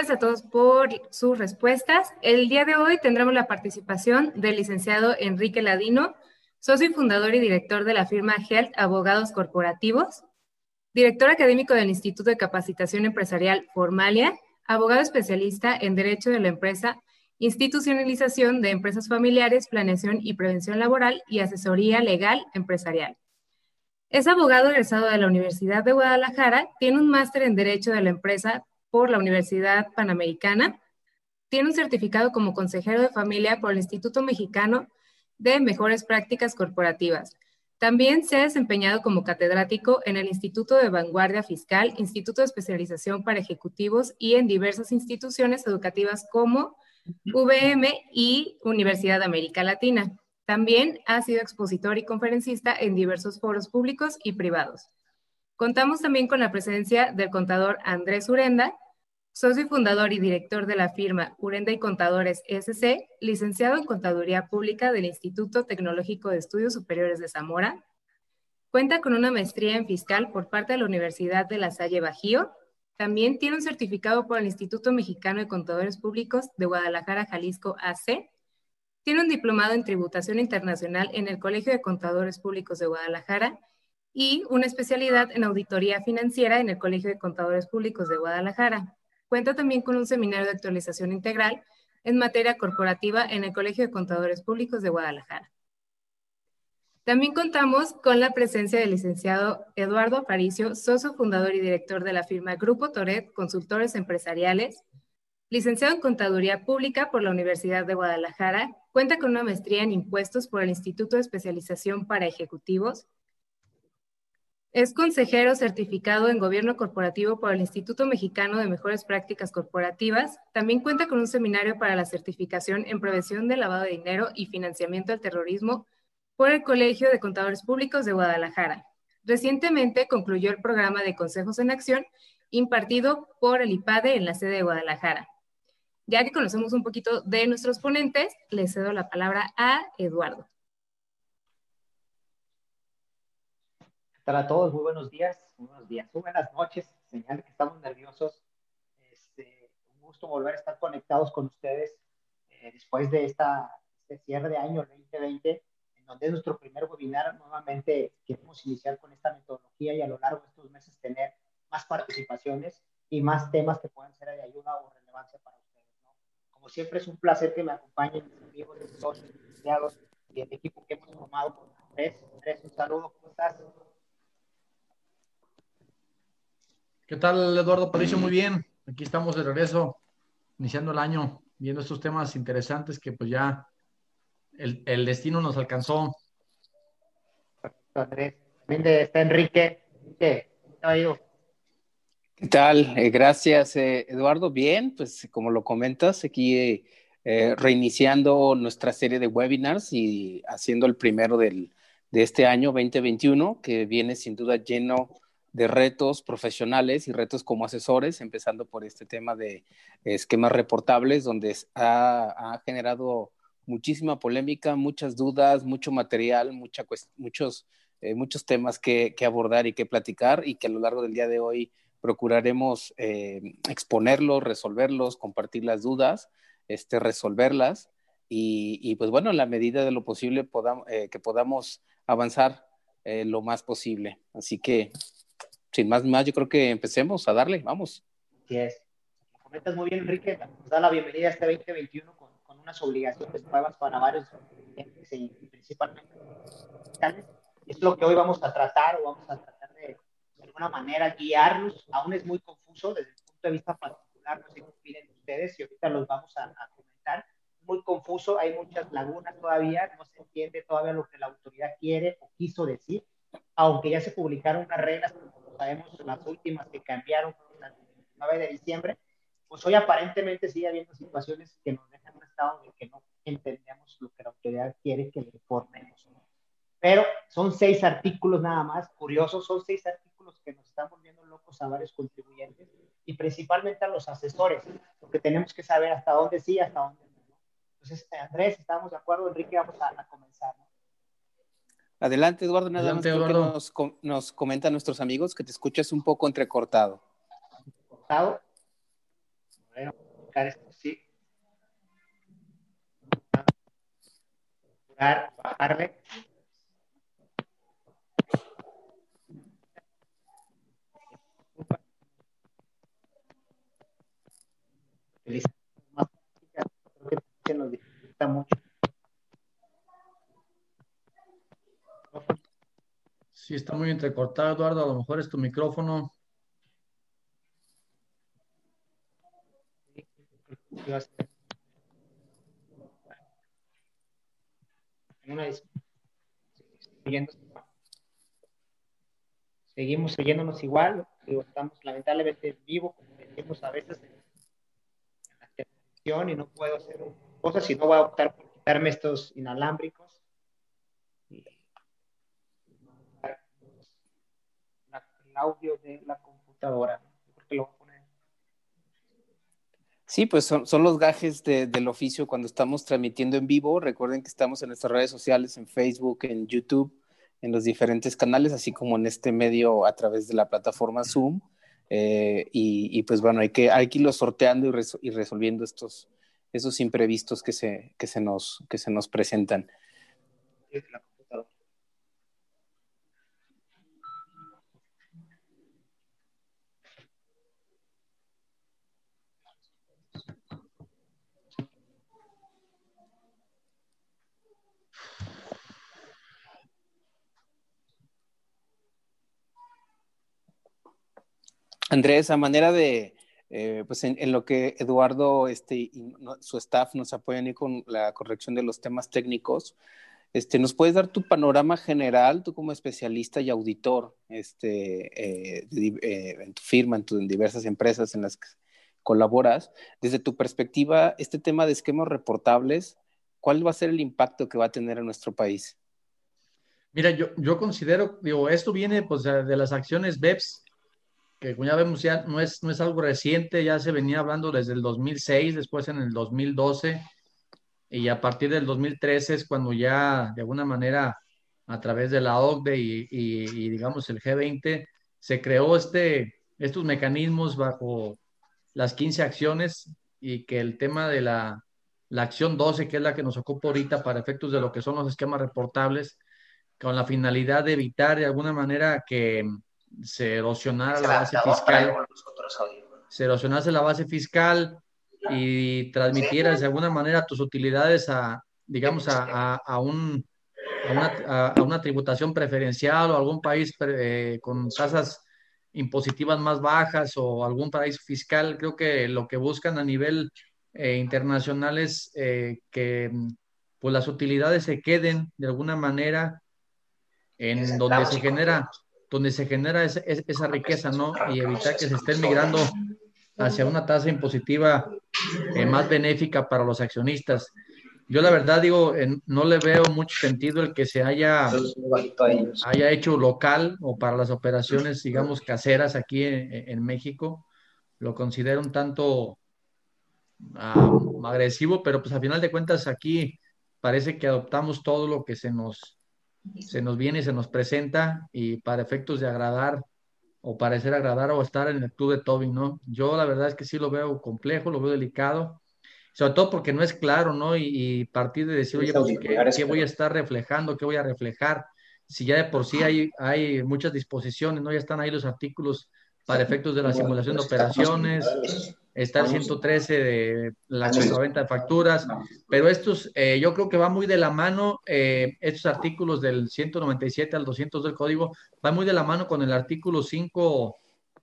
gracias a todos por sus respuestas. El día de hoy tendremos la participación del licenciado Enrique Ladino, socio y fundador y director de la firma Health Abogados Corporativos, director académico del Instituto de Capacitación Empresarial Formalia, abogado especialista en Derecho de la Empresa, institucionalización de empresas familiares, planeación y prevención laboral y asesoría legal empresarial. Es abogado egresado de la Universidad de Guadalajara, tiene un máster en Derecho de la Empresa por la Universidad Panamericana, tiene un certificado como consejero de familia por el Instituto Mexicano de Mejores Prácticas Corporativas. También se ha desempeñado como catedrático en el Instituto de Vanguardia Fiscal, Instituto de Especialización para Ejecutivos y en diversas instituciones educativas como VM y Universidad de América Latina. También ha sido expositor y conferencista en diversos foros públicos y privados. Contamos también con la presencia del contador Andrés Urenda, socio fundador y director de la firma Urenda y Contadores SC, licenciado en Contaduría Pública del Instituto Tecnológico de Estudios Superiores de Zamora. Cuenta con una maestría en fiscal por parte de la Universidad de La Salle Bajío. También tiene un certificado por el Instituto Mexicano de Contadores Públicos de Guadalajara, Jalisco AC tiene un diplomado en tributación internacional en el Colegio de Contadores Públicos de Guadalajara y una especialidad en auditoría financiera en el Colegio de Contadores Públicos de Guadalajara. Cuenta también con un seminario de actualización integral en materia corporativa en el Colegio de Contadores Públicos de Guadalajara. También contamos con la presencia del licenciado Eduardo Aparicio, socio fundador y director de la firma Grupo Toret Consultores Empresariales, licenciado en Contaduría Pública por la Universidad de Guadalajara, cuenta con una maestría en impuestos por el Instituto de Especialización para Ejecutivos, es consejero certificado en Gobierno Corporativo por el Instituto Mexicano de Mejores Prácticas Corporativas. También cuenta con un seminario para la certificación en prevención del lavado de dinero y financiamiento al terrorismo por el Colegio de Contadores Públicos de Guadalajara. Recientemente concluyó el programa de Consejos en Acción impartido por el IPADE en la sede de Guadalajara. Ya que conocemos un poquito de nuestros ponentes, le cedo la palabra a Eduardo. ¿Qué tal a todos? Muy buenos días, muy buenos días, muy buenas noches. Señal que estamos nerviosos. Este, un gusto volver a estar conectados con ustedes eh, después de esta, este cierre de año 2020, en donde es nuestro primer webinar. Nuevamente queremos iniciar con esta metodología y a lo largo de estos meses tener más participaciones y más temas que puedan ser de ayuda o relevancia para como siempre es un placer que me acompañen mis amigos, mis socios, empleados y el equipo que hemos formado Andrés. Andrés, un saludo, ¿cómo estás? ¿Qué tal, Eduardo Paricio? Muy bien. Aquí estamos de regreso, iniciando el año, viendo estos temas interesantes que pues ya el, el destino nos alcanzó. Andrés. También está Enrique. ¿Qué tal? Eh, gracias, eh, Eduardo. Bien, pues como lo comentas, aquí eh, reiniciando nuestra serie de webinars y haciendo el primero del, de este año 2021, que viene sin duda lleno de retos profesionales y retos como asesores, empezando por este tema de esquemas reportables, donde ha, ha generado muchísima polémica, muchas dudas, mucho material, mucha, muchos, muchos temas que, que abordar y que platicar y que a lo largo del día de hoy procuraremos eh, exponerlos, resolverlos, compartir las dudas, este, resolverlas y, pues bueno, en la medida de lo posible podamos, eh, que podamos avanzar eh, lo más posible. Así que, sin más ni más, yo creo que empecemos a darle, vamos. Así es. Como comentas muy bien, Enrique, nos da la bienvenida a este 2021 con, con unas obligaciones nuevas para varios y principalmente es lo que hoy vamos a tratar o vamos a tratar alguna manera guiarlos. Aún es muy confuso desde el punto de vista particular, no sé qué opinan ustedes y ahorita los vamos a, comentar. Muy confuso, hay muchas lagunas todavía, no se entiende todavía lo que la autoridad quiere o quiso decir, aunque ya se publicaron unas reglas, sabemos, las últimas que cambiaron las 9 de diciembre, pues hoy aparentemente sigue habiendo situaciones que nos dejan en un estado de que no entendemos lo que la autoridad quiere que le informemos. Pero son seis artículos nada más, curiosos, son seis artículos que nos están volviendo locos a varios contribuyentes y principalmente a los asesores, porque tenemos que saber hasta dónde sí, hasta dónde no. Entonces, Andrés, estamos de acuerdo, Enrique, vamos a, comenzar. Adelante, Eduardo, nada más nos, nos comentan nuestros amigos que te escuchas un poco entrecortado. ¿Cortado? A esto sí. Bajarle. nos dificulta mucho. Sí, está muy entrecortado, Eduardo. A lo mejor es tu micrófono. Seguimos siguiéndonos igual, estamos lamentablemente vivos, como decimos a veces en la televisión y no puedo hacer cosas y no voy a optar por quitarme estos inalámbricos. Audio de la computadora. Sí, pues son, son los gajes del oficio cuando estamos transmitiendo en vivo. Recuerden que estamos en nuestras redes sociales, en Facebook, en YouTube, en los diferentes canales, así como en este medio a través de la plataforma Zoom. Eh, y, pues bueno, hay que, hay que irlo sorteando y, y resolviendo estos, esos imprevistos que se, que se, nos, que se nos presentan. Andrés, a manera de, eh, pues en, lo que Eduardo este, y su staff nos apoyan con la corrección de los temas técnicos, este, ¿nos puedes dar tu panorama general, tú como especialista y auditor este, eh, eh, en tu firma, en, en diversas empresas en las que colaboras, desde tu perspectiva, este tema de esquemas reportables, ¿cuál va a ser el impacto que va a tener en nuestro país? Mira, yo, yo considero, digo, esto viene pues de las acciones BEPS que como ya vemos ya no es, no es algo reciente, ya se venía hablando desde el 2006, después en el 2012, y a partir del 2013 es cuando ya de alguna manera a través de la OCDE y, y, digamos el G20 se creó este, estos mecanismos bajo las 15 acciones y que el tema de la, la acción 12, que es la que nos ocupa ahorita para efectos de lo que son los esquemas reportables, con la finalidad de evitar de alguna manera que se erosionara la base fiscal, se erosionase la base fiscal y transmitieras de alguna manera tus utilidades a, digamos, a, a, un, a, una, tributación preferencial o algún país eh, con tasas impositivas más bajas o algún paraíso fiscal. Creo que lo que buscan a nivel eh, internacional es eh, que pues, las utilidades se queden de alguna manera en donde se genera donde se genera esa, riqueza, ¿no? Y evitar que se estén migrando hacia una tasa impositiva eh, más benéfica para los accionistas. Yo la verdad digo, no le veo mucho sentido el que se haya, haya hecho local o para las operaciones, digamos, caseras aquí en, México. Lo considero un tanto ah, agresivo, pero pues a final de cuentas aquí parece que adoptamos todo lo que se nos, se nos viene y se nos presenta y para efectos de agradar o parecer agradar o estar en el club de Tobin, ¿no? Yo la verdad es que sí lo veo complejo, lo veo delicado, sobre todo porque no es claro, ¿no? Y, partir de decir, oye, pues, ¿qué, voy a estar reflejando? ¿Qué voy a reflejar? Si ya de por sí hay, hay muchas disposiciones, ¿no? Ya están ahí los artículos para efectos de la simulación de operaciones, está el 113 de la venta de facturas, pero estos, eh, yo creo que va muy de la mano, eh, estos artículos del 197 al 200 del código, va muy de la mano con el artículo 5,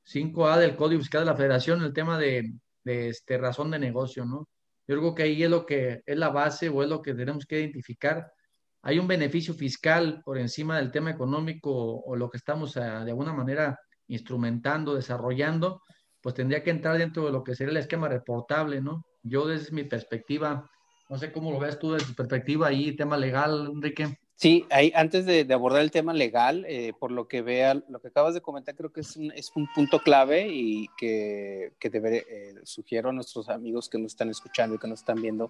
5A del Código Fiscal de la Federación, el tema de, de este, razón de negocio, ¿no? Yo creo que ahí es lo que es la base o es lo que tenemos que identificar. Hay un beneficio fiscal por encima del tema económico o, lo que estamos ah, de alguna manera instrumentando, desarrollando, pues tendría que entrar dentro de lo que sería el esquema reportable, ¿no? Yo desde mi perspectiva, no sé cómo lo ves tú desde tu perspectiva ahí, tema legal, Enrique. Sí, ahí, antes de, abordar el tema legal, eh, por lo que vea, lo que acabas de comentar, creo que es un, es un punto clave y que, que eh, sugiero a nuestros amigos que nos están escuchando y que nos están viendo.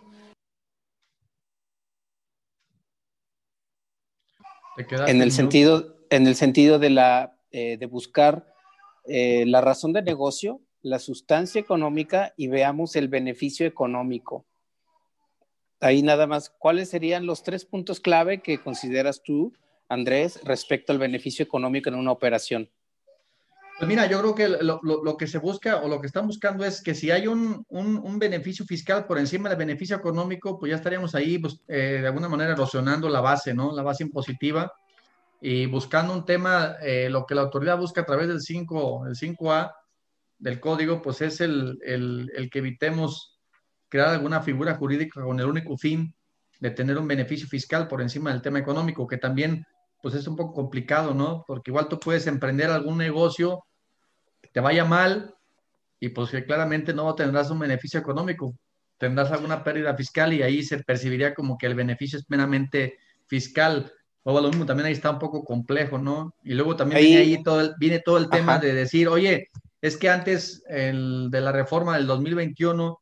En el, sentido, en el sentido de, la, eh, de buscar la razón de negocio la sustancia económica y veamos el beneficio económico. Ahí nada más, ¿cuáles serían los tres puntos clave que consideras tú, Andrés, respecto al beneficio económico en una operación? Pues mira, yo creo que lo, que se busca o lo que están buscando es que si hay un, beneficio fiscal por encima del beneficio económico, pues ya estaríamos ahí pues, eh, de alguna manera erosionando la base, ¿no? La base impositiva y buscando un tema, eh, lo que la autoridad busca a través del 5, el 5A del código, pues es el, el que evitemos crear alguna figura jurídica con el único fin de tener un beneficio fiscal por encima del tema económico, que también pues es un poco complicado, ¿no? Porque igual tú puedes emprender algún negocio te vaya mal y pues que claramente no tendrás un beneficio económico, tendrás alguna pérdida fiscal y ahí se percibiría como que el beneficio es meramente fiscal. O lo mismo, también ahí está un poco complejo, ¿no? Y luego también viene ahí todo el, viene todo el tema de decir, oye, es que antes el, de la reforma del 2021,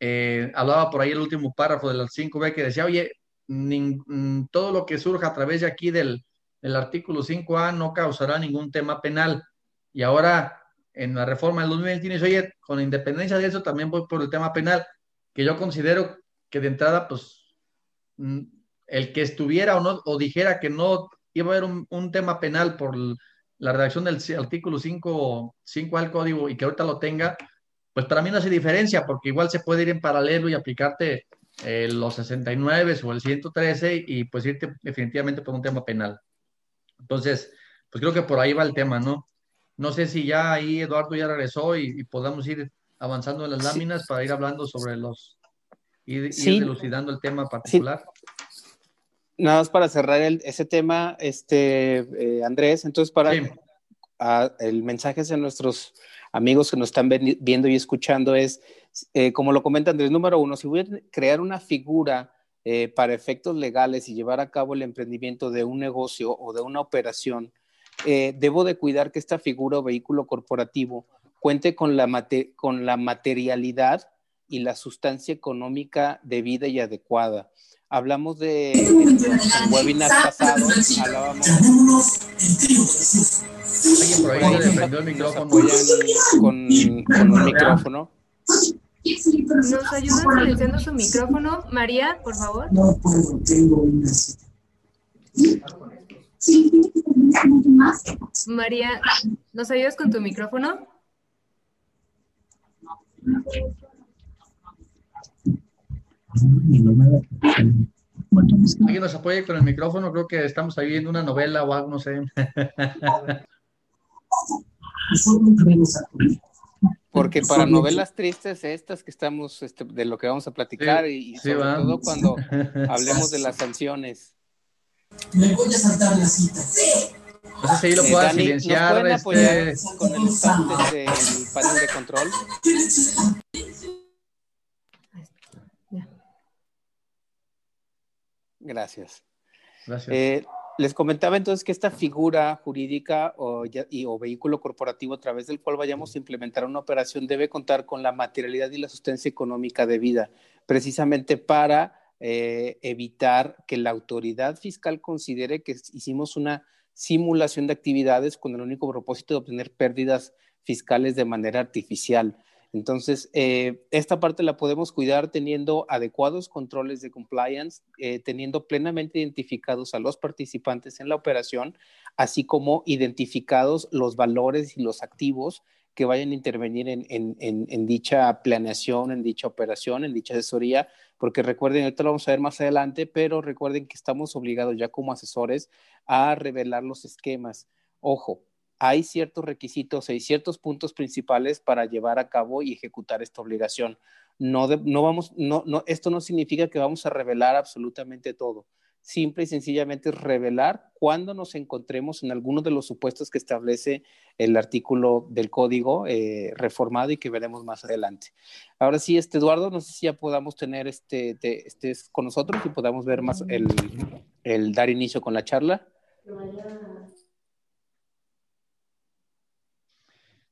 eh, hablaba por ahí el último párrafo del 5B que decía, oye, mm, todo lo que surja a través de aquí del, artículo 5A no causará ningún tema penal. Y ahora en la reforma del 2021 dice, oye, con independencia de eso también voy por el tema penal, que yo considero que de entrada, pues, mm, el que estuviera o no, o dijera que no iba a haber un, tema penal por la redacción del artículo 5, 5 al código y que ahorita lo tenga, pues para mí no hace diferencia, porque igual se puede ir en paralelo y aplicarte eh, los 69 o el 113 y pues irte definitivamente por un tema penal. Entonces, pues creo que por ahí va el tema, ¿no? No sé si ya ahí Eduardo ya regresó y, podamos ir avanzando en las láminas para ir hablando sobre los, ir, ir dilucidando el tema particular. Nada más para cerrar ese tema, este, eh, Andrés, entonces para el mensaje hacia nuestros amigos que nos están viendo y escuchando es, eh, como lo comenta Andrés, número uno, si voy a crear una figura eh, para efectos legales y llevar a cabo el emprendimiento de un negocio o de una operación, debo de cuidar que esta figura o vehículo corporativo cuente con la, con la materialidad y la sustancia económica debida y adecuada. Hablamos de en webinars pasados, hablábamos. Alguien por ahí le prendió el micrófono. Con, con un micrófono. ¿Nos ayuda silenciando su micrófono, María, por favor? No puedo, tengo una María, ¿nos ayudas con tu micrófono? Alguien nos apoye con el micrófono, creo que estamos ahí viendo una novela o algo, no sé. Porque para novelas tristes estas que estamos, este, de lo que vamos a platicar y, sobre todo cuando hablemos de las sanciones. Me voy a saltar la cita. No sé si ahí lo pueda silenciar. ¿nos pueden este... con el del panel de control? Gracias. Gracias. Eh, les comentaba entonces que esta figura jurídica o, y, o, vehículo corporativo a través del cual vayamos a implementar una operación debe contar con la materialidad y la sustancia económica debida, precisamente para eh, evitar que la autoridad fiscal considere que hicimos una simulación de actividades con el único propósito de obtener pérdidas fiscales de manera artificial. Entonces, eh, esta parte la podemos cuidar teniendo adecuados controles de compliance, eh, teniendo plenamente identificados a los participantes en la operación, así como identificados los valores y los activos que vayan a intervenir en, dicha planeación, en dicha operación, en dicha asesoría, porque recuerden, esto lo vamos a ver más adelante, pero recuerden que estamos obligados ya como asesores a revelar los esquemas. Ojo, hay ciertos requisitos, hay ciertos puntos principales para llevar a cabo y ejecutar esta obligación. No, no vamos, no, no, esto no significa que vamos a revelar absolutamente todo simple y sencillamente revelar cuando nos encontremos en alguno de los supuestos que establece el artículo del código eh, reformado y que veremos más adelante. Ahora sí, este Eduardo, no sé si ya podamos tener este, este con nosotros y podamos ver más el, el dar inicio con la charla.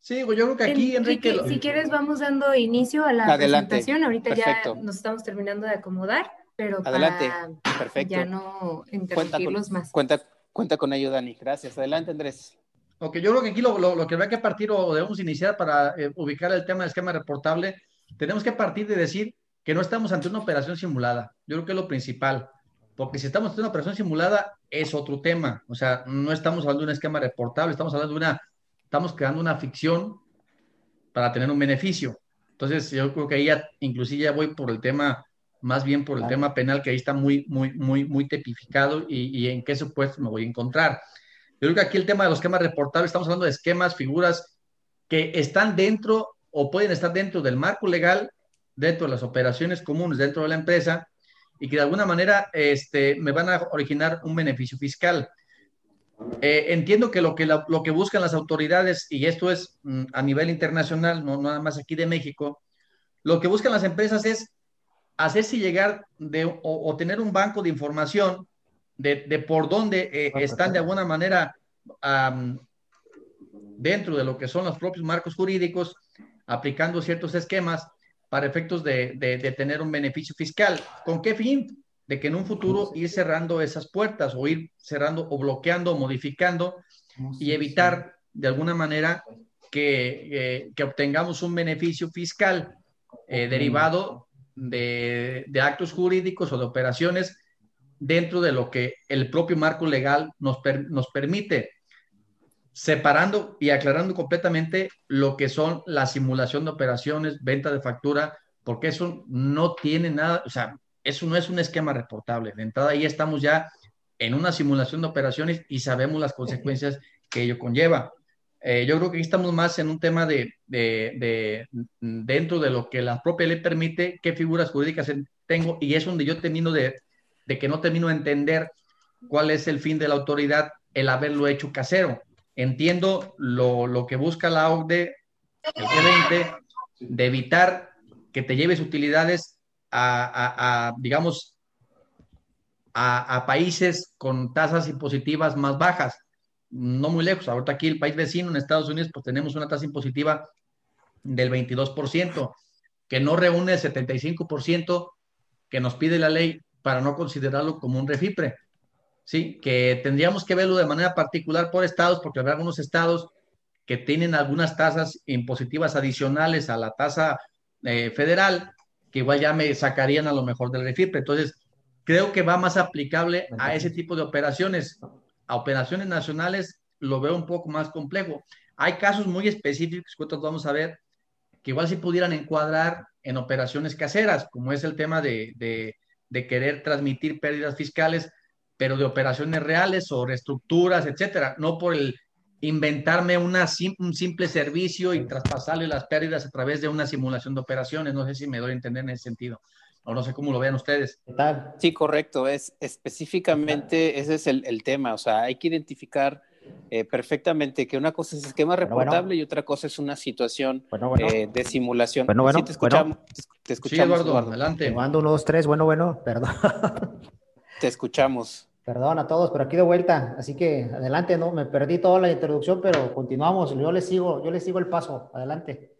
Sí, yo creo que aquí, Enrique... Si quieres, vamos dando inicio a la presentación. Ahorita ya nos estamos terminando de acomodar pero Adelante. Perfecto. ya no interrumpirlos más. Cuenta, cuenta con ello, Dani. Gracias. Adelante, Andrés. Ok, yo creo que aquí lo, lo, que habría que partir o debemos iniciar para eh, ubicar el tema del esquema reportable, tenemos que partir de decir que no estamos ante una operación simulada. Yo creo que es lo principal. Porque si estamos ante una operación simulada, es otro tema. O sea, no estamos hablando de un esquema reportable, estamos hablando de una, estamos creando una ficción para tener un beneficio. Entonces, yo creo que ahí ya, inclusive ya voy por el tema, más bien por el tema penal, que ahí está muy, muy, muy, muy tipificado y, y en qué supuesto me voy a encontrar. Yo creo que aquí el tema de los esquemas reportables, estamos hablando de esquemas, figuras que están dentro o pueden estar dentro del marco legal, dentro de las operaciones comunes dentro de la empresa y que de alguna manera este, me van a originar un beneficio fiscal. Eh, entiendo que lo, que lo que buscan las autoridades, y esto es mm, a nivel internacional, no nada más aquí de México, lo que buscan las empresas es hacerse llegar de, o tener un banco de información de, por dónde eh, están de alguna manera dentro de lo que son los propios marcos jurídicos, aplicando ciertos esquemas para efectos de, tener un beneficio fiscal. ¿Con qué fin? De que en un futuro ir cerrando esas puertas o ir cerrando o bloqueando o modificando y evitar de alguna manera que, eh, obtengamos un beneficio fiscal eh, derivado de, de, actos jurídicos o de operaciones dentro de lo que el propio marco legal nos, nos permite, separando y aclarando completamente lo que son la simulación de operaciones, venta de factura, porque eso no tiene nada, o sea, eso no es un esquema reportable. De entrada ahí estamos ya en una simulación de operaciones y sabemos las consecuencias que ello conlleva. Eh, yo creo que aquí estamos más en un tema de, de, de, dentro de lo que la propia ley permite, qué figuras jurídicas tengo, y es donde yo termino de, que no termino de entender cuál es el fin de la autoridad el haberlo hecho casero. Entiendo lo, que busca la OCDE, el G20, de evitar que te lleves utilidades a, digamos, a, países con tasas impositivas más bajas, no muy lejos. Ahorita aquí el país vecino, en Estados Unidos, pues tenemos una tasa impositiva del 22%, que no reúne el 75% que nos pide la ley para no considerarlo como un refipre. Sí, que tendríamos que verlo de manera particular por estados, porque habrá algunos estados que tienen algunas tasas impositivas adicionales a la tasa eh, federal, que igual ya me sacarían a lo mejor del refipre. Entonces, creo que va más aplicable a ese tipo de operaciones. A operaciones nacionales lo veo un poco más complejo. Hay casos muy específicos que vamos a ver que igual si pudieran encuadrar en operaciones caseras, como es el tema de, de querer transmitir pérdidas fiscales, pero de operaciones reales o reestructuras, etcétera, no por el inventarme una, un simple servicio y traspasarle las pérdidas a través de una simulación de operaciones. No sé si me doy a entender en ese sentido. O no sé cómo lo vean ustedes. Sí, correcto. Es específicamente ese es el, el tema. O sea, hay que identificar eh, perfectamente que una cosa es esquema reportable y otra cosa es una situación eh, de simulación. Bueno, bueno, te escuchamos. Te, escuchamos, Eduardo, adelante. Mando uno, dos, tres, bueno, bueno, perdón. te escuchamos. Perdón a todos, pero aquí de vuelta, así que adelante, ¿no? Me perdí toda la introducción, pero continuamos, yo les sigo, yo les sigo el paso, adelante.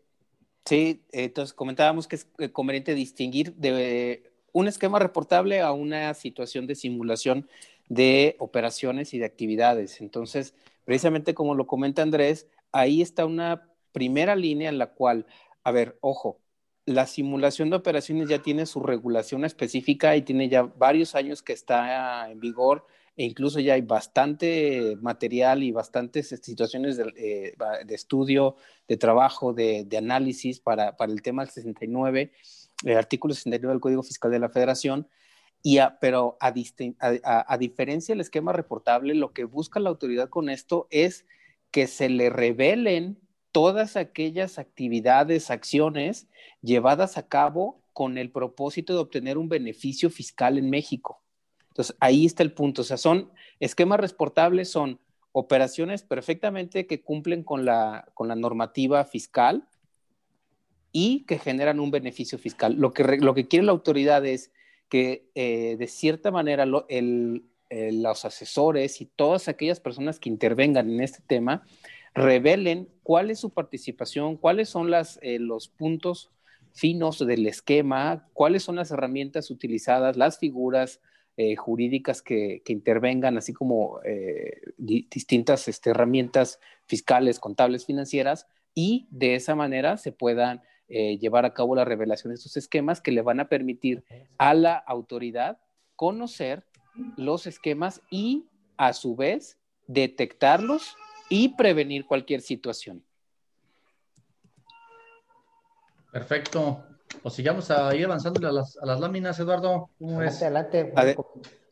Sí, entonces comentábamos que es conveniente distinguir de un esquema reportable a una situación de simulación de operaciones y de actividades. Entonces, precisamente como lo comenta Andrés, ahí está una primera línea en la cual, a ver, ojo, la simulación de operaciones ya tiene su regulación específica y tiene ya varios años que está en vigor e incluso ya hay bastante material y bastantes situaciones de, eh, estudio, de trabajo, de, análisis para, el tema del 69, el artículo 69 del Código Fiscal de la Federación, pero a, diferencia del esquema reportable, lo que busca la autoridad con esto es que se le revelen todas aquellas actividades, acciones llevadas a cabo con el propósito de obtener un beneficio fiscal en México. Entonces, ahí está el punto. O sea, son esquemas reportables, son operaciones perfectamente que cumplen con la, con la normativa fiscal y que generan un beneficio fiscal. Lo que, lo que quiere la autoridad es que eh, de cierta manera los asesores y todas aquellas personas que intervengan en este tema revelen cuál es su participación, cuáles son eh, los puntos finos del esquema, cuáles son las herramientas utilizadas, las figuras, eh, jurídicas que, intervengan, así como eh, distintas este, herramientas fiscales, contables, financieras, y de esa manera se puedan llevar a cabo la revelación de estos esquemas que le van a permitir a la autoridad conocer los esquemas y a su vez detectarlos y prevenir cualquier situación. Perfecto. Pues sigamos a ir avanzando a las, láminas, Eduardo. adelante,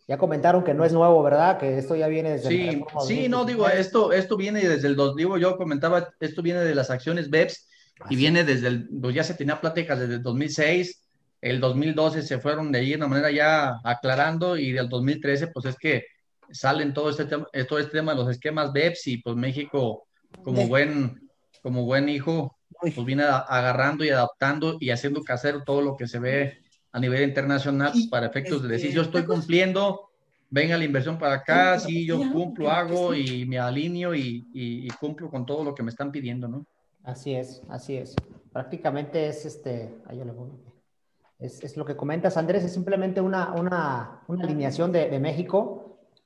Ya comentaron que no es nuevo, ¿verdad? Que esto ya viene desde Sí, sí, no digo, esto, esto viene desde el dos, digo, yo comentaba, esto viene de las acciones BEPS y viene desde el, pues ya se tenía pláticas desde el 2006, el 2012 se fueron de ahí de una manera ya aclarando y del 2013 pues es que salen todo este tema, todo este tema de los esquemas BEPS y pues México como buen, como buen hijo pues viene agarrando y adaptando y haciendo casero todo lo que se ve a nivel internacional para efectos de decir, yo estoy cumpliendo, venga la inversión para acá, sí, yo cumplo, hago y me alineo y, cumplo con todo lo que me están pidiendo, ¿no? Así es, así es. Prácticamente es este, es, lo que comentas, Andrés, es simplemente una, una, una alineación de, México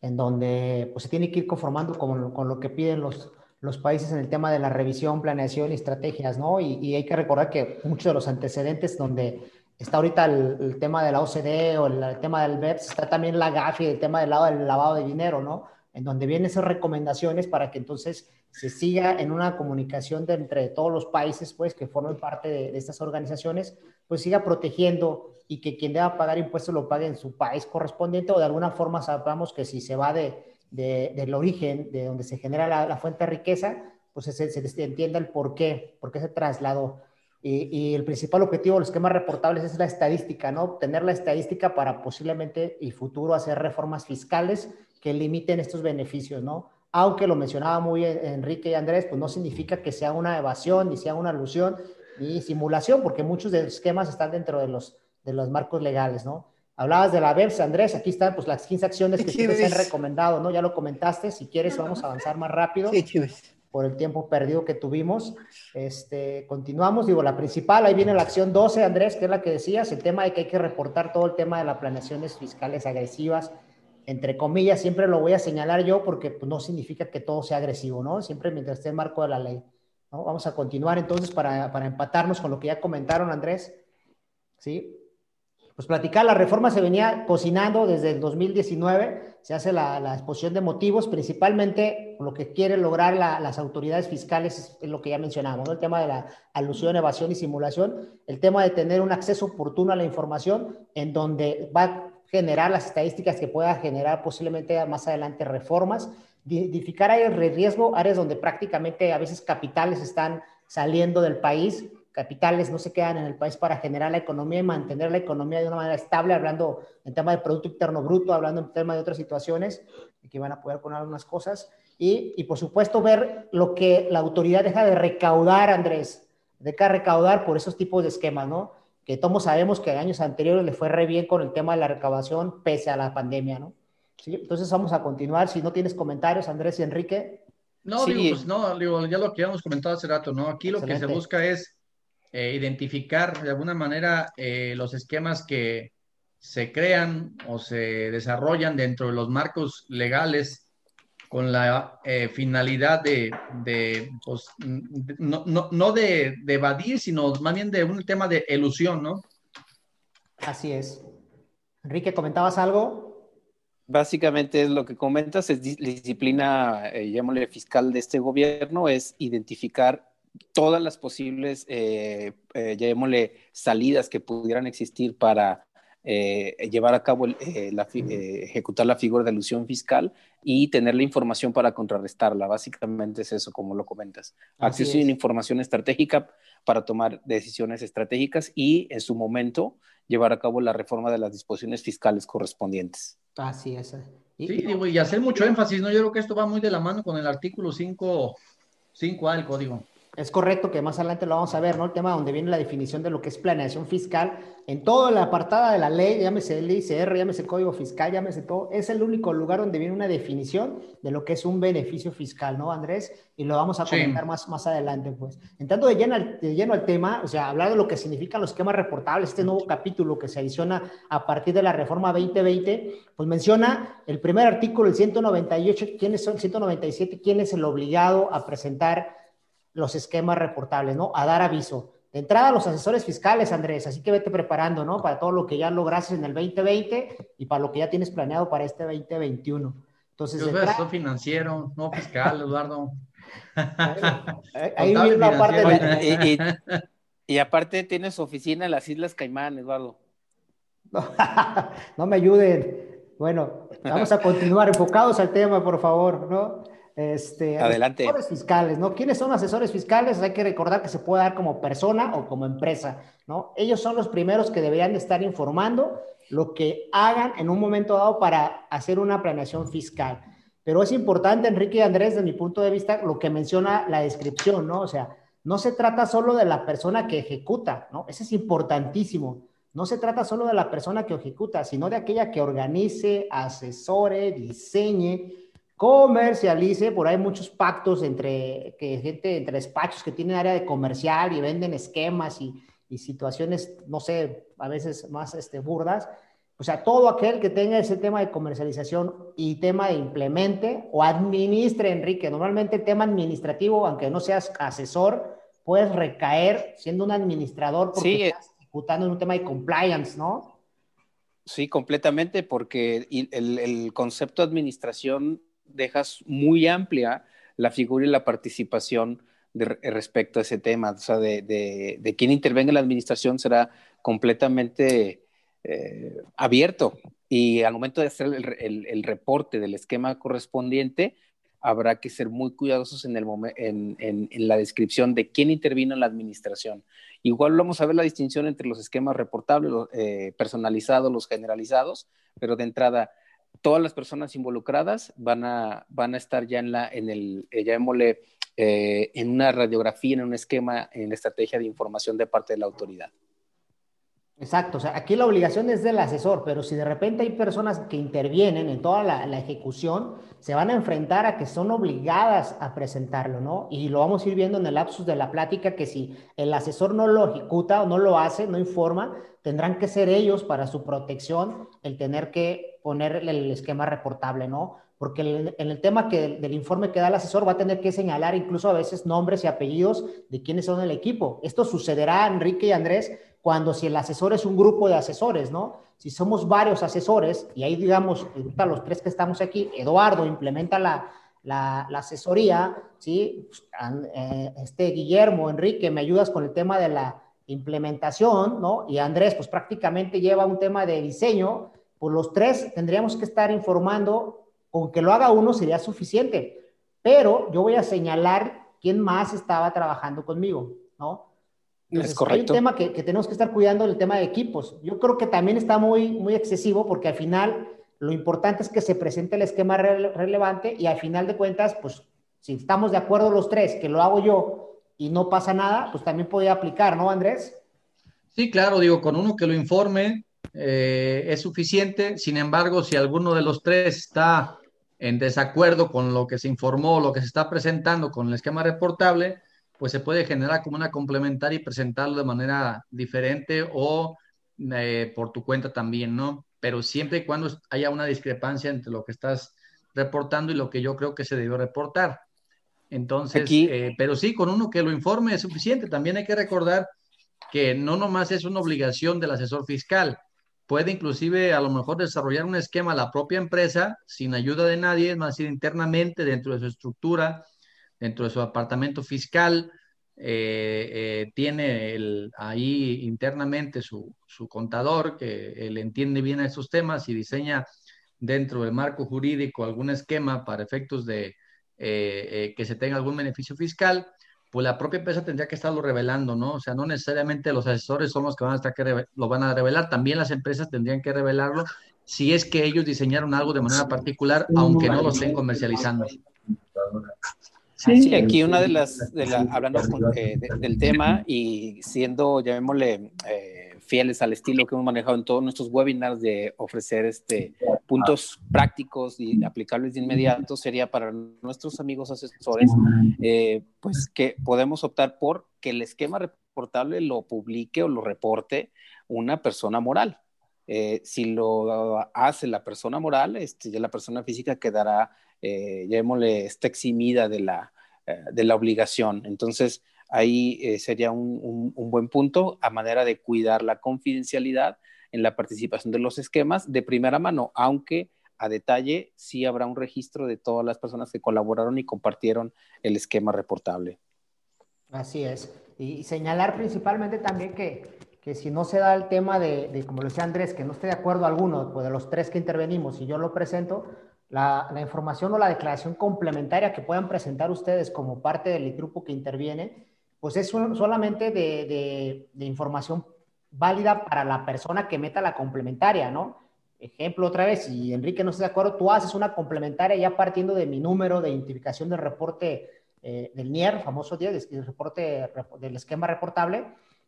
en donde pues, se tiene que ir conformando con, con lo que piden los, los países en el tema de la revisión, planeación y estrategias, ¿no? Y, hay que recordar que muchos de los antecedentes donde está ahorita el, tema de la OCDE o el, tema del BEPS, está también la GAFI, el tema del lado del lavado de dinero, ¿no? En donde vienen esas recomendaciones para que entonces se siga en una comunicación de entre todos los países, pues, que formen parte de, estas organizaciones, pues siga protegiendo y que quien deba pagar impuestos lo pague en su país correspondiente o de alguna forma sabemos que si se va de del origen, de donde se genera la, fuente de riqueza, pues se, se, entienda el por qué, por qué se trasladó. Y, el principal objetivo de los esquemas reportables es la estadística, ¿no? Tener la estadística para posiblemente y futuro hacer reformas fiscales que limiten estos beneficios, ¿no? Aunque lo mencionaba muy Enrique y Andrés, pues no significa que sea una evasión, ni sea una alusión, ni simulación, porque muchos de los esquemas están dentro de los, de los marcos legales, ¿no? Hablabas de la BEPS, Andrés, aquí están pues las 15 acciones que sí te han recomendado, ¿no? Ya lo comentaste, si quieres vamos a avanzar más rápido. Sí, por el tiempo perdido que tuvimos. Este, continuamos, digo, la principal, ahí viene la acción 12, Andrés, que es la que decías, el tema de que hay que reportar todo el tema de las planeaciones fiscales agresivas, entre comillas, siempre lo voy a señalar yo porque pues, no significa que todo sea agresivo, ¿no? Siempre mientras esté en marco de la ley. ¿no? Vamos a continuar entonces para, para empatarnos con lo que ya comentaron, Andrés. ¿Sí? pues platicar, la reforma se venía cocinando desde el 2019, se hace la, exposición de motivos, principalmente lo que quieren lograr las autoridades fiscales es, lo que ya mencionamos, el tema de la alusión, evasión y simulación, el tema de tener un acceso oportuno a la información en donde va generar las estadísticas que pueda generar posiblemente más adelante reformas, identificar áreas de riesgo, áreas donde prácticamente a veces capitales están saliendo del país capitales no se quedan en el país para generar la economía y mantener la economía de una manera estable, hablando en tema de Producto Interno Bruto, hablando en tema de otras situaciones, que van a poder poner algunas cosas. Y, y, por supuesto ver lo que la autoridad deja de recaudar, Andrés, deja de recaudar por esos tipos de esquemas, ¿no? Que todos sabemos que en años anteriores le fue re bien con el tema de la recaudación pese a la pandemia, ¿no? ¿Sí? Entonces vamos a continuar. Si no tienes comentarios, Andrés y Enrique. No, digo, pues no, digo, ya lo que habíamos comentado hace rato, ¿no? Aquí lo que se busca es eh, identificar de alguna manera eh, los esquemas que se crean o se desarrollan dentro de los marcos legales con la eh, finalidad de, pues, no, no, de, evadir, sino más bien de un tema de ilusión, ¿no? Así es. Enrique, ¿comentabas algo? Básicamente es lo que comentas, es disciplina, llamémosle fiscal de este gobierno, es identificar todas las posibles, eh, eh, llamémosle, salidas que pudieran existir para eh, llevar a cabo, eh, la, ejecutar la figura de ilusión fiscal y tener la información para contrarrestarla. Básicamente es eso, como lo comentas. Acceso a información estratégica para tomar decisiones estratégicas y en su momento llevar a cabo la reforma de las disposiciones fiscales correspondientes. Así es. Y, sí, y hacer mucho énfasis, ¿no? Yo creo que esto va muy de la mano con el artículo 5, 5A del código. Es correcto que más adelante lo vamos a ver, ¿no? El tema donde viene la definición de lo que es planeación fiscal. En toda la apartada de la ley, llámese el ICR, llámese Código Fiscal, llámese todo, es el único lugar donde viene una definición de lo que es un beneficio fiscal, ¿no, Andrés? Y lo vamos a comentar más, más adelante, pues. Entrando de lleno, al, de lleno al tema, o sea, hablar de lo que significan los esquemas reportables, este nuevo capítulo que se adiciona a partir de la reforma 2020, pues menciona el primer artículo, el 198, quiénes son, 197, quién es el obligado a presentar los esquemas reportables, ¿no? A dar aviso. De entrada, los asesores fiscales, Andrés, así que vete preparando, ¿no? Para todo lo que ya lograste en el 2020 y para lo que ya tienes planeado para este 2021. Entonces, Yo veo financiero, no fiscal, Eduardo. ahí viene la parte de... y, y, aparte tienes oficina en las Islas Caimán, Eduardo. no me ayuden. Bueno, vamos a continuar enfocados al tema, por favor, ¿no? Este, Adelante. Asesores fiscales, ¿no? ¿Quiénes son asesores fiscales? Hay que recordar que se puede dar como persona o como empresa, ¿no? Ellos son los primeros que deberían estar informando lo que hagan en un momento dado para hacer una planeación fiscal. Pero es importante, Enrique y Andrés, desde mi punto de vista, lo que menciona la descripción, ¿no? O sea, no se trata solo de la persona que ejecuta, ¿no? Eso es importantísimo. No se trata solo de la persona que ejecuta, sino de aquella que organice, asesore, diseñe, comercialice, por ahí muchos pactos entre que gente, entre despachos que tienen área de comercial y venden esquemas y, y situaciones, no sé, a veces más este, burdas. O sea, todo aquel que tenga ese tema de comercialización y tema de implemente o administre, Enrique. Normalmente el tema administrativo, aunque no seas asesor, puedes recaer siendo un administrador porque sí. estás ejecutando en un tema de compliance, ¿no? Sí, completamente, porque el, el concepto de administración dejas muy amplia la figura y la participación respecto a ese tema. O sea, de, de, de quien intervenga en la administración será completamente eh, abierto y al momento de hacer el, el, el, reporte del esquema correspondiente, habrá que ser muy cuidadosos en, el en, en, en, la descripción de quién intervino en la administración. Igual vamos a ver la distinción entre los esquemas reportables, los, eh, personalizados, los generalizados, pero de entrada, todas las personas involucradas van a, van a estar ya en la, en el, eh, llamémosle, eh, en una radiografía, en un esquema, en la estrategia de información de parte de la autoridad. Exacto, o sea, aquí la obligación es del asesor, pero si de repente hay personas que intervienen en toda la, ejecución, se van a enfrentar a que son obligadas a presentarlo, ¿no? Y lo vamos a ir viendo en el lapsus de la plática, que si el asesor no lo ejecuta o no lo hace, no informa, tendrán que ser ellos para su protección el tener que poner el esquema reportable, ¿no? Porque en el tema que, del informe que da el asesor va a tener que señalar incluso a veces nombres y apellidos de quiénes son el equipo. Esto sucederá, Enrique y Andrés, cuando si el asesor es un grupo de asesores, ¿no? Si somos varios asesores, y ahí digamos, los tres que estamos aquí, Eduardo implementa la, la, la asesoría, ¿sí? Este Guillermo, Enrique, me ayudas con el tema de la implementación, ¿no? Y Andrés, pues prácticamente lleva un tema de diseño, pues los tres tendríamos que estar informando, con que lo haga uno sería suficiente, pero yo voy a señalar quién más estaba trabajando conmigo, ¿no? Entonces, es correcto. Hay un tema que, que, tenemos que estar cuidando, el tema de equipos. Yo creo que también está muy, muy excesivo porque al final lo importante es que se presente el esquema re relevante y al final de cuentas, pues si estamos de acuerdo los tres, que lo hago yo y no pasa nada, pues también podría aplicar, ¿no, Andrés? Sí, claro, digo, con uno que lo informe eh, es suficiente. Sin embargo, si alguno de los tres está en desacuerdo con lo que se informó, lo que se está presentando con el esquema reportable, pues se puede generar como una complementaria y presentarlo de manera diferente o eh, por tu cuenta también, ¿no? Pero siempre y cuando haya una discrepancia entre lo que estás reportando y lo que yo creo que se debió reportar. Entonces, Aquí... eh, pero sí, con uno que lo informe es suficiente. También hay que recordar que no nomás es una obligación del asesor fiscal, puede inclusive a lo mejor desarrollar un esquema la propia empresa sin ayuda de nadie, es más, internamente dentro de su estructura, dentro de su apartamento fiscal, eh, eh, tiene el, ahí internamente su, su, contador que él entiende bien esos temas y diseña dentro del marco jurídico algún esquema para efectos de eh, que se tenga algún beneficio fiscal, pues la propia empresa tendría que estarlo revelando, ¿no? O sea, no necesariamente los asesores son los que van a estar que lo van a revelar, también las empresas tendrían que revelarlo si es que ellos diseñaron algo de manera particular, aunque no lo estén comercializando. Sí, aquí una de las, de la, hablando eh, del tema y siendo, llamémosle, eh, fieles al estilo que hemos manejado en todos nuestros webinars de ofrecer este, puntos prácticos y aplicables de inmediato, sería para nuestros amigos asesores, eh, pues que podemos optar por que el esquema reportable lo publique o lo reporte una persona moral. si lo hace la persona moral, este, ya la persona física quedará, llamémosle, está eximida de la, eh, de la obligación. Entonces, ahí eh, sería un, buen punto a manera de cuidar la confidencialidad en la participación de los esquemas de primera mano, aunque a detalle sí habrá un registro de todas las personas que colaboraron y compartieron el esquema reportable. Así es. Y señalar principalmente también que, si no se da el tema de, de, como lo decía Andrés, que no esté de acuerdo alguno pues de los tres que intervenimos y yo lo presento, la, información o la declaración complementaria que puedan presentar ustedes como parte del grupo que interviene, pues es solamente de, información válida para la persona que meta la complementaria, ¿no? Ejemplo otra vez, si Enrique no está de acuerdo, tú haces una complementaria ya partiendo de mi número de identificación del reporte eh, del NIER, famoso 10, del reporte del esquema reportable,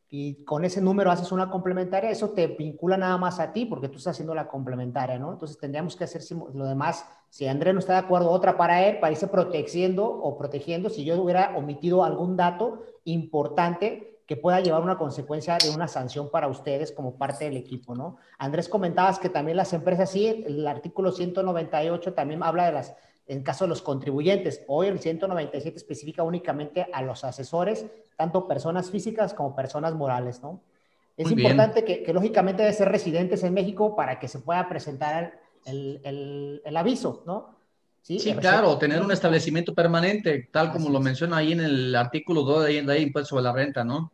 y con ese número haces una complementaria, eso te vincula nada más a ti porque tú estás haciendo la complementaria, ¿no? Entonces tendríamos que hacer lo demás, si Andrés no está de acuerdo, otra para él, para irse protegiendo o protegiendo si yo hubiera omitido algún dato importante que pueda llevar una consecuencia de una sanción para ustedes como parte del equipo, ¿no? Andrés, comentabas que también las empresas, sí, el artículo 198 también habla de las en caso de los contribuyentes. Hoy el 197 especifica únicamente a los asesores, tanto personas físicas como personas morales, ¿no? Es importante que, lógicamente debe ser residentes en México para que se pueda presentar el, el, aviso, ¿no? Sí, claro, tener un establecimiento permanente, tal como lo menciona ahí en el artículo 2 de, ahí, impuesto sobre la renta, ¿no?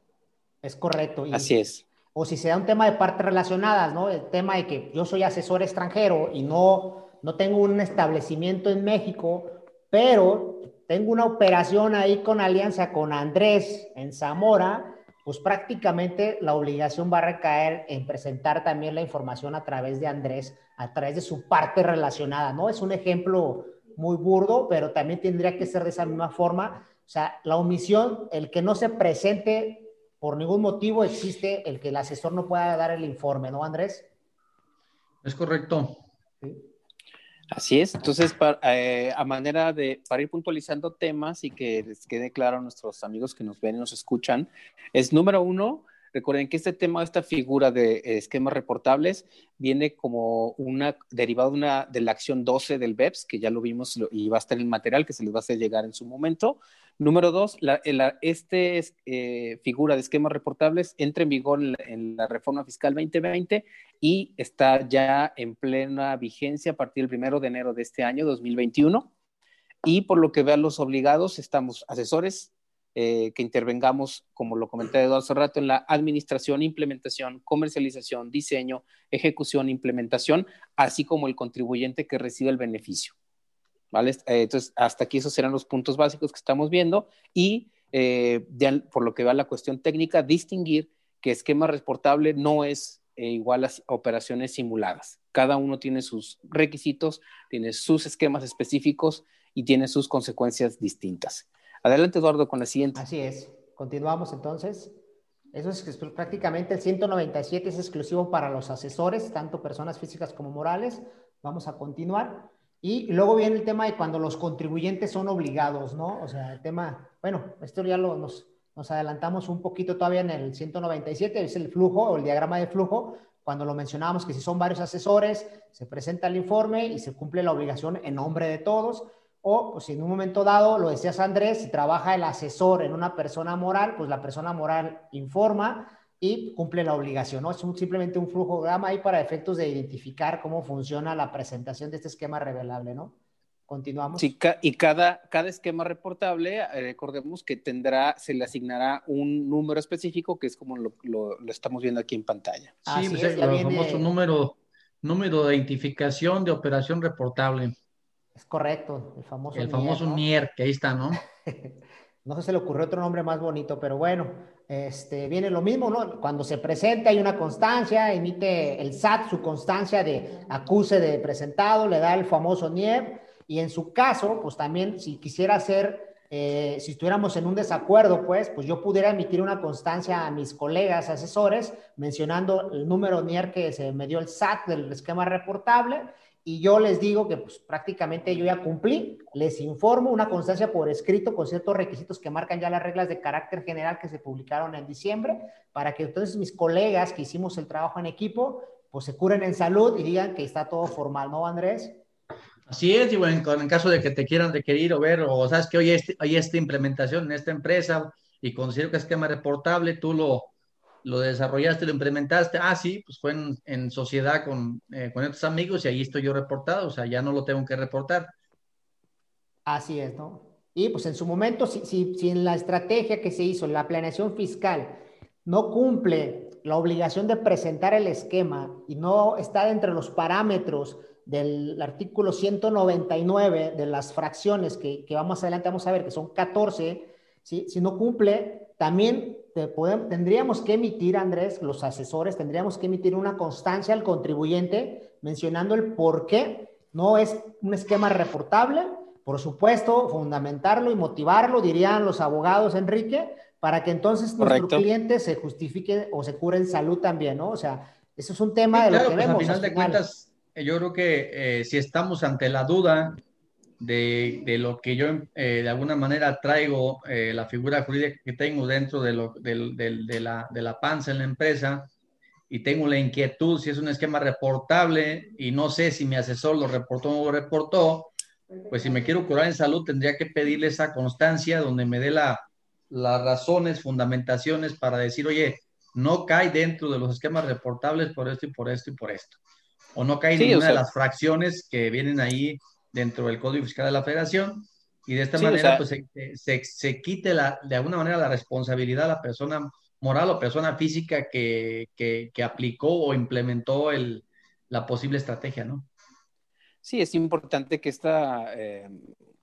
Es correcto. Así es. O si sea un tema de partes relacionadas, ¿no? El tema de que yo soy asesor extranjero y no no tengo un establecimiento en México, pero tengo una operación ahí con alianza con Andrés en Zamora, pues prácticamente la obligación va a recaer en presentar también la información a través de Andrés, a través de su parte relacionada, ¿no? Es un ejemplo muy burdo, pero también tendría que ser de esa misma forma. O sea, la omisión, el que no se presente por ningún motivo, existe el que el asesor no pueda dar el informe, ¿no, Andrés? Es correcto. Así es, entonces eh, a manera de, para ir puntualizando temas y que les quede claro a nuestros amigos que nos ven y nos escuchan, es número uno, recuerden que este tema, esta figura de esquemas reportables viene como una derivada de, la acción 12 del BEPS, que ya lo vimos y va a estar en el material que se les va a hacer llegar en su momento. Número dos, la, este eh, figura de esquemas reportables entra en vigor en la, reforma fiscal 2020 y está ya en plena vigencia a partir del primero de enero de este año 2021. Y por lo que vean los obligados, estamos asesores eh, que intervengamos, como lo comenté Eduardo hace rato, en la administración, implementación, comercialización, diseño, ejecución, implementación, así como el contribuyente que recibe el beneficio. ¿vale? Eh, entonces, hasta aquí esos serán los puntos básicos que estamos viendo y eh, por lo que va la cuestión técnica, distinguir que esquema reportable no es igual a operaciones simuladas. Cada uno tiene sus requisitos, tiene sus esquemas específicos y tiene sus consecuencias distintas. Adelante, Eduardo, con la siguiente. Así es. Continuamos entonces. Eso es prácticamente el 197 es exclusivo para los asesores, tanto personas físicas como morales. Vamos a continuar. Y luego viene el tema de cuando los contribuyentes son obligados, ¿no? O sea, el tema, bueno, esto ya lo, nos, nos adelantamos un poquito todavía en el 197, es el flujo o el diagrama de flujo, cuando lo mencionábamos que si son varios asesores, se presenta el informe y se cumple la obligación en nombre de todos, o pues, si en un momento dado, lo decías Andrés, si trabaja el asesor en una persona moral, pues la persona moral informa, y cumple la obligación, ¿no? Es simplemente un flujograma ahí para efectos de identificar cómo funciona la presentación de este esquema revelable, ¿no? Continuamos. Sí, y cada, cada esquema reportable, eh, recordemos que tendrá, se le asignará un número específico, que es como lo, lo, estamos viendo aquí en pantalla. Sí, pues, el famoso número, número de identificación de operación reportable. Es correcto, el famoso El famoso NIER, que ahí está, ¿no? no sé si se le ocurrió otro nombre más bonito, pero bueno, este, viene lo mismo, ¿no? Cuando se presenta hay una constancia, emite el SAT su constancia de acuse de presentado, le da el famoso NIEP y en su caso, pues también si quisiera hacer eh, si estuviéramos en un desacuerdo, pues, pues yo pudiera emitir una constancia a mis colegas asesores mencionando el número NIER que se me dio el SAT del esquema reportable y yo les digo que pues, prácticamente yo ya cumplí, les informo una constancia por escrito con ciertos requisitos que marcan ya las reglas de carácter general que se publicaron en diciembre, para que entonces mis colegas que hicimos el trabajo en equipo, pues se curen en salud y digan que está todo formal, ¿no, Andrés? Así es, y bueno, en, caso de que te quieran requerir o ver, o sabes que hoy este, hay esta implementación en esta empresa y considero que es esquema reportable, tú lo, lo desarrollaste, lo implementaste, ah, sí, pues fue en, sociedad con, eh, con estos amigos y ahí estoy yo reportado, o sea, ya no lo tengo que reportar. Así es, ¿no? Y pues en su momento, si, si, si en la estrategia que se hizo, en la planeación fiscal, no cumple la obligación de presentar el esquema y no está dentro de los parámetros del artículo 199 de las fracciones que, que vamos adelante, vamos a ver que son 14, ¿sí? si no cumple, también tendríamos que emitir, Andrés, los asesores, tendríamos que emitir una constancia al contribuyente mencionando el por qué no es un esquema reportable, por supuesto, fundamentarlo y motivarlo, dirían los abogados, Enrique, para que entonces nuestro cliente se justifique o se cure en salud también, ¿no? O sea, eso es un tema de lo que pues, vemos. Al final de cuentas, yo creo que eh, si estamos ante la duda de, de lo que yo eh, de alguna manera traigo, eh, la figura jurídica que tengo dentro de, lo, de, de, la, de la panza en la empresa y tengo la inquietud si es un esquema reportable y no sé si mi asesor lo reportó o no lo reportó, pues si me quiero curar en salud tendría que pedirle esa constancia donde me dé la, las razones, fundamentaciones para decir, oye, no cae dentro de los esquemas reportables por esto y por esto y por esto. O no cae ninguna de las fracciones que vienen ahí dentro del Código Fiscal de la Federación y de esta manera pues, se, se, quite la, de alguna manera la responsabilidad a la persona moral o persona física que, que, que aplicó o implementó el, la posible estrategia, ¿no? Sí, es importante que esta, eh,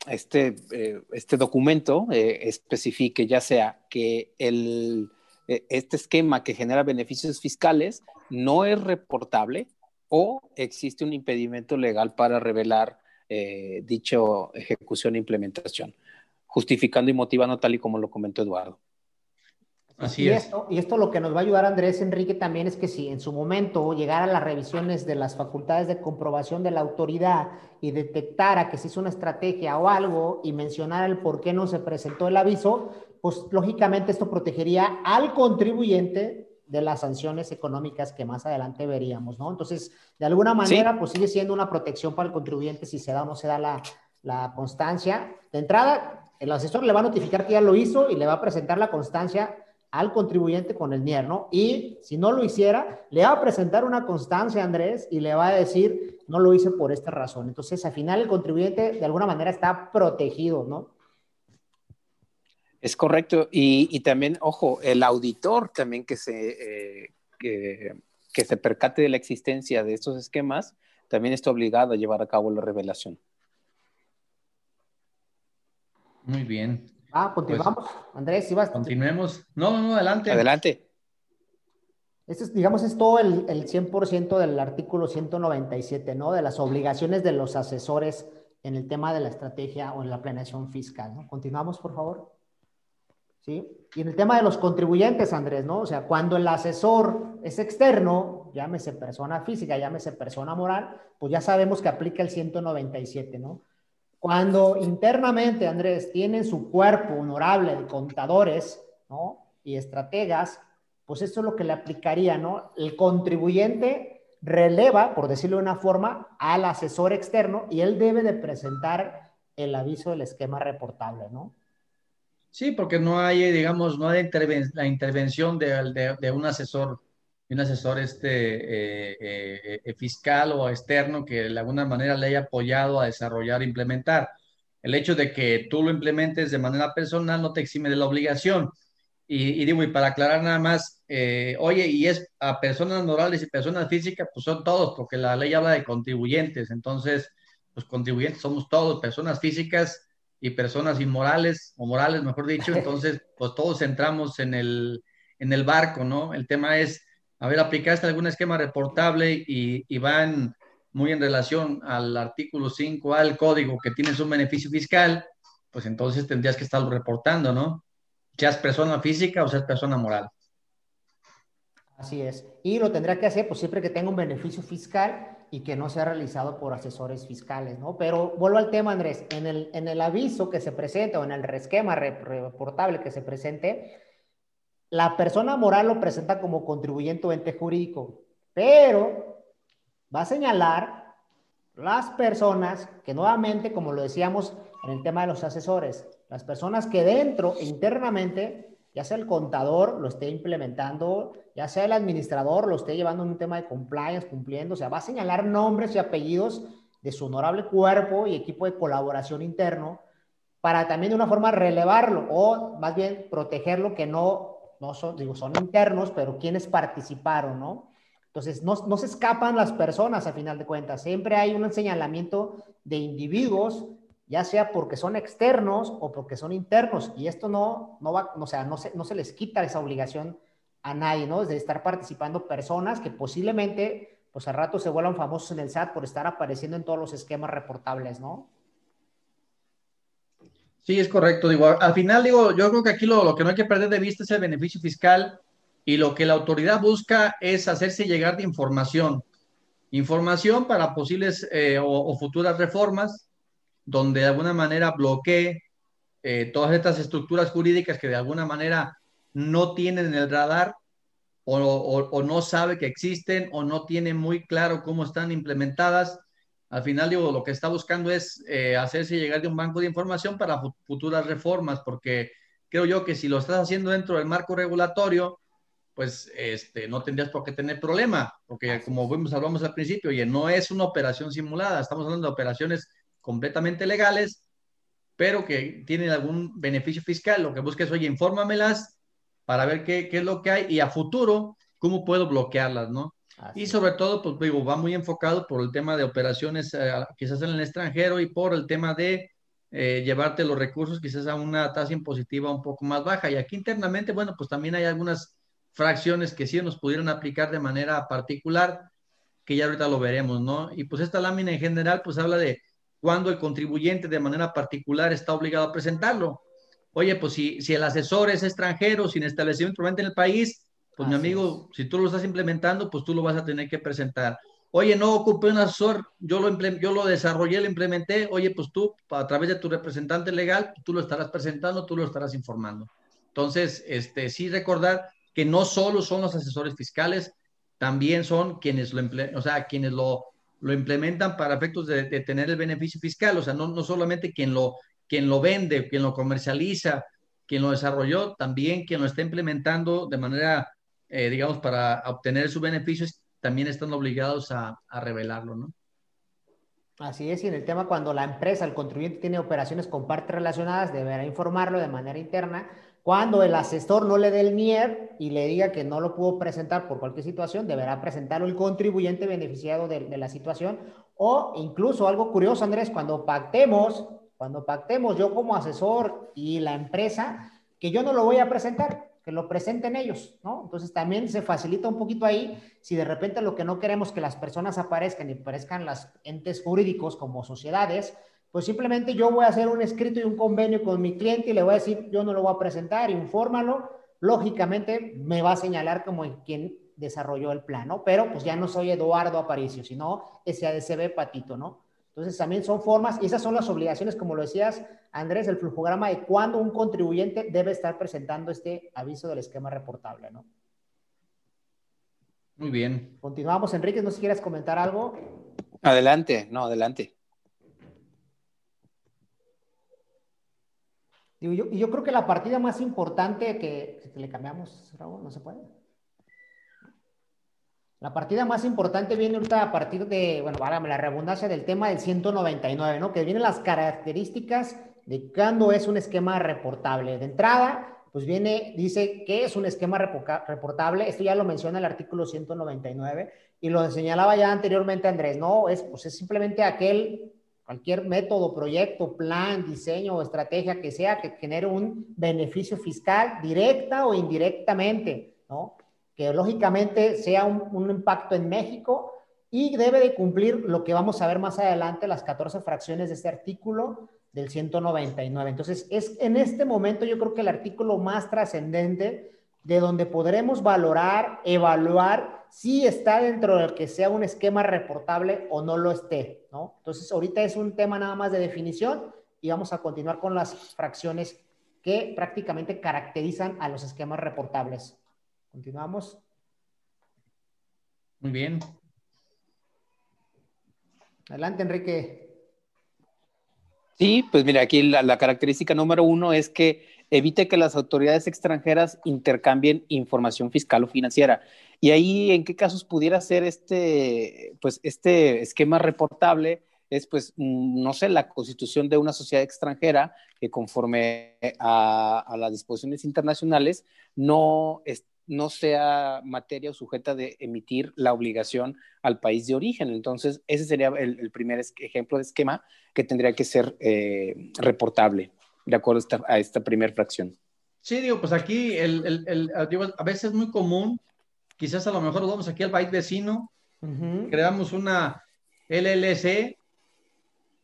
este, eh, este documento eh, especifique ya sea que el, este esquema que genera beneficios fiscales no es reportable o existe un impedimento legal para revelar eh, dicho ejecución e implementación, justificando y motivando tal y como lo comentó Eduardo. Así y es. Esto, y esto lo que nos va a ayudar Andrés Enrique también es que si en su momento llegara a las revisiones de las facultades de comprobación de la autoridad y detectara que se hizo una estrategia o algo y mencionara el por qué no se presentó el aviso, pues lógicamente esto protegería al contribuyente de las sanciones económicas que más adelante veríamos, ¿no? Entonces, de alguna manera, pues sigue siendo una protección para el contribuyente si se da o no se da la, la constancia. De entrada, el asesor le va a notificar que ya lo hizo y le va a presentar la constancia al contribuyente con el NIER, ¿no? Y si no lo hiciera, le va a presentar una constancia, Andrés, y le va a decir, no lo hice por esta razón. Entonces, al final, el contribuyente de alguna manera está protegido, ¿no? Es correcto. Y, también, ojo, el auditor también que se, eh, que, se percate de la existencia de estos esquemas, también está obligado a llevar a cabo la revelación. Muy bien. Ah, continuamos. Pues, Andrés, si vas. Continuemos. No, no, no, adelante. Adelante. Este es, digamos, es todo el, el 100% del artículo 197, ¿no? De las obligaciones de los asesores en el tema de la estrategia o en la planeación fiscal, ¿no? Continuamos, por favor. ¿Sí? Y en el tema de los contribuyentes, Andrés, ¿no? O sea, cuando el asesor es externo, llámese persona física, llámese persona moral, pues ya sabemos que aplica el 197, ¿no? Cuando internamente, Andrés, tienen su cuerpo honorable de contadores, ¿no? Y estrategas, pues esto es lo que le aplicaría, ¿no? El contribuyente releva, por decirlo de una forma, al asesor externo y él debe de presentar el aviso del esquema reportable, ¿no? Sí, porque no hay, digamos, no hay la intervención de, un asesor, un asesor este, eh, eh, fiscal o externo que de alguna manera le haya apoyado a desarrollar e implementar. El hecho de que tú lo implementes de manera personal no te exime de la obligación. Y, digo, y para aclarar nada más, eh, oye, y es a personas morales y personas físicas, pues son todos, porque la ley habla de contribuyentes. Entonces, los contribuyentes somos todos, personas físicas y personas inmorales, o morales, mejor dicho, entonces, pues todos entramos en el, en el barco, ¿no? El tema es, a ver, ¿aplicaste algún esquema reportable y, y van muy en relación al artículo 5 al código que tienes un beneficio fiscal pues entonces tendrías que estarlo reportando, ¿no? Seas persona física o seas persona moral. Así es. Y lo tendrá que hacer pues siempre que tenga un beneficio fiscal y que no sea realizado por asesores fiscales, ¿no? Pero vuelvo al tema, Andrés, en el, en el aviso que se presente o en el esquema reportable que se presente, la persona moral lo presenta como contribuyente o ente jurídico, pero va a señalar las personas que nuevamente, como lo decíamos en el tema de los asesores, las personas que dentro internamente ya sea el contador lo esté implementando, ya sea el administrador lo esté llevando en un tema de compliance, cumpliendo, o sea, va a señalar nombres y apellidos de su honorable cuerpo y equipo de colaboración interno para también de una forma relevarlo o más bien protegerlo que no, no son, digo, son internos, pero quienes participaron, ¿no? Entonces, no, no se escapan las personas a final de cuentas, siempre hay un señalamiento de individuos ya sea porque son externos o porque son internos. Y esto no, no va, o sea, no se, no se les quita esa obligación a nadie, ¿no? De estar participando personas que posiblemente, pues al rato se vuelvan famosos en el SAT por estar apareciendo en todos los esquemas reportables, ¿no? Sí, es correcto. Digo, al final, digo, yo creo que aquí lo, lo que no hay que perder de vista es el beneficio fiscal y lo que la autoridad busca es hacerse llegar de información. Información para posibles eh, o futuras reformas donde de alguna manera bloquee eh, todas estas estructuras jurídicas que de alguna manera no tienen el radar o, no sabe que existen o no tiene muy claro cómo están implementadas. Al final, digo, lo que está buscando es eh, hacerse llegar de un banco de información para futuras reformas, porque creo yo que si lo estás haciendo dentro del marco regulatorio, pues este, no tendrías por qué tener problema, porque como vimos, hablamos al principio, oye, no es una operación simulada, estamos hablando de operaciones completamente legales, pero que tienen algún beneficio fiscal. Lo que busca es, oye, infórmamelas para ver qué, qué es lo que hay y a futuro, cómo puedo bloquearlas, ¿no? y sobre todo, pues digo, va muy enfocado por el tema de operaciones eh, quizás en el extranjero y por el tema de eh, llevarte los recursos quizás a una tasa impositiva un poco más baja. Y aquí internamente, bueno, pues también hay algunas fracciones que sí nos pudieran aplicar de manera particular, que ya ahorita lo veremos, ¿no? Y pues esta lámina en general, pues habla de cuando el contribuyente de manera particular está obligado a presentarlo. Oye, pues si, si el asesor es extranjero, sin establecimiento en el país, pues mi amigo, si tú lo estás implementando, pues tú lo vas a tener que presentar. Oye, no ocupé un asesor, yo lo, yo lo desarrollé, lo implementé, oye, pues tú, a través de tu representante legal, tú lo estarás presentando, tú lo estarás informando. Entonces, este, sí recordar que no solo son los asesores fiscales, también son quienes lo, o sea, quienes lo, lo implementan para efectos de, tener el beneficio fiscal, o sea, no, no solamente quien lo, quien lo vende, quien lo comercializa, quien lo desarrolló, también quien lo está implementando de manera, eh, digamos, para obtener sus beneficios, también están obligados a, a revelarlo, ¿no? Así es, y en el tema cuando la empresa, el contribuyente tiene operaciones con partes relacionadas, deberá informarlo de manera interna cuando el asesor no le dé el NIER y le diga que no lo pudo presentar por cualquier situación, deberá presentarlo el contribuyente beneficiado de, la situación. O incluso algo curioso, Andrés, cuando pactemos, cuando pactemos yo como asesor y la empresa, que yo no lo voy a presentar, que lo presenten ellos, ¿no? Entonces también se facilita un poquito ahí si de repente lo que no queremos que las personas aparezcan y aparezcan las entes jurídicos como sociedades, pues simplemente yo voy a hacer un escrito y un convenio con mi cliente y le voy a decir, yo no lo voy a presentar, infórmalo, lógicamente me va a señalar como quien desarrolló el plan, ¿no? Pero pues ya no soy Eduardo Aparicio, sino SADCB Patito, ¿no? Entonces también son formas, y esas son las obligaciones, como lo decías, Andrés, el flujograma de cuándo un contribuyente debe estar presentando este aviso del esquema reportable, ¿no? Muy bien. Continuamos, Enrique, ¿no si quieres comentar algo? Adelante, no, adelante. Digo, yo, yo creo que la partida más importante que, que le cambiamos, Raúl, no se puede. La partida más importante viene ahorita a partir de, bueno, válgame la redundancia del tema del 199, ¿no? Que vienen las características de cuándo es un esquema reportable. De entrada, pues viene, dice que es un esquema reportable. Esto ya lo menciona el artículo 199 y lo señalaba ya anteriormente Andrés, ¿no? Es, pues es simplemente aquel cualquier método, proyecto, plan, diseño o estrategia que sea que genere un beneficio fiscal directa o indirectamente, ¿no? Que lógicamente sea un, impacto en México y debe de cumplir lo que vamos a ver más adelante, las 14 fracciones de este artículo del 199. Entonces, es en este momento yo creo que el artículo más trascendente de donde podremos valorar, evaluar si está dentro del que sea un esquema reportable o no lo esté, ¿no? Entonces, ahorita es un tema nada más de definición y vamos a continuar con las fracciones que prácticamente caracterizan a los esquemas reportables. Continuamos. Muy bien. Adelante, Enrique. Sí, pues mira, aquí la, característica número uno es que evite que las autoridades extranjeras intercambien información fiscal o financiera. Y ahí, ¿en qué casos pudiera ser este, pues, este esquema reportable? Es, pues, mm, no sé, la constitución de una sociedad extranjera que conforme a, a las disposiciones internacionales no, es, no sea materia o sujeta de emitir la obligación al país de origen. Entonces, ese sería el, primer ejemplo de esquema que tendría que ser eh, reportable, de acuerdo a esta, primera fracción. Sí, digo, pues aquí el, a veces es muy común, quizás a lo mejor vamos aquí al país vecino, creamos una LLC,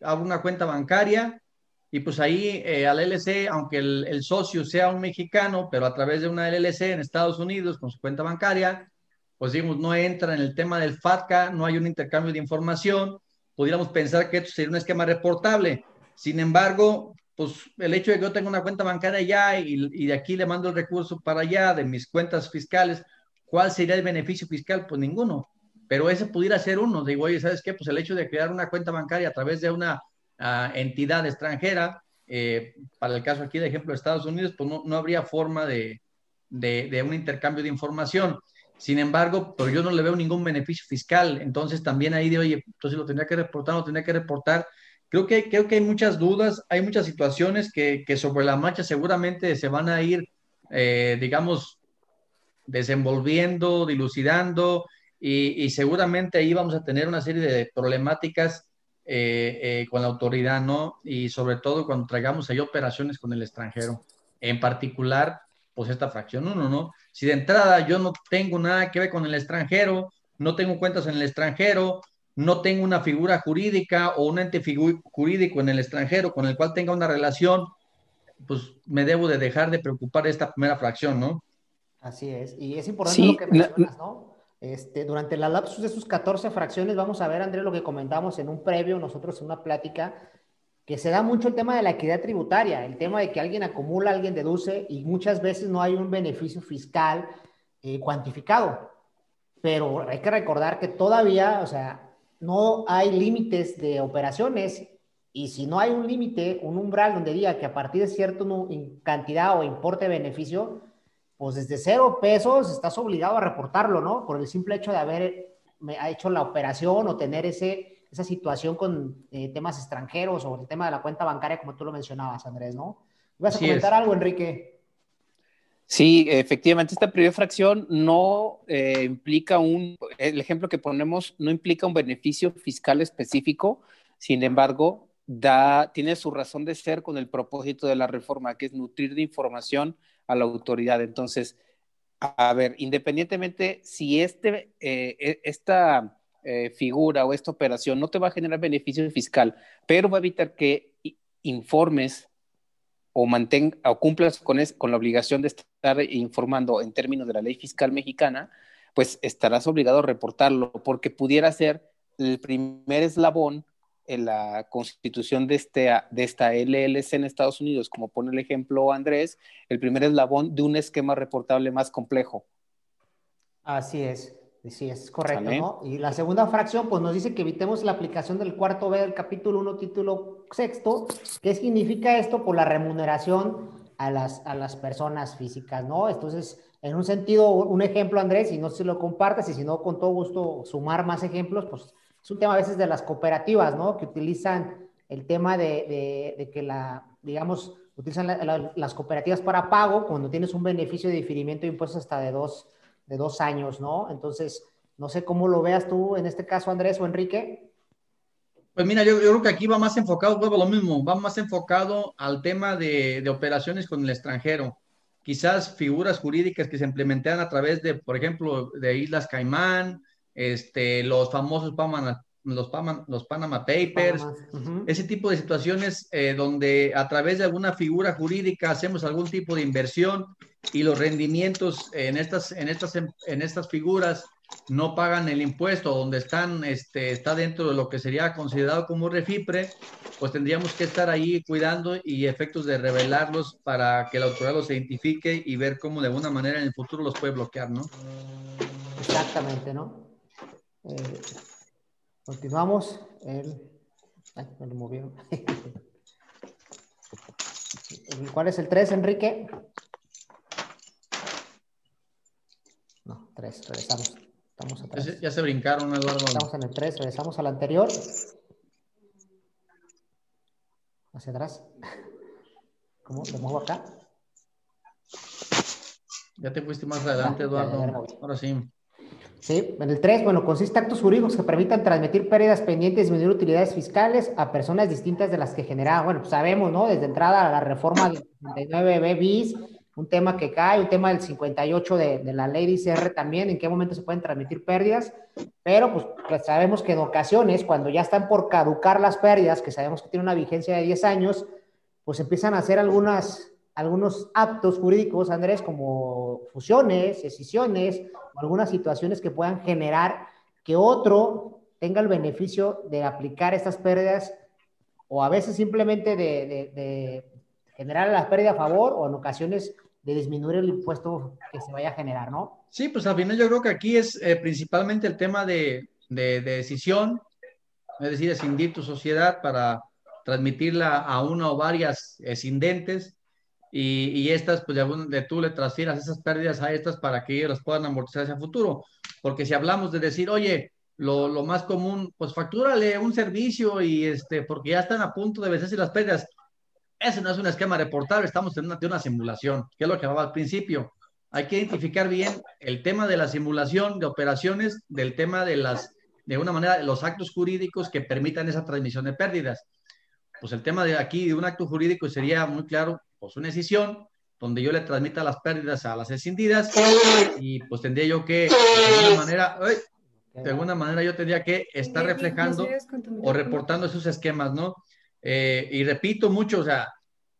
hago una cuenta bancaria, y pues ahí eh, al LLC, aunque el, socio sea un mexicano, pero a través de una LLC en Estados Unidos con su cuenta bancaria, pues digamos, no entra en el tema del FATCA, no hay un intercambio de información, pudiéramos pensar que esto sería un esquema reportable. Sin embargo, pues el hecho de que yo tenga una cuenta bancaria allá y, y de aquí le mando el recurso para allá de mis cuentas fiscales, ¿cuál sería el beneficio fiscal? Pues ninguno. Pero ese pudiera ser uno. Digo, oye, ¿sabes qué? Pues el hecho de crear una cuenta bancaria a través de una entidad extranjera, eh, para el caso aquí de ejemplo de Estados Unidos, pues no, habría forma de, un intercambio de información. Sin embargo, pero yo no le veo ningún beneficio fiscal. Entonces también ahí de, oye, entonces lo tendría que reportar, lo tendría que reportar. Creo que, creo que hay muchas dudas, hay muchas situaciones que, sobre la marcha seguramente se van a ir, eh, digamos, desenvolviendo, dilucidando y, seguramente ahí vamos a tener una serie de problemáticas eh, eh, con la autoridad, ¿no? Y sobre todo cuando traigamos ahí operaciones con el extranjero, en particular, pues esta fracción 1, ¿no? Si de entrada yo no tengo nada que ver con el extranjero, no tengo cuentas en el extranjero, no tengo una figura jurídica o un ente jurídico en el extranjero con el cual tenga una relación, pues me debo de dejar de preocupar esta primera fracción, ¿no? Así es, y es importante lo que mencionas, ¿no? Este, durante la lapsus de sus 14 fracciones, vamos a ver, Andrés, lo que comentamos en un previo, nosotros en una plática, que se da mucho el tema de la equidad tributaria, el tema de que alguien acumula, alguien deduce y muchas veces no hay un beneficio fiscal eh, cuantificado. Pero hay que recordar que todavía, o sea, no hay límites de operaciones y si no hay un límite, un umbral donde diga que a partir de cierta cantidad o importe de beneficio, pues desde cero pesos estás obligado a reportarlo, ¿no? Por el simple hecho de haber hecho la operación o tener ese, esa situación con eh, temas extranjeros o el tema de la cuenta bancaria, como tú lo mencionabas, Andrés, ¿no? ¿Vas a comentar algo, Enrique? Sí, efectivamente, esta primera fracción no eh, implica un, el ejemplo que ponemos no implica un beneficio fiscal específico, sin embargo, da, tiene su razón de ser con el propósito de la reforma, que es nutrir de información a la autoridad. Entonces, a ver, independientemente si este, eh, e, esta eh, figura o esta operación no te va a generar beneficio fiscal, pero va a evitar que informes o, mantenga, o cumplas con, con la obligación de estar informando en términos de la ley fiscal mexicana, pues estarás obligado a reportarlo, porque pudiera ser el primer eslabón en la constitución de, este, de esta LLC en Estados Unidos, como pone el ejemplo Andrés, el primer eslabón de un esquema reportable más complejo. Así es, sí, es correcto, ¿no? Y la segunda fracción, pues nos dice que evitemos la aplicación del cuarto B del capítulo 1, título sexto. ¿Qué significa esto? Por la remuneración a las, a las personas físicas, ¿no? Entonces, en un sentido, un ejemplo, Andrés, y no se lo compartas, y si no, con todo gusto sumar más ejemplos, pues es un tema a veces de las cooperativas, ¿no? Que utilizan el tema de, que la, digamos, utilizan las cooperativas para pago cuando tienes un beneficio de diferimiento de impuestos hasta de dos, de dos años, ¿no? Entonces, no sé cómo lo veas tú en este caso, Andrés o Enrique. Pues mira, yo, creo que aquí va más enfocado, vuelvo lo mismo, va más enfocado al tema de, de, operaciones con el extranjero. Quizás figuras jurídicas que se implementan a través de, por ejemplo, de Islas Caimán, este, los famosos Panama, los, los Panama Papers, ese tipo de situaciones eh, donde a través de alguna figura jurídica hacemos algún tipo de inversión y los rendimientos en estas, en estas, en estas figuras no pagan el impuesto, donde están, este, está dentro de lo que sería considerado como refipre, pues tendríamos que estar ahí cuidando y efectos de revelarlos para que la autoridad los identifique y ver cómo de alguna manera en el futuro los puede bloquear, ¿no? Exactamente, ¿no? Eh, Continuamos. El... Ay, me lo movieron. ¿Cuál es el 3, Enrique? No, 3, regresamos. Estamos atrás. Ya se brincaron, Eduardo. Estamos en el 3, regresamos al anterior. Hacia atrás. ¿Cómo? ¿Lo muevo acá? Ya te fuiste más adelante, Eduardo. Ahora sí. Sí, en el 3, bueno, consiste actos jurídicos que permitan transmitir pérdidas pendientes, y disminuir utilidades fiscales a personas distintas de las que generaba. Bueno, pues sabemos, ¿no? Desde entrada a la reforma del 69B bis, un tema que cae, un tema del 58 de, de la ley de ICR también, en qué momento se pueden transmitir pérdidas, pero pues, pues, sabemos que en ocasiones, cuando ya están por caducar las pérdidas, que sabemos que tiene una vigencia de 10 años, pues empiezan a hacer algunas, algunos actos jurídicos, Andrés, como fusiones, escisiones, algunas situaciones que puedan generar que otro tenga el beneficio de aplicar estas pérdidas o a veces simplemente de, generar la pérdida a favor o en ocasiones de disminuir el impuesto que se vaya a generar, ¿no? Sí, pues al final yo creo que aquí es eh, principalmente el tema de, decisión, es decir, escindir tu sociedad para transmitirla a una o varias escindentes y, estas, pues de, tú le transfieras esas pérdidas a estas para que ellos las puedan amortizar hacia futuro. Porque si hablamos de decir, oye, lo, lo, más común, pues factúrale un servicio y este, porque ya están a punto de vencerse las pérdidas. Ese no es un esquema reportable, estamos en una, una simulación, que es lo que hablaba al principio. Hay que identificar bien el tema de la simulación de operaciones, del tema de las, de una manera, los actos jurídicos que permitan esa transmisión de pérdidas. Pues el tema de aquí de un acto jurídico sería muy claro, pues una decisión donde yo le transmita las pérdidas a las escindidas y pues tendría yo que, de alguna manera, de alguna manera yo tendría que estar reflejando o reportando esos esquemas, ¿no? Eh, y repito mucho, o sea,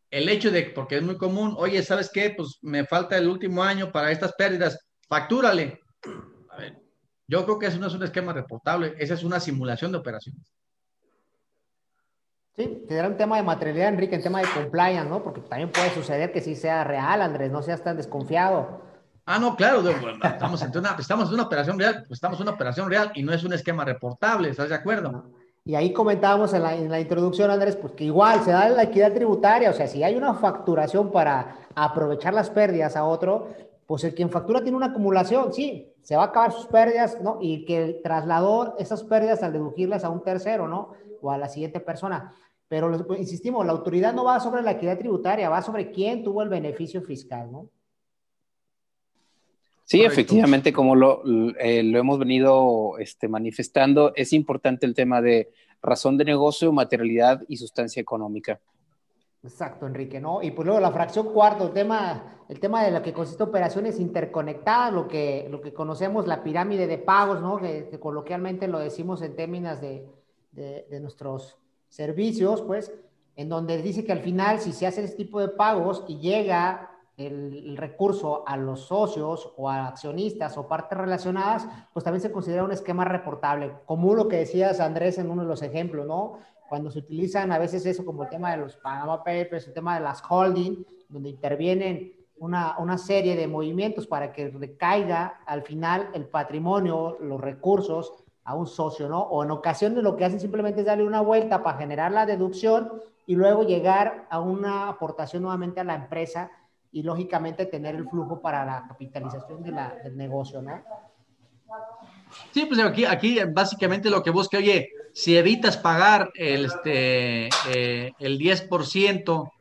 el hecho de, porque es muy común, oye, ¿sabes qué? Pues me falta el último año para estas pérdidas, factúrale. A ver, yo creo que eso no es un esquema reportable, esa es una simulación de operaciones. Sí, que era un tema de materialidad, Enrique, en tema de compliance, ¿no? Porque también puede suceder que sí sea real, Andrés, no seas tan desconfiado. Ah, no, claro, estamos en una, estamos en una operación real, pues estamos en una operación real y no es un esquema reportable, ¿estás de acuerdo? Y ahí comentábamos en la, en la introducción, Andrés, pues que igual se da la equidad tributaria, o sea, si hay una facturación para aprovechar las pérdidas a otro, pues el quien factura tiene una acumulación, sí, se va a acabar sus pérdidas, ¿no? Y que trasladó esas pérdidas al deducirlas a un tercero, ¿no? O a la siguiente persona. Pero insistimos, la autoridad no va sobre la equidad tributaria, va sobre quién tuvo el beneficio fiscal, ¿no? Sí, efectivamente, como lo, eh, lo hemos venido este, manifestando, es importante el tema de razón de negocio, materialidad y sustancia económica. Exacto, Enrique, ¿no? Y pues luego la fracción cuarto, el tema, el tema de la que consiste operaciones interconectadas, lo que, lo que conocemos, la pirámide de pagos, ¿no? Que, coloquialmente lo decimos en términos de, de, de nuestros servicios, pues, en donde dice que al final, si se hace este tipo de pagos y llega el, recurso a los socios o a accionistas o partes relacionadas, pues también se considera un esquema reportable, como lo que decías, Andrés, en uno de los ejemplos, ¿no? Cuando se utilizan a veces eso como el tema de los Panama Papers, el tema de las holding, donde intervienen una, una, serie de movimientos para que recaiga al final el patrimonio, los recursos a un socio, ¿no? O en ocasiones lo que hacen simplemente es darle una vuelta para generar la deducción y luego llegar a una aportación nuevamente a la empresa y lógicamente tener el flujo para la capitalización del negocio, ¿no? Sí, pues aquí, aquí básicamente lo que busca, oye, si evitas pagar el, este, eh, el 10%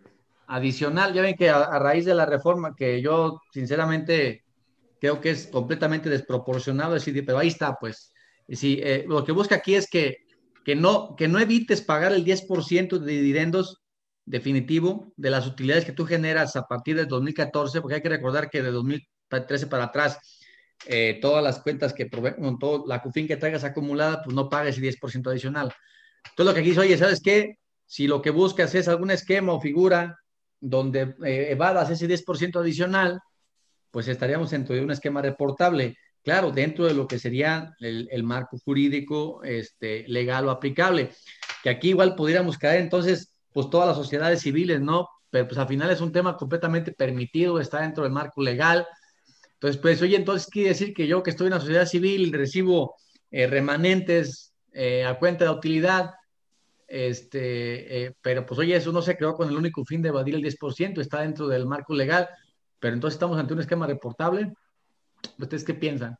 adicional, ya ven que a, raíz de la reforma, que yo sinceramente creo que es completamente desproporcionado decir, pero ahí está, pues Sí, eh, lo que busca aquí es que, que, no, que no evites pagar el 10% de dividendos definitivo de las utilidades que tú generas a partir del 2014, porque hay que recordar que de 2013 para atrás eh, todas las cuentas que con todo la CUFIN que traigas acumulada, pues no pagues el 10% adicional. Entonces lo que aquí dice, oye, ¿sabes qué? Si lo que buscas es algún esquema o figura donde eh, evadas ese 10% adicional, pues estaríamos dentro de un esquema reportable. Claro, dentro de lo que sería el, marco jurídico este, legal o aplicable. Que aquí igual pudiéramos caer entonces, pues todas las sociedades civiles, ¿no? Pero pues al final es un tema completamente permitido, está dentro del marco legal. Entonces, pues, oye, entonces quiere decir que yo que estoy en la sociedad civil recibo eh, remanentes eh, a cuenta de utilidad, este, eh, pero pues oye, eso no se creó con el único fin de evadir el 10%, está dentro del marco legal, pero entonces estamos ante un esquema reportable. ¿Ustedes qué piensan?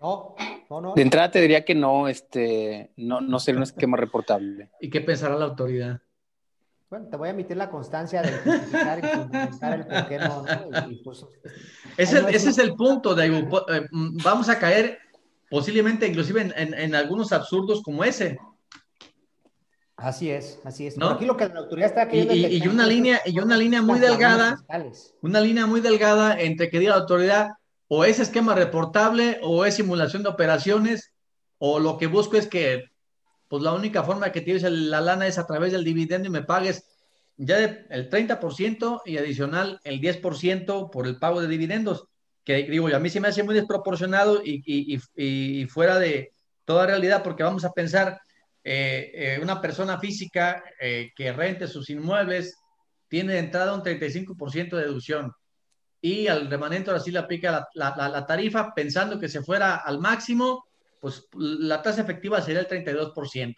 No, no, no. De entrada te diría que no, este, no, no sería un esquema reportable. ¿Y qué pensará la autoridad? Bueno, te voy a emitir la constancia de justificar y fundamentar el por qué no, pues, ese, ese es el punto, Diego. Eh, mm, vamos a caer posiblemente inclusive en, en algunos absurdos como ese. Así es, así es. ¿No? Aquí lo que la autoridad está y, y, y, una línea y una línea muy delgada, una línea muy delgada entre que diga la autoridad o es esquema reportable o es simulación de operaciones o lo que busco es que pues la única forma que tienes la lana es a través del dividendo y me pagues ya el 30% y adicional el 10% por el pago de dividendos, que digo, a mí se me hace muy desproporcionado y, y, y fuera de toda realidad porque vamos a pensar eh, eh, una persona física eh, que rente sus inmuebles tiene de entrada un 35% de deducción y al remanente ahora sí le aplica la, tarifa pensando que se fuera al máximo, pues la tasa efectiva sería el 32%.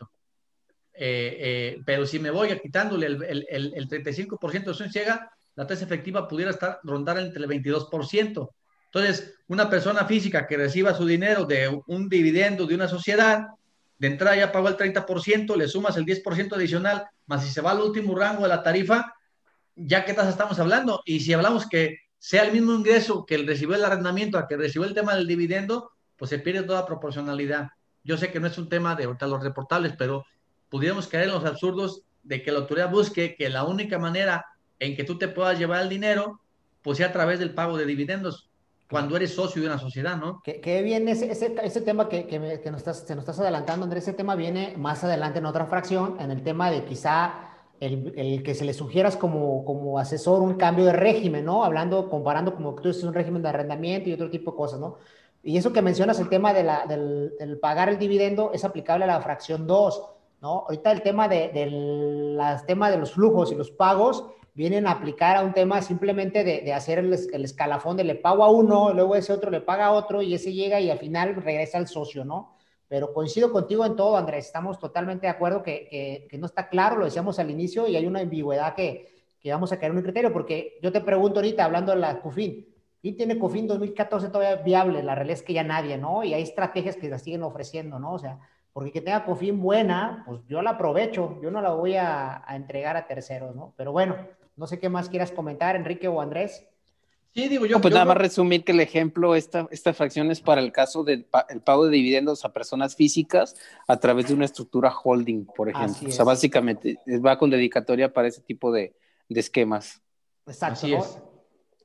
pero si me voy quitándole el, el, 35% de deducción ciega, la tasa efectiva pudiera estar rondar entre el 22%. Entonces, una persona física que reciba su dinero de un dividendo de una sociedad, de entrada ya pagó el 30%, le sumas el 10% adicional, más si se va al último rango de la tarifa, ya qué tasa estamos hablando. Y si hablamos que sea el mismo ingreso que el recibió el arrendamiento a que recibió el tema del dividendo, pues se pierde toda proporcionalidad. Yo sé que no es un tema de ahorita los reportables, pero pudiéramos caer en los absurdos de que la autoridad busque que la única manera en que tú te puedas llevar el dinero, pues sea a través del pago de dividendos cuando eres socio de una sociedad, ¿no? Que, viene ese, ese, tema que, que, nos estás, nos estás adelantando, Andrés, ese tema viene más adelante en otra fracción, en el tema de quizá el, el, que se le sugieras como, como asesor un cambio de régimen, ¿no? Hablando, comparando como que tú dices un régimen de arrendamiento y otro tipo de cosas, ¿no? Y eso que mencionas, el tema de la, del, del, pagar el dividendo, es aplicable a la fracción 2, ¿no? Ahorita el tema de, de, tema de los flujos y los pagos vienen a aplicar a un tema simplemente de, hacer el, escalafón de le pago a uno, luego ese otro le paga a otro y ese llega y al final regresa al socio, ¿no? Pero coincido contigo en todo, Andrés, estamos totalmente de acuerdo que, no está claro, lo decíamos al inicio, y hay una ambigüedad que, que vamos a caer en un criterio, porque yo te pregunto ahorita, hablando de la CUFIN, ¿quién tiene CUFIN 2014 todavía viable? La realidad es que ya nadie, ¿no? Y hay estrategias que la siguen ofreciendo, ¿no? O sea, porque que tenga CUFIN buena, pues yo la aprovecho, yo no la voy a, a entregar a terceros, ¿no? Pero bueno, no sé qué más quieras comentar, Enrique o Andrés. Sí, digo yo. pues nada más resumir que el ejemplo, esta, esta fracción es para el caso del pago de dividendos a personas físicas a través de una estructura holding, por ejemplo. O sea, básicamente va con dedicatoria para ese tipo de, esquemas. Exacto. Así es.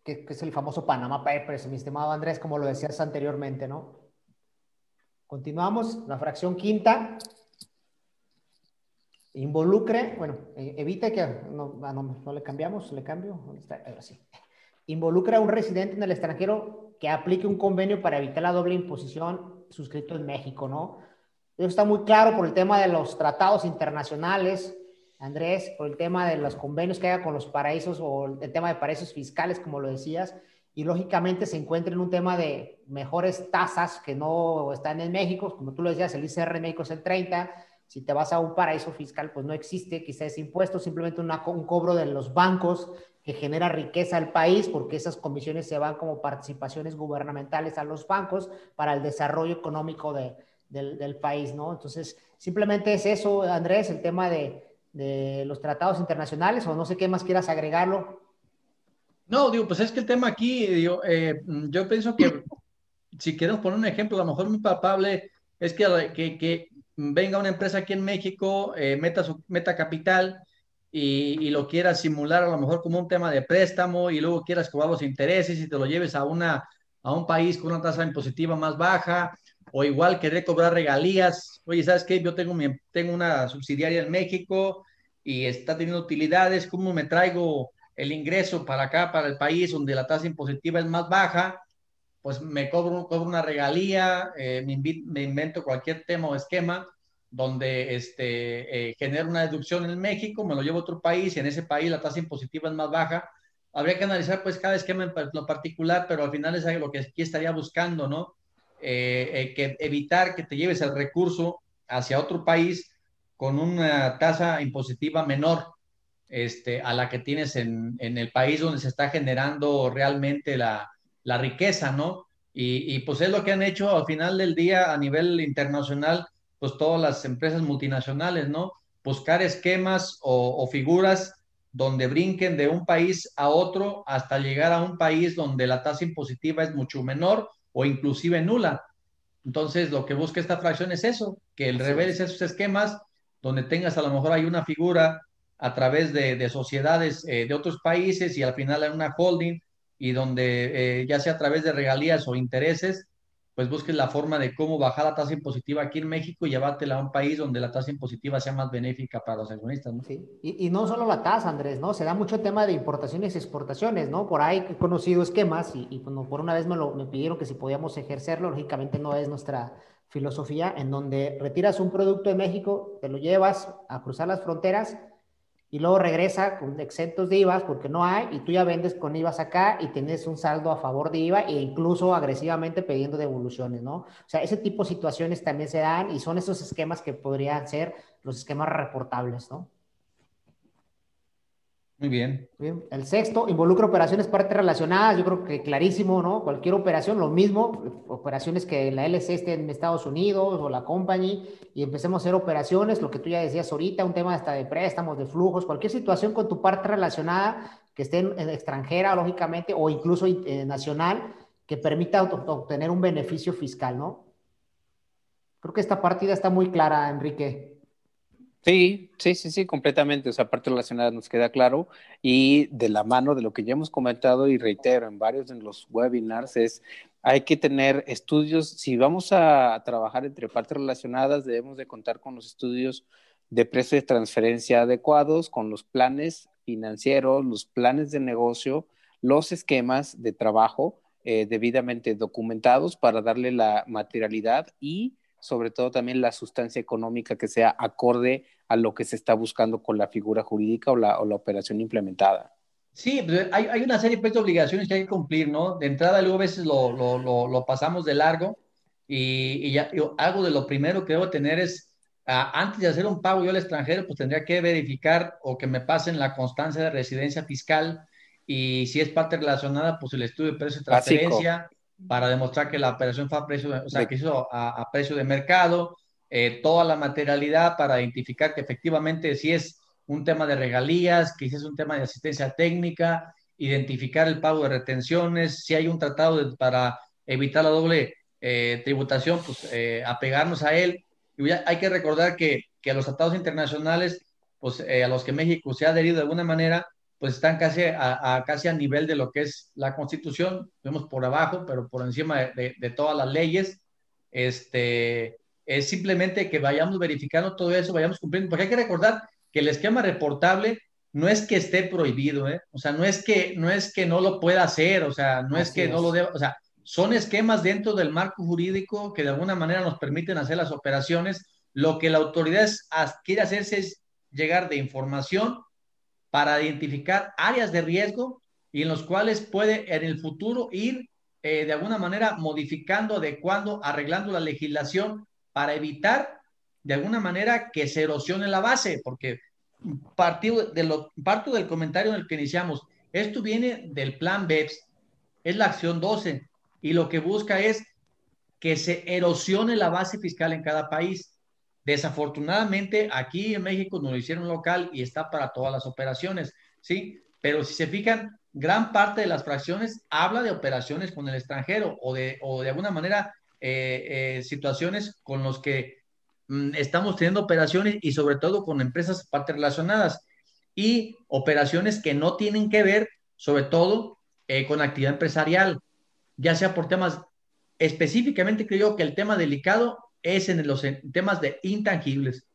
Que, que, es el famoso Panama Papers, mi estimado Andrés, como lo decías anteriormente, ¿no? Continuamos, la fracción quinta, involucre, bueno, e, evite que, ah, no, le cambiamos, le cambio. Ahora sí. Involucra a un residente en el extranjero que aplique un convenio para evitar la doble imposición suscrito en México, ¿no? Eso está muy claro por el tema de los tratados internacionales, Andrés, por el tema de los convenios que haya con los paraísos o el tema de paraísos fiscales, como lo decías, y lógicamente se encuentra en un tema de mejores tasas que no están en México, como tú lo decías, el ICR en México es el 30, si te vas a un paraíso fiscal, pues no existe quizá ese impuesto, simplemente un cobro de los bancos que genera riqueza al país, porque esas comisiones se van como participaciones gubernamentales a los bancos para el desarrollo económico de, del, país, ¿no? Entonces, simplemente es eso, Andrés, el tema de, de los tratados internacionales, o no sé qué más quieras agregarlo. No, digo, pues es que el tema aquí, digo, eh, yo pienso que si queremos poner un ejemplo, a lo mejor muy palpable es que venga una empresa aquí en México, eh, meta, meta capital y, lo quieras simular a lo mejor como un tema de préstamo y luego quieras cobrar los intereses y te lo lleves a una, a un país con una tasa impositiva más baja, o igual querer cobrar regalías. Oye, ¿sabes qué? Yo tengo, mi, tengo una subsidiaria en México y está teniendo utilidades, ¿cómo me traigo el ingreso para acá, para el país donde la tasa impositiva es más baja? Pues me cobro, una regalía, eh, me, invento cualquier tema o esquema donde este, eh, genero una deducción en México, me lo llevo a otro país y en ese país la tasa impositiva es más baja. Habría que analizar pues cada esquema en lo particular, pero al final es lo que aquí estaría buscando, ¿no? Eh, que evitar que te lleves el recurso hacia otro país con una tasa impositiva menor este, a la que tienes en, en, el país donde se está generando realmente la, la riqueza, ¿no? Y, y, pues es lo que han hecho al final del día a nivel internacional, pues todas las empresas multinacionales, ¿no? Buscar esquemas o, o figuras donde brinquen de un país a otro hasta llegar a un país donde la tasa impositiva es mucho menor o inclusive nula. Entonces, lo que busca esta fracción es eso, que el reveles esos esquemas donde tengas a lo mejor hay una figura a través de, sociedades eh, de otros países y al final hay una holding y donde eh, ya sea a través de regalías o intereses, pues busques la forma de cómo bajar la tasa impositiva aquí en México y llevártela a un país donde la tasa impositiva sea más benéfica para los accionistas. ¿no? Sí, y, no solo la tasa, Andrés, ¿no? Se da mucho tema de importaciones y exportaciones, ¿no? Por ahí he conocido esquemas y, y bueno, por una vez me, lo, me pidieron que si podíamos ejercerlo, lógicamente no es nuestra filosofía, en donde retiras un producto de México, te lo llevas a cruzar las fronteras y luego regresa con exentos de IVA porque no hay y tú ya vendes con IVA acá y tienes un saldo a favor de IVA e incluso agresivamente pidiendo devoluciones, ¿no? O sea, ese tipo de situaciones también se dan y son esos esquemas que podrían ser los esquemas reportables, ¿no? Muy bien. El sexto, involucra operaciones parte relacionadas. Yo creo que clarísimo, ¿no? Cualquier operación, lo mismo, operaciones que la LC esté en Estados Unidos o la company y empecemos a hacer operaciones, lo que tú ya decías ahorita, un tema hasta de préstamos, de flujos, cualquier situación con tu parte relacionada que esté en, extranjera, lógicamente, o incluso eh, nacional, que permita obtener un beneficio fiscal, ¿no? Creo que esta partida está muy clara, Enrique. Sí, sí, sí, sí, completamente. O sea, parte relacionada nos queda claro. Y de la mano de lo que ya hemos comentado y reitero en varios de los webinars es, hay que tener estudios, si vamos a trabajar entre partes relacionadas, debemos de contar con los estudios de precio de transferencia adecuados, con los planes financieros, los planes de negocio, los esquemas de trabajo eh, debidamente documentados para darle la materialidad y sobre todo también la sustancia económica que sea acorde a lo que se está buscando con la figura jurídica o la, o la operación implementada. Sí, pues, hay, hay, una serie pues, de obligaciones que hay que cumplir, ¿no? De entrada, luego a veces lo, lo, lo, lo pasamos de largo y, y ya, yo, algo de lo primero que debo tener es, uh, antes de hacer un pago yo al extranjero, pues tendría que verificar o que me pasen la constancia de residencia fiscal y si es parte relacionada, pues el estudio de precio de transferencia. Básico para demostrar que la operación fue a precio, o sea, que hizo a, a precio de mercado, eh, toda la materialidad para identificar que efectivamente si es un tema de regalías, que si es un tema de asistencia técnica, identificar el pago de retenciones, si hay un tratado de, para evitar la doble eh, tributación, pues eh, apegarnos a él. Y ya hay que recordar que, que los tratados internacionales, pues a los que México se ha adherido de alguna manera, pues están casi a, a, casi a nivel de lo que es la Constitución, vemos por abajo, pero por encima de, de, de todas las leyes. Este, es simplemente que vayamos verificando todo eso, vayamos cumpliendo, porque hay que recordar que el esquema reportable no es que esté prohibido, ¿eh? o sea, no es que no es que no lo pueda hacer, o sea, no Así es que es. no lo deba, o sea, son esquemas dentro del marco jurídico que de alguna manera nos permiten hacer las operaciones. Lo que la autoridad quiere hacerse es llegar de información para identificar áreas de riesgo y en los cuales puede en el futuro ir eh, de alguna manera modificando, adecuando, arreglando la legislación para evitar de alguna manera que se erosione la base, porque partido de lo, parto del comentario en el que iniciamos, esto viene del plan BEPS, es la acción 12, y lo que busca es que se erosione la base fiscal en cada país. Desafortunadamente, aquí en México nos lo hicieron local y está para todas las operaciones, ¿sí? Pero si se fijan, gran parte de las fracciones habla de operaciones con el extranjero o de, o de alguna manera eh, eh, situaciones con los que mm, estamos teniendo operaciones y sobre todo con empresas parte relacionadas y operaciones que no tienen que ver sobre todo eh, con actividad empresarial. ya sea por temas, específicamente creo que el tema delicado es en los temas de intangibles.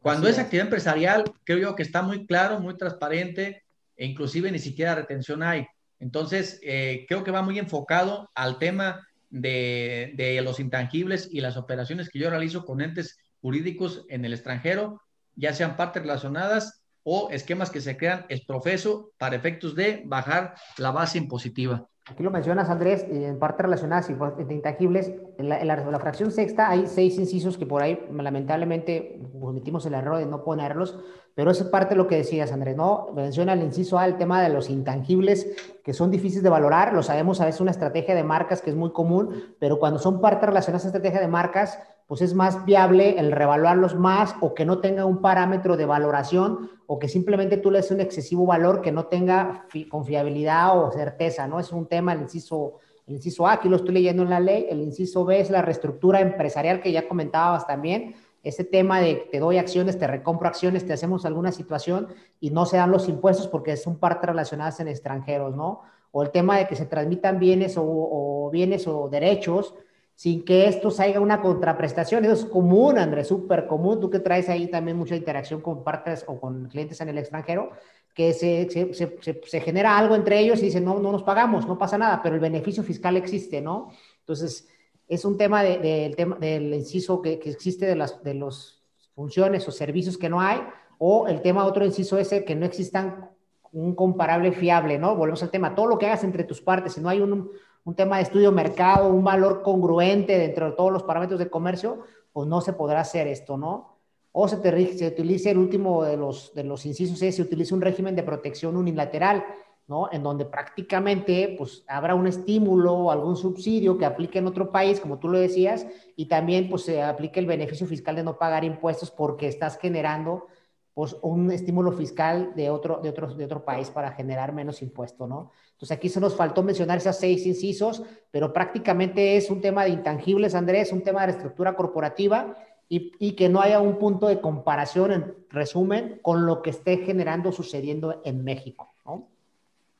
Cuando es, actividad empresarial, creo yo que está muy claro, muy transparente, e inclusive ni siquiera retención hay. Entonces, eh, creo que va muy enfocado al tema de, de, los intangibles y las operaciones que yo realizo con entes jurídicos en el extranjero, ya sean partes relacionadas o esquemas que se crean es profeso para efectos de bajar la base impositiva. Aquí lo mencionas, Andrés, en parte relacionadas de intangibles. En la, fracción sexta hay seis incisos que por ahí lamentablemente cometimos el error de no ponerlos, pero es parte de lo que decías, Andrés, ¿no? Menciona el inciso A, el tema de los intangibles que son difíciles de valorar. Lo sabemos, a veces una estrategia de marcas que es muy común, pero cuando son partes relacionadas a estrategia de marcas, pues es más viable el revaluarlos más o que no tenga un parámetro de valoración o que simplemente tú le des un excesivo valor que no tenga confiabilidad o certeza, ¿no? Es un tema, el inciso, el inciso A, aquí lo estoy leyendo en la ley, el inciso B es la reestructura empresarial que ya comentabas también, ese tema de te doy acciones, te recompro acciones, te hacemos alguna situación y no se dan los impuestos porque son partes relacionadas en extranjeros, ¿no? O el tema de que se transmitan bienes o, o bienes o derechos sin que esto salga una contraprestación. Eso es común, Andrés, súper común. Tú que traes ahí también mucha interacción con partes o con clientes en el extranjero, que se, se, se, genera algo entre ellos y dicen, no, no nos pagamos, no pasa nada, pero el beneficio fiscal existe, ¿no? Entonces, es un tema de, tema, del inciso que, que, existe de las de los funciones o servicios que no hay, o el tema otro inciso ese, que no existan un comparable fiable, ¿no? Volvemos al tema, todo lo que hagas entre tus partes, si no hay un, un tema de estudio mercado, un valor congruente dentro de todos los parámetros de comercio, pues no se podrá hacer esto, ¿no? O se, te, se utiliza el último de los, de los incisos, es, se utiliza un régimen de protección unilateral, ¿no? En donde prácticamente, pues, habrá un estímulo o algún subsidio que aplique en otro país, como tú lo decías, y también, pues, se aplique el beneficio fiscal de no pagar impuestos porque estás generando, pues, un estímulo fiscal de otro, de otro, de otro país para generar menos impuesto, ¿no? Entonces aquí se nos faltó mencionar esas seis incisos, pero prácticamente es un tema de intangibles, Andrés, un tema de estructura corporativa y, y, que no haya un punto de comparación, en resumen, con lo que esté generando, sucediendo en México. ¿no?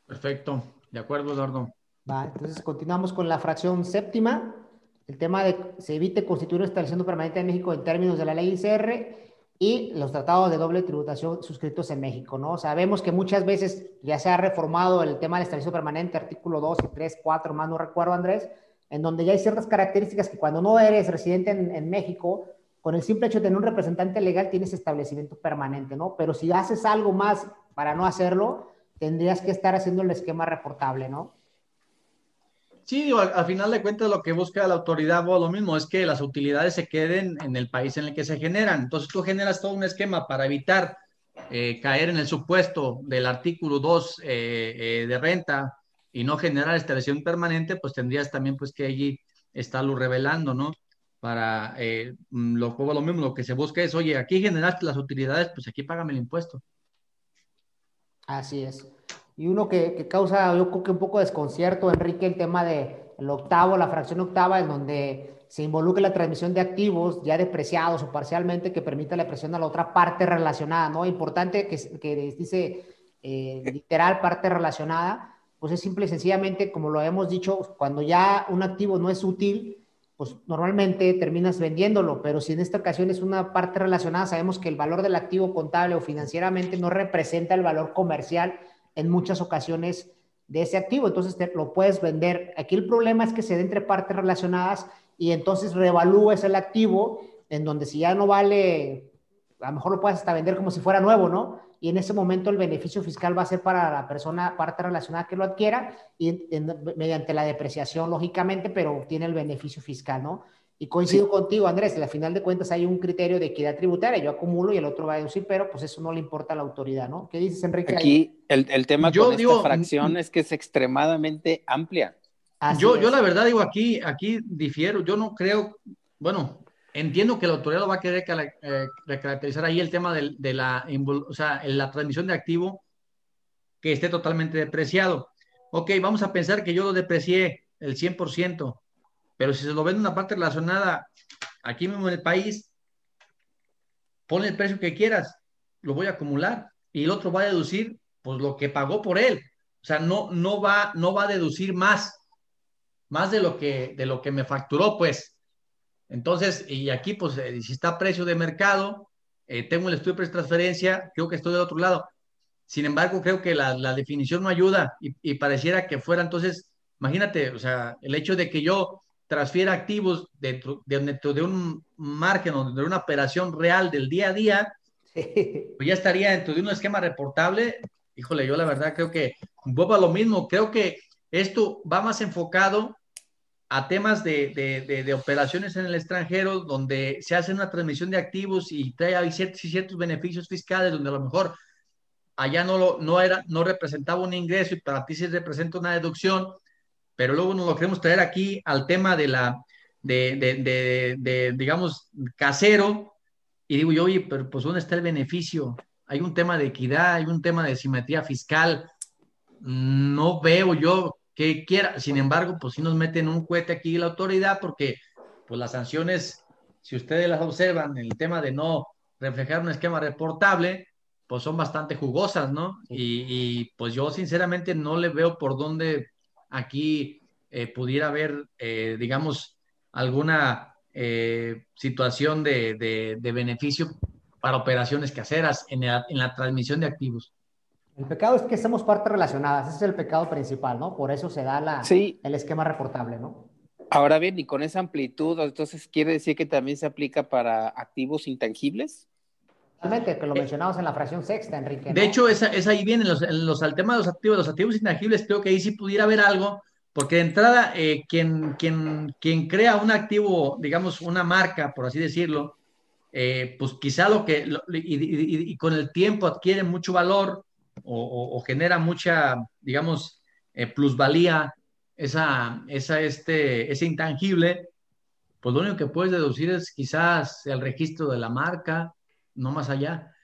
Perfecto, de acuerdo, Eduardo. Va, entonces continuamos con la fracción séptima, el tema de se evite constituir una estableciendo permanente en México en términos de la ley ICR y los tratados de doble tributación suscritos en México, ¿no? Sabemos que muchas veces ya se ha reformado el tema del establecimiento permanente, artículo 2 y 3, 4, más no recuerdo, Andrés, en donde ya hay ciertas características que cuando no eres residente en, en, México, con el simple hecho de tener un representante legal tienes establecimiento permanente, ¿no? Pero si haces algo más para no hacerlo, tendrías que estar haciendo el esquema reportable, ¿no? Sí, al, final de cuentas lo que busca la autoridad, o lo mismo, es que las utilidades se queden en el país en el que se generan. Entonces tú generas todo un esquema para evitar eh, caer en el supuesto del artículo 2 eh, eh, de renta y no generar instalación permanente, pues tendrías también pues que allí estarlo revelando, ¿no? Para mm, lo, lo mismo, lo que se busca es, oye, aquí generaste las utilidades, pues aquí págame el impuesto. Así es. Y uno que, causa, yo creo que un poco desconcierto, Enrique, el tema de el octavo, la fracción octava, en donde se involucra la transmisión de activos ya depreciados o parcialmente que permita la presión a la otra parte relacionada, ¿no? Importante que, que dice eh, literal parte relacionada, pues es simple y sencillamente, como lo hemos dicho, cuando ya un activo no es útil, pues normalmente terminas vendiéndolo, pero si en esta ocasión es una parte relacionada, sabemos que el valor del activo contable o financieramente no representa el valor comercial en muchas ocasiones de ese activo, entonces te, lo puedes vender. Aquí el problema es que se dé entre partes relacionadas y entonces reevalúes el activo en donde si ya no vale, a lo mejor lo puedes hasta vender como si fuera nuevo, ¿no? Y en ese momento el beneficio fiscal va a ser para la persona, parte relacionada que lo adquiera y mediante la depreciación, lógicamente, pero tiene el beneficio fiscal, ¿no? Y coincido contigo, Andrés, al final de cuentas hay un criterio de equidad tributaria, yo acumulo y el otro va a deducir, pero pues eso no le importa a la autoridad, ¿no? ¿Qué dices, Enrique? Aquí el, el tema yo con digo, esta fracción es que es extremadamente amplia. Yo, yo la verdad digo, aquí, aquí difiero, yo no creo, bueno, entiendo que la autoridad lo va a querer eh, recaracterizar ahí el tema de, de la, o sea, la transmisión de activo que esté totalmente depreciado. Ok, vamos a pensar que yo lo deprecié el 100%, pero si se lo vende una parte relacionada aquí mismo en el país, pon el precio que quieras, lo voy a acumular y el otro va a deducir pues lo que pagó por él. O sea, no, no, va, no va a deducir más. más de lo que, de lo que me facturó, pues. Entonces, y aquí, pues, eh, si está precio de mercado, eh, tengo el estudio de precio transferencia, creo que estoy del otro lado. Sin embargo, creo que la, la definición no ayuda y, y, pareciera que fuera entonces, imagínate, o sea, el hecho de que yo transfiera activos dentro, dentro de un margen o de una operación real del día a día, pues ya estaría dentro de un esquema reportable. Híjole, yo la verdad creo que vuelvo a lo mismo, creo que esto va más enfocado a temas de, de, de, operaciones en el extranjero, donde se hace una transmisión de activos y trae ciertos, ciertos beneficios fiscales, donde a lo mejor allá no, lo, no, era, no representaba un ingreso y para ti sí representa una deducción, pero luego nos lo queremos traer aquí al tema de la, de, de digamos, casero, y digo yo, oye, pero pues ¿dónde está el beneficio? Hay un tema de equidad, hay un tema de simetría fiscal, no veo yo que quiera. Sin embargo, pues si nos meten un cohete aquí la autoridad porque pues las sanciones, si ustedes las observan, el tema de no reflejar un esquema reportable, pues son bastante jugosas, ¿no? Y, pues yo sinceramente no le veo por dónde aquí eh, pudiera haber, eh, digamos, alguna eh, situación de, de, beneficio para operaciones caseras en en la transmisión de activos. El pecado es que somos partes relacionadas, ese es el pecado principal, ¿no? Por eso se da la, el esquema reportable, ¿no? Ahora bien, y con esa amplitud, entonces quiere decir que también se aplica para activos intangibles. Totalmente, que lo eh, mencionamos en la fracción sexta, Enrique. De hecho, esa, esa ahí viene, los, los, al tema de los activos, los activos intangibles, creo que ahí sí pudiera haber algo, porque de entrada, eh, quien, quien, quien crea un activo, digamos, una marca, por así decirlo, eh, pues quizá lo que, y, y, con el tiempo adquiere mucho valor, o, genera mucha, digamos, eh, plusvalía, esa, esa, este, ese intangible, pues lo único que puedes deducir es quizás el registro de la marca, no más allá.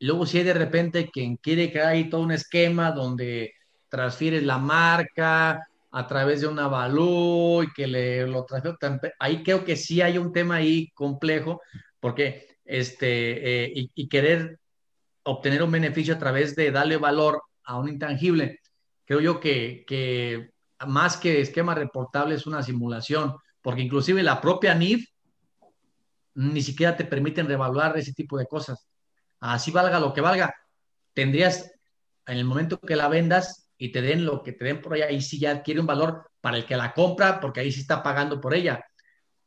Luego si hay de repente quien quiere que hay todo un esquema donde transfieres la marca a través de una valú y que le lo transfiere, ahí creo que sí hay un tema ahí complejo, porque este, eh, y, y, querer obtener un beneficio a través de darle valor a un intangible. Creo yo que, que más que esquema reportable es una simulación, porque inclusive la propia NIF ni siquiera te permiten revaluar ese tipo de cosas. Así valga lo que valga, tendrías en el momento que la vendas y te den lo que te den por ella, ahí sí ya adquiere un valor para el que la compra, porque ahí sí está pagando por ella.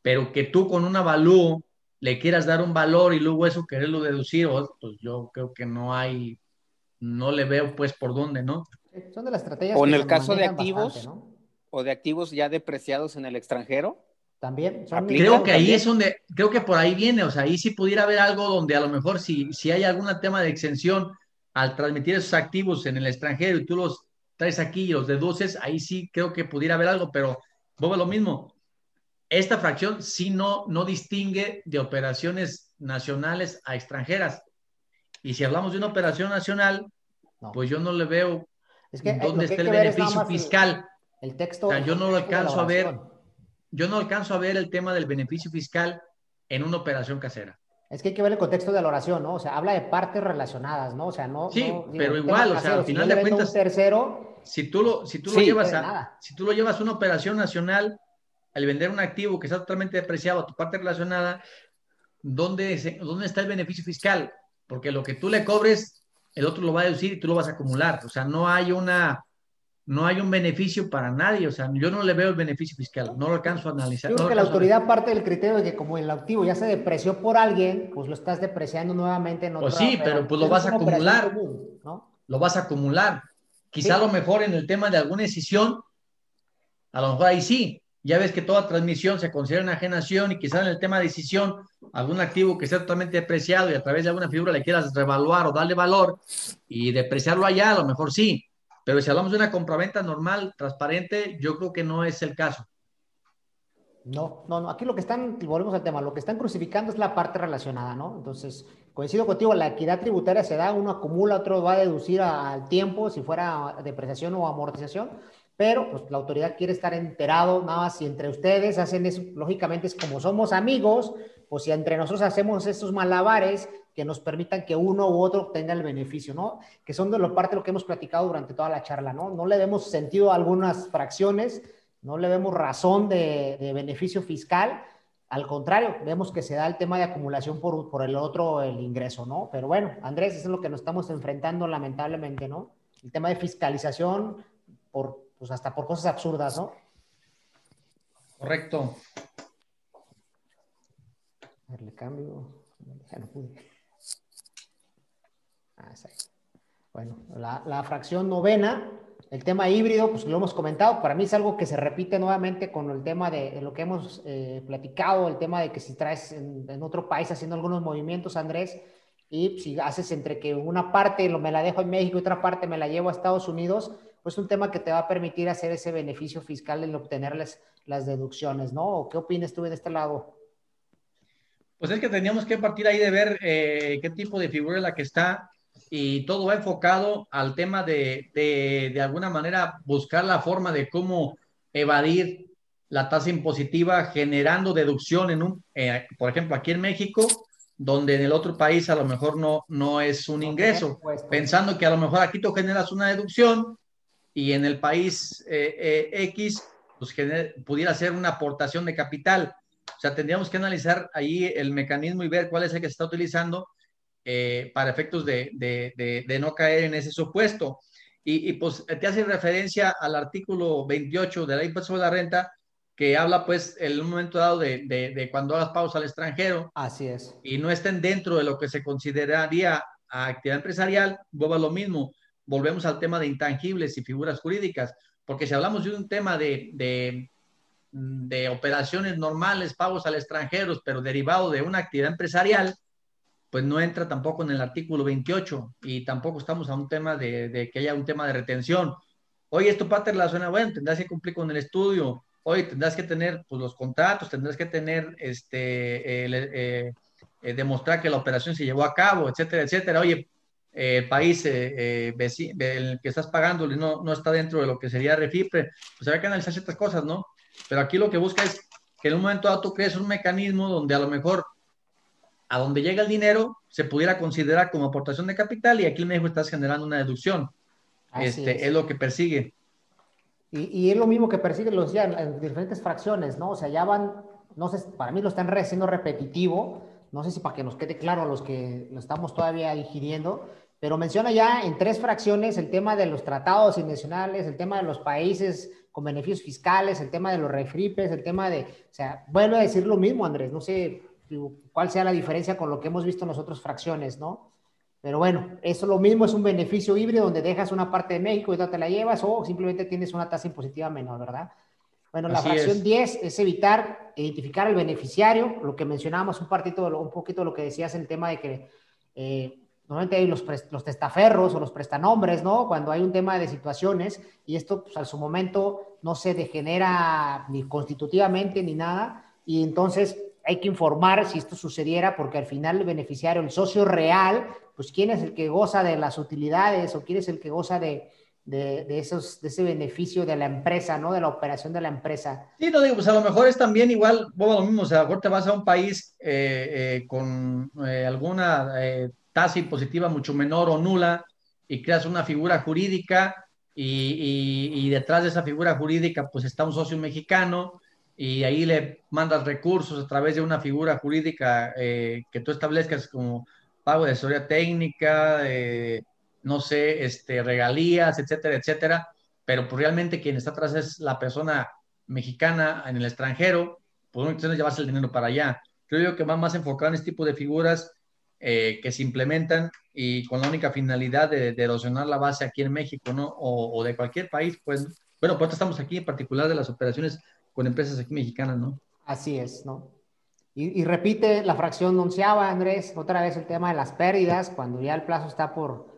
Pero que tú con una valú le quieras dar un valor y luego eso quererlo deducir, pues yo creo que no hay, no le veo pues por dónde, ¿no? Son de las estrategias. O en el caso de activos, o de activos ya depreciados en el extranjero. También. creo que ahí es donde, creo que por ahí viene, o sea, ahí sí pudiera haber algo donde a lo mejor si, si hay algún tema de exención al transmitir esos activos en el extranjero y tú los traes aquí y los deduces, ahí sí creo que pudiera haber algo, pero vuelve lo mismo, esta fracción sí no, no distingue de operaciones nacionales a extranjeras. Y si hablamos de una operación nacional, pues yo no le veo eh, dónde está el beneficio fiscal. El, texto. yo no lo alcanzo a ver. Yo no alcanzo a ver el tema del beneficio fiscal en una operación casera. Es que hay que ver el contexto de la oración, ¿no? O sea, habla de partes relacionadas, ¿no? O sea, no. Sí, pero igual, o sea, al final de cuentas. tercero. Si tú lo, si tú lo llevas a, si tú lo llevas a una operación nacional, al vender un activo que está totalmente depreciado a tu parte relacionada, ¿dónde, ¿dónde está el beneficio fiscal? Porque lo que tú le cobres, el otro lo va a deducir y tú lo vas a acumular. O sea, no hay una, no hay un beneficio para nadie. O sea, yo no le veo el beneficio fiscal, no lo alcanzo a analizar. Yo creo que la autoridad parte del criterio de que como el activo ya se depreció por alguien, pues lo estás depreciando nuevamente en pues otra. Pues sí, pero pues lo vas a acumular. Lo vas a acumular. Quizá a lo mejor en el tema de alguna decisión, a lo mejor ahí sí, ya ves que toda transmisión se considera una ajenación y quizás en el tema de decisión, algún activo que esté totalmente depreciado y a través de alguna figura le quieras revaluar o darle valor y depreciarlo allá, a lo mejor sí. Pero si hablamos de una compraventa normal, transparente, yo creo que no es el caso. No, no, no. Aquí lo que están, volvemos al tema, lo que están crucificando es la parte relacionada, ¿no? Entonces, coincido contigo, la equidad tributaria se da, uno acumula, otro va a deducir al tiempo, si fuera depreciación o amortización, pero pues la autoridad quiere estar enterado, nada más si entre ustedes hacen eso, lógicamente es como somos amigos, pues si entre nosotros hacemos estos malabares que nos permitan que uno u otro obtenga el beneficio, ¿no? Que son de lo parte de lo que hemos platicado durante toda la charla, ¿no? No le demos sentido a algunas fracciones, no le vemos razón de, de beneficio fiscal. Al contrario, vemos que se da el tema de acumulación por, por el otro, el ingreso, ¿no? Pero bueno, Andrés, eso es lo que nos estamos enfrentando lamentablemente, ¿no? El tema de fiscalización por, pues hasta por cosas absurdas, ¿no? Correcto. A ver, le cambio. Ya no pude. Ah, ahí. Bueno, la, fracción novena, el tema híbrido, pues lo hemos comentado, para mí es algo que se repite nuevamente con el tema de, lo que hemos eh, platicado, el tema de que si traes en, otro país haciendo algunos movimientos, Andrés, y si haces entre que una parte lo, me la dejo en México y otra parte me la llevo a Estados Unidos, pues un tema que te va a permitir hacer ese beneficio fiscal en obtener las, las deducciones, ¿no? ¿Qué opinas tú de este lado? Pues es que teníamos que partir ahí de ver eh, qué tipo de figura es la que está y todo va enfocado al tema de, de, de alguna manera, buscar la forma de cómo evadir la tasa impositiva generando deducción en un, eh, por ejemplo, aquí en México, donde en el otro país a lo mejor no, no es un ingreso, pensando que a lo mejor aquí tú generas una deducción y en el país eh, eh, X pues gener, pudiera ser una aportación de capital. O sea, tendríamos que analizar ahí el mecanismo y ver cuál es el que se está utilizando eh, para efectos de, de, de, de, no caer en ese supuesto. Y, y, pues te hace referencia al artículo 28 de la ley sobre la renta, que habla pues en un momento dado de, de, cuando hagas pagos al extranjero. Así es. Y no estén dentro de lo que se consideraría actividad empresarial, vuelva lo mismo. Volvemos al tema de intangibles y figuras jurídicas, porque si hablamos de un tema de, de, de operaciones normales, pagos al extranjero, pero derivado de una actividad empresarial, pues no entra tampoco en el artículo 28 y tampoco estamos a un tema de, que haya un tema de retención. Oye, esto parte relaciona, bueno, tendrás que cumplir con el estudio, oye, tendrás que tener pues, los contratos, tendrás que tener, este, eh, eh, eh, demostrar que la operación se llevó a cabo, etcétera, etcétera. Oye, el país el que estás pagando no, no está dentro de lo que sería refipre, pues hay que analizar ciertas cosas, ¿no? Pero aquí lo que busca es que en un momento dado tú crees un mecanismo donde a lo mejor a donde llega el dinero se pudiera considerar como aportación de capital y aquí en México estás generando una deducción. Este, es. es. lo que persigue. Y, y, es lo mismo que persiguen los ya en diferentes fracciones, ¿no? O sea, ya van, no sé, para mí lo están haciendo repetitivo, no sé si para que nos quede claro a los que lo estamos todavía digiriendo, pero menciona ya en tres fracciones el tema de los tratados internacionales, el tema de los países con beneficios fiscales, el tema de los refripes, el tema de, o sea, vuelve a decir lo mismo, Andrés, no sé cuál sea la diferencia con lo que hemos visto en las otras fracciones, ¿no? Pero bueno, eso lo mismo es un beneficio híbrido donde dejas una parte de México y otra te la llevas o simplemente tienes una tasa impositiva menor, ¿verdad? Bueno, la Así fracción es. 10 es evitar identificar al beneficiario, lo que mencionábamos un, partito, un poquito lo que decías el tema de que eh, normalmente hay los, los, testaferros o los prestanombres, ¿no? Cuando hay un tema de situaciones y esto pues, a su momento no se degenera ni constitutivamente ni nada y entonces hay que informar si esto sucediera porque al final el beneficiario, el socio real, pues quién es el que goza de las utilidades o quién es el que goza de, de, esos, de ese beneficio de la empresa, ¿no? De la operación de la empresa. Sí, no digo, pues a lo mejor es también igual, bueno, lo mismo, o sea, a lo mejor te vas a un país eh, eh, con eh, alguna tasa impositiva mucho menor o nula y creas una figura jurídica y, y, y detrás de esa figura jurídica pues está un socio mexicano y ahí le mandas recursos a través de una figura jurídica eh, que tú establezcas como pago de asesoría técnica, eh, no sé, este, regalías, etcétera, etcétera, pero pues realmente quien está atrás es la persona mexicana en el extranjero, pues cuestión es llevarse el dinero para allá. Creo yo que va más enfocado en este tipo de figuras eh, que se implementan y con la única finalidad de, de erosionar la base aquí en México, ¿no? O, o de cualquier país, pues, bueno, pues estamos aquí en particular de las operaciones con empresas aquí mexicanas, ¿no? Así es, ¿no? Y, repite la fracción onceava, Andrés, otra vez el tema de las pérdidas, cuando ya el plazo está por,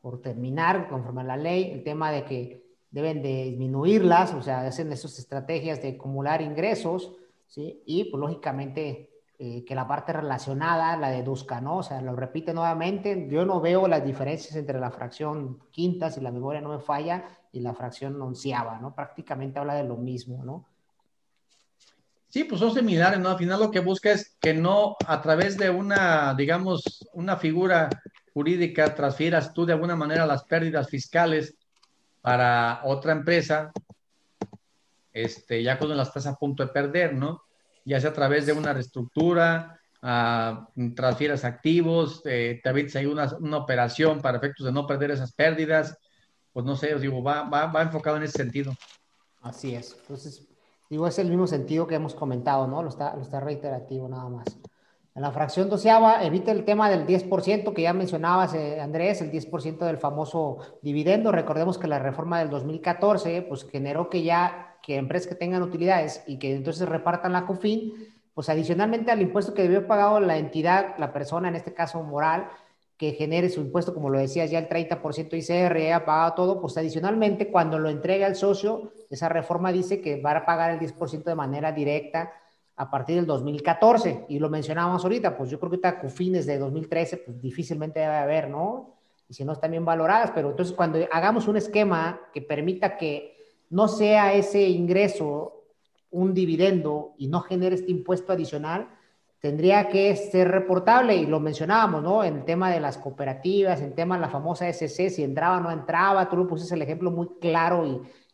por terminar, conforme a la ley, el tema de que deben de disminuirlas, o sea, hacen esas estrategias de acumular ingresos, ¿sí? Y, pues, lógicamente, eh, que la parte relacionada la deduzca, ¿no? O sea, lo repite nuevamente, yo no veo las diferencias entre la fracción quinta, si la memoria no me falla, y la fracción onceava, ¿no? Prácticamente habla de lo mismo, ¿no? Sí, pues son similares, ¿no? Al final lo que busca es que no a través de una, digamos, una figura jurídica transfieras tú de alguna manera las pérdidas fiscales para otra empresa este, ya cuando las estás a punto de perder, ¿no? Ya sea a través de una reestructura, a, transfieres activos, eh, te avientes ahí una, una, operación para efectos de no perder esas pérdidas, pues no sé, os digo, va, va, va enfocado en ese sentido. Así es. Entonces, digo, es el mismo sentido que hemos comentado, ¿no? Lo está, lo está reiterativo nada más. En la fracción doceava, evita el tema del 10% que ya mencionabas, eh, Andrés, el 10% del famoso dividendo. Recordemos que la reforma del 2014, pues generó que ya que empresas que tengan utilidades y que entonces repartan la COFIN, pues adicionalmente al impuesto que debió pagado la entidad, la persona, en este caso moral, que genere su impuesto, como lo decías, ya el 30% ICR, ha pagado todo, pues adicionalmente cuando lo entregue al socio, esa reforma dice que va a pagar el 10% de manera directa a partir del 2014, y lo mencionábamos ahorita, pues yo creo que ahorita CUFINES de 2013, pues difícilmente debe haber, ¿no? Y si no están bien valoradas, pero entonces cuando hagamos un esquema que permita que no sea ese ingreso un dividendo y no genere este impuesto adicional, tendría que ser reportable y lo mencionábamos, ¿no? En el tema de las cooperativas, en el tema de la famosa SC, si entraba o no entraba, tú lo pusiste el ejemplo muy claro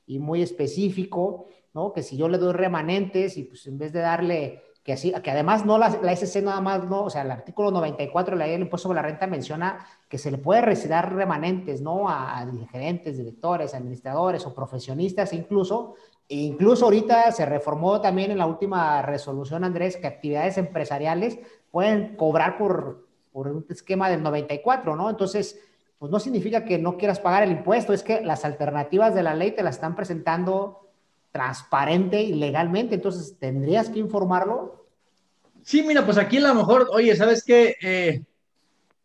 y, muy específico, ¿no? Que si yo le doy remanentes y pues en vez de darle, que así, que además no la, la SC nada más, no, o sea, el artículo 94 de la ley del impuesto sobre la renta menciona que se le puede residir remanentes, ¿no? A gerentes, directores, administradores o profesionistas incluso, Incluso ahorita se reformó también en la última resolución, Andrés, que actividades empresariales pueden cobrar por, por un esquema del 94, ¿no? Entonces, pues no significa que no quieras pagar el impuesto, es que las alternativas de la ley te las están presentando transparente y legalmente, entonces tendrías que informarlo. Sí, mira, pues aquí a lo mejor, oye, ¿sabes qué? Eh,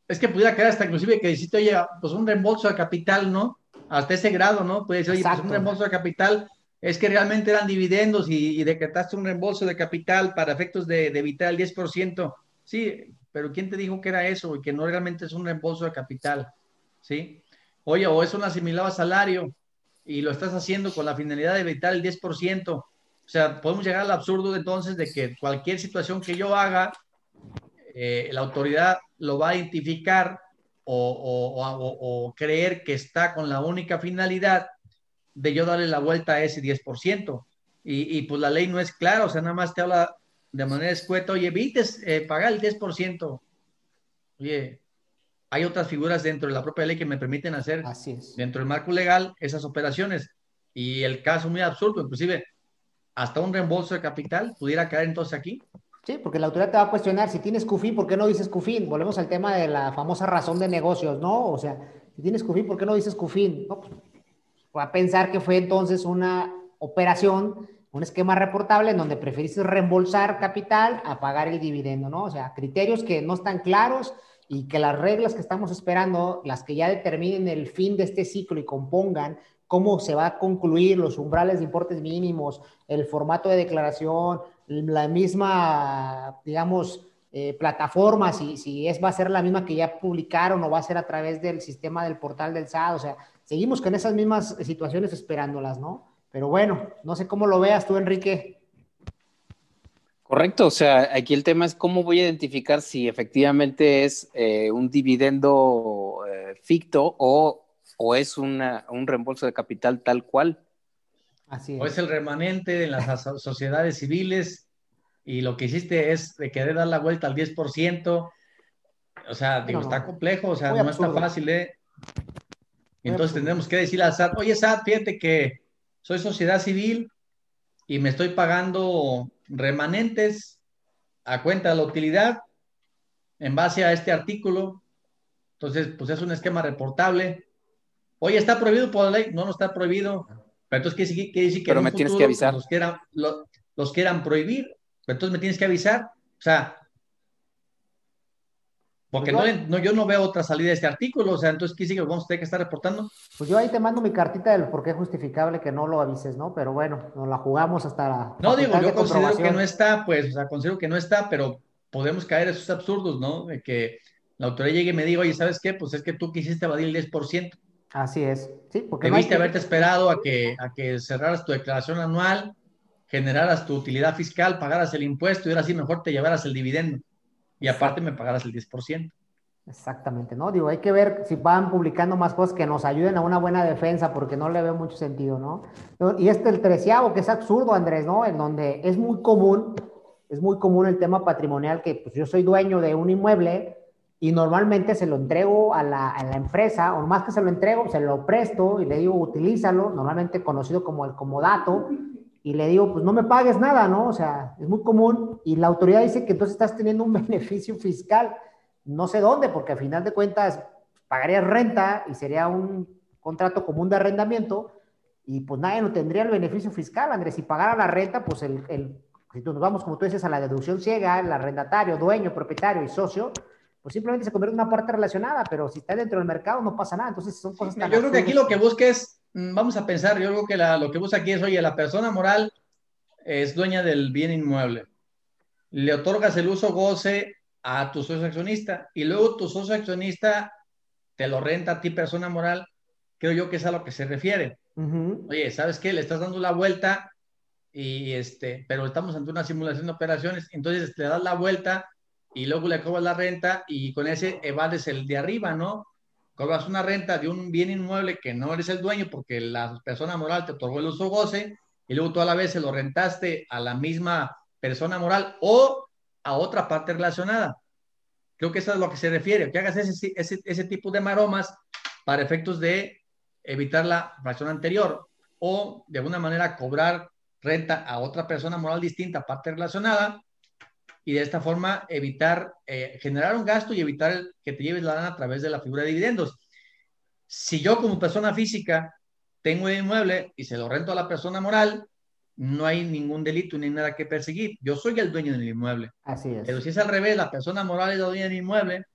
es que pudiera quedar hasta inclusive que decirte, oye, pues un reembolso de capital, ¿no? Hasta ese grado, ¿no? Puede decir, oye, pues un reembolso de capital es que realmente eran dividendos y, decretaste un reembolso de capital para efectos de, evitar el 10%. Sí, pero ¿quién te dijo que era eso y que no realmente es un reembolso de capital? ¿Sí? Oye, o es un asimilado a salario y lo estás haciendo con la finalidad de evitar el 10%. O sea, podemos llegar al absurdo de, entonces de que cualquier situación que yo haga, eh, la autoridad lo va a identificar o creer que está con la única finalidad de yo darle la vuelta a ese 10%. Y, y pues la ley no es clara, o sea, nada más te habla de manera escueta, oye, evites eh, pagar el 10%. Oye, hay otras figuras dentro de la propia ley que me permiten hacer dentro del marco legal esas operaciones. Y el caso muy absurdo, inclusive hasta un reembolso de capital pudiera caer entonces aquí. Sí, porque la autoridad te va a cuestionar si tienes CUFIN, ¿por qué no dices CUFIN? Volvemos al tema de la famosa razón de negocios, ¿no? O sea, si tienes CUFIN, ¿por qué no dices CUFIN? No, pues, va a pensar que fue entonces una operación, un esquema reportable en donde preferiste reembolsar capital a pagar el dividendo, ¿no? O sea, criterios que no están claros y que las reglas que estamos esperando, las que ya determinen el fin de este ciclo y compongan cómo se va a concluir los umbrales de importes mínimos, el formato de declaración, la misma, digamos, eh, plataforma, si, si es, va a ser la misma que ya publicaron o va a ser a través del sistema del portal del SAD, o sea, seguimos con esas mismas situaciones esperándolas, ¿no? Pero bueno, no sé cómo lo veas tú, Enrique. Correcto, o sea, aquí el tema es cómo voy a identificar si efectivamente es eh, un dividendo eh, ficto o, o es una, un reembolso de capital tal cual. Así es. O es el remanente de las sociedades civiles y lo que hiciste es de querer dar la vuelta al 10%. O sea, digo, está complejo, o sea, no está fácil, ¿eh? Entonces tendremos que decirle a SAT, oye SAT, fíjate que soy sociedad civil y me estoy pagando remanentes a cuenta de la utilidad en base a este artículo. Entonces, pues es un esquema reportable. Oye, ¿está prohibido por la ley? No, no está prohibido. Pero entonces, ¿qué, qué dice que Pero me tienes que avisar. Los quieran, los quieran prohibir? Pero entonces me tienes que avisar. O sea, porque pues no, yo no veo otra salida de este artículo, o sea, entonces, ¿qué sigue? ¿Vamos a tener que estar reportando? Pues yo ahí te mando mi cartita del por qué es justificable que no lo avises, ¿no? Pero bueno, nos la jugamos hasta la. No, digo, yo considero que no está, pues, o sea, considero que no está, pero podemos caer en esos absurdos, ¿no? De que la autoridad llegue y me diga, oye, ¿sabes qué? Pues es que tú quisiste evadir el 10%. Así es, sí, porque. Debiste haberte esperado a que, a que cerraras tu declaración anual, generaras tu utilidad fiscal, pagaras el impuesto y ahora sí mejor te llevaras el dividendo y aparte me pagaras el 10%. Exactamente, ¿no? Digo, hay que ver si van publicando más cosas que nos ayuden a una buena defensa, porque no le veo mucho sentido, ¿no? Y este, el treceavo, que es absurdo, Andrés, ¿no? En donde es muy común, es muy común el tema patrimonial, que pues yo soy dueño de un inmueble y normalmente se lo entrego a la, a la empresa, o más que se lo entrego, se lo presto y le digo, utilízalo, normalmente conocido como el comodato, y le digo, pues no me pagues nada, ¿no? O sea, es muy común, y la autoridad dice que entonces estás teniendo un beneficio fiscal no sé dónde, porque al final de cuentas pagarías renta y sería un contrato común de arrendamiento y pues nadie no tendría el beneficio fiscal, Andrés. Si pagara la renta, pues el, el si nos vamos, como tú dices, a la deducción ciega, el arrendatario, dueño, propietario y socio, pues simplemente se convierte en una parte relacionada, pero si está dentro del mercado no pasa nada. Entonces son cosas tan Yo creo que aquí lo que busca es, vamos a pensar, yo creo que lo que busca aquí es, oye, la persona moral es dueña del bien inmueble. Le otorgas el uso goce a tu socio accionista y luego tu socio accionista te lo renta a ti, persona moral, creo yo que es a lo que se refiere. Oye, ¿sabes qué? Le estás dando la vuelta y este, pero estamos ante una simulación de operaciones, entonces le das la vuelta y luego le cobras la renta y con ese evades el de arriba, ¿no? Cobras una renta de un bien inmueble que no eres el dueño porque la persona moral te otorgó el uso goce y luego tú a la vez se lo rentaste a la misma persona moral o a otra parte relacionada. Creo que eso es lo que se refiere, que hagas ese, ese, ese tipo de maromas para efectos de evitar la fracción anterior o de alguna manera cobrar renta a otra persona moral distinta, parte relacionada, y de esta forma evitar, eh, generar un gasto y evitar que te lleves la lana a través de la figura de dividendos. Si yo como persona física tengo un inmueble y se lo rento a la persona moral, no hay ningún delito ni nada que perseguir. Yo soy el dueño del inmueble. Así es. Pero si es al revés, la persona moral es la dueña del inmueble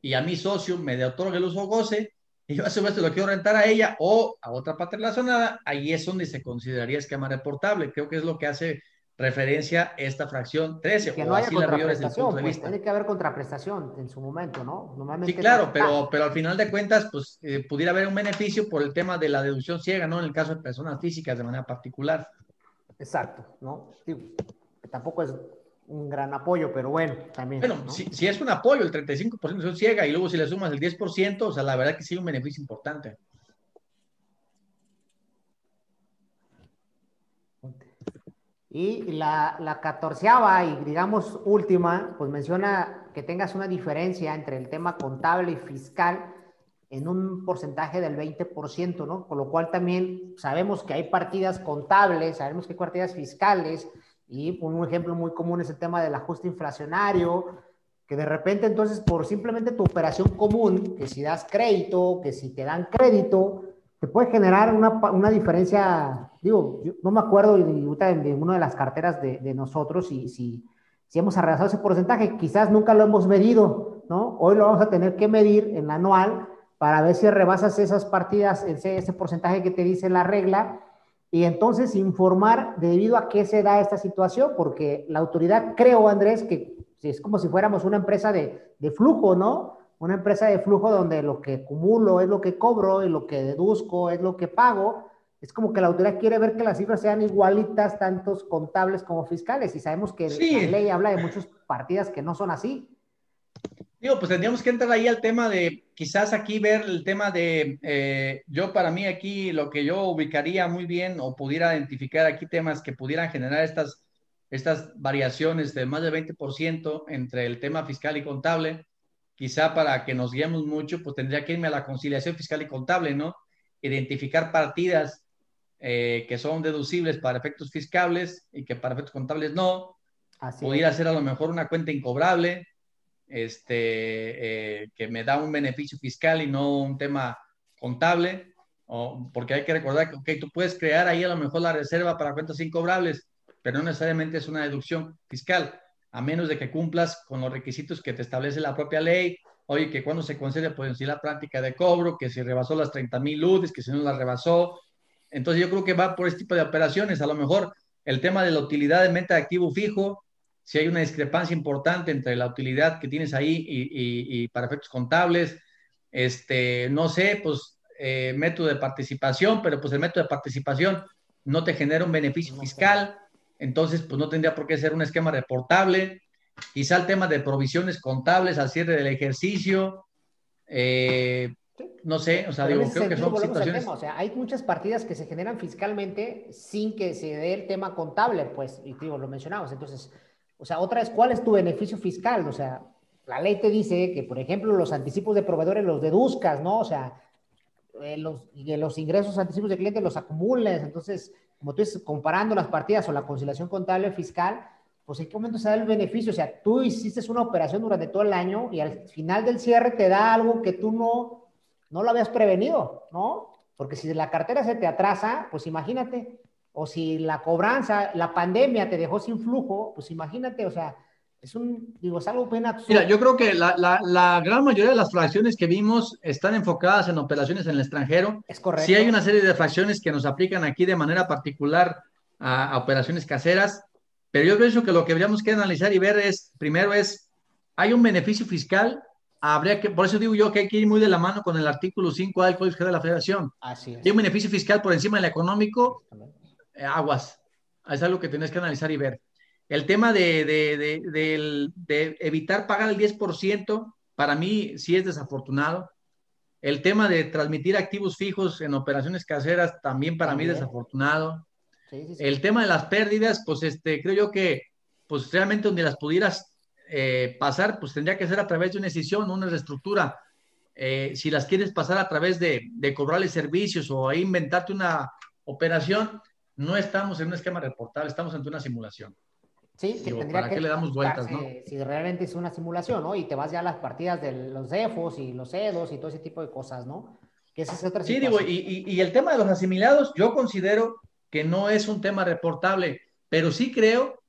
y a mi socio me otorga el uso goce y yo a su vez lo quiero rentar a ella o a otra parte relacionada, ahí es donde se consideraría esquema reportable. Creo que es lo que hace referencia esta fracción 13. Que no haya contraprestación, pues, tiene que haber contraprestación en su momento, ¿no? Normalmente sí, claro, pero, pero al final de cuentas, pues eh, pudiera haber un beneficio por el tema de la deducción ciega, ¿no? En el caso de personas físicas de manera particular. Exacto, ¿no? tampoco es un gran apoyo, pero bueno, también. Bueno, si, es un apoyo, el 35% son ciega y luego si le sumas el 10%, o sea, la verdad que sí un beneficio importante. Y la, la catorceava y digamos última, pues menciona que tengas una diferencia entre el tema contable y fiscal en un porcentaje del 20%, ¿no? Con lo cual también sabemos que hay partidas contables, sabemos que hay partidas fiscales, y un ejemplo muy común es el tema del ajuste inflacionario, que de repente entonces por simplemente tu operación común, que si das crédito, que si te dan crédito, te puede generar una, una diferencia, digo, yo no me acuerdo de, de una de las carteras de, de nosotros y si, si hemos arrasado ese porcentaje, quizás nunca lo hemos medido, ¿no? Hoy lo vamos a tener que medir en la anual para ver si rebasas esas partidas, ese, ese porcentaje que te dice la regla, y entonces informar debido a qué se da esta situación, porque la autoridad, creo, Andrés, que es como si fuéramos una empresa de, de, flujo, ¿no? Una empresa de flujo donde lo que acumulo es lo que cobro y lo que deduzco es lo que pago. Es como que la autoridad quiere ver que las cifras sean igualitas, tantos contables como fiscales, y sabemos que la ley habla de muchas partidas que no son así. Digo, pues tendríamos que entrar ahí al tema de, quizás aquí ver el tema de, eh, yo para mí aquí lo que yo ubicaría muy bien o pudiera identificar aquí temas que pudieran generar estas, estas variaciones de más del 20% entre el tema fiscal y contable, quizá para que nos guiemos mucho, pues tendría que irme a la conciliación fiscal y contable, ¿no? Identificar partidas eh, que son deducibles para efectos fiscales y que para efectos contables no. Así pudiera ser a lo mejor una cuenta incobrable, este, eh, que me da un beneficio fiscal y no un tema contable, o, porque hay que recordar que okay, tú puedes crear ahí a lo mejor la reserva para cuentas incobrables, pero no necesariamente es una deducción fiscal, a menos de que cumplas con los requisitos que te establece la propia ley. Oye, que cuando se concede, pues si la práctica de cobro, que si rebasó las 30 mil ludes, que si no las rebasó. Entonces yo creo que va por este tipo de operaciones. A lo mejor el tema de la utilidad de meta de activo fijo, si hay una discrepancia importante entre la utilidad que tienes ahí y, para efectos contables, este, no sé, pues eh, método de participación, pero pues el método de participación no te genera un beneficio fiscal, entonces pues no tendría por qué ser un esquema reportable. quizá el tema de provisiones contables al cierre del ejercicio, eh, no sé, o sea, digo, creo que son situaciones... o sea, hay muchas partidas que se generan fiscalmente sin que se dé el tema contable, pues, y digo, lo mencionamos, entonces, o sea, otra es, ¿cuál es tu beneficio fiscal? O sea, la ley te dice que, por ejemplo, los anticipos de proveedores los deduzcas, ¿no? O sea, eh, los, los ingresos anticipos de clientes los acumules, entonces, como tú dices, comparando las partidas o la conciliación contable fiscal, pues en qué momento se da el beneficio. O sea, tú hiciste una operación durante todo el año y al final del cierre te da algo que tú no, no lo habías prevenido, ¿no? Porque si la cartera se te atrasa, pues imagínate, o si la cobranza, la pandemia te dejó sin flujo, pues imagínate, o sea, es un, digo, es algo absurdo. Mira, yo creo que la, la, la, gran mayoría de las fracciones que vimos están enfocadas en operaciones en el extranjero. Es correcto. Sí hay una serie de fracciones que nos aplican aquí de manera particular a, a operaciones caseras, pero yo pienso que lo que deberíamos que analizar y ver es, primero es, ¿hay un beneficio fiscal? Habría que, por eso digo yo que hay que ir muy de la mano con el artículo 5 del Código de la Federación. Así es. ¿Hay un beneficio fiscal por encima del económico? Eh, aguas. Es algo que tienes que analizar y ver. El tema de, de, de, de, evitar pagar el 10%, para mí sí es desafortunado. El tema de transmitir activos fijos en operaciones caseras, también para también. mí desafortunado. El tema de las pérdidas, pues este, creo yo que, pues realmente donde las pudieras eh, pasar, pues tendría que ser a través de una decisión, una reestructura. Eh, si las quieres pasar a través de, de cobrarle servicios o inventarte una operación, no estamos en un esquema reportable, estamos ante una simulación. Sí, que Digo, tendría ¿para que qué le damos vueltas, no? Si realmente es una simulación, ¿no? Y te vas ya a las partidas de los CEFOS y los CEDOS y todo ese tipo de cosas, ¿no? Que esa es otra sí, digo, y, y, y el tema de los asimilados, yo considero que no es un tema reportable, pero sí creo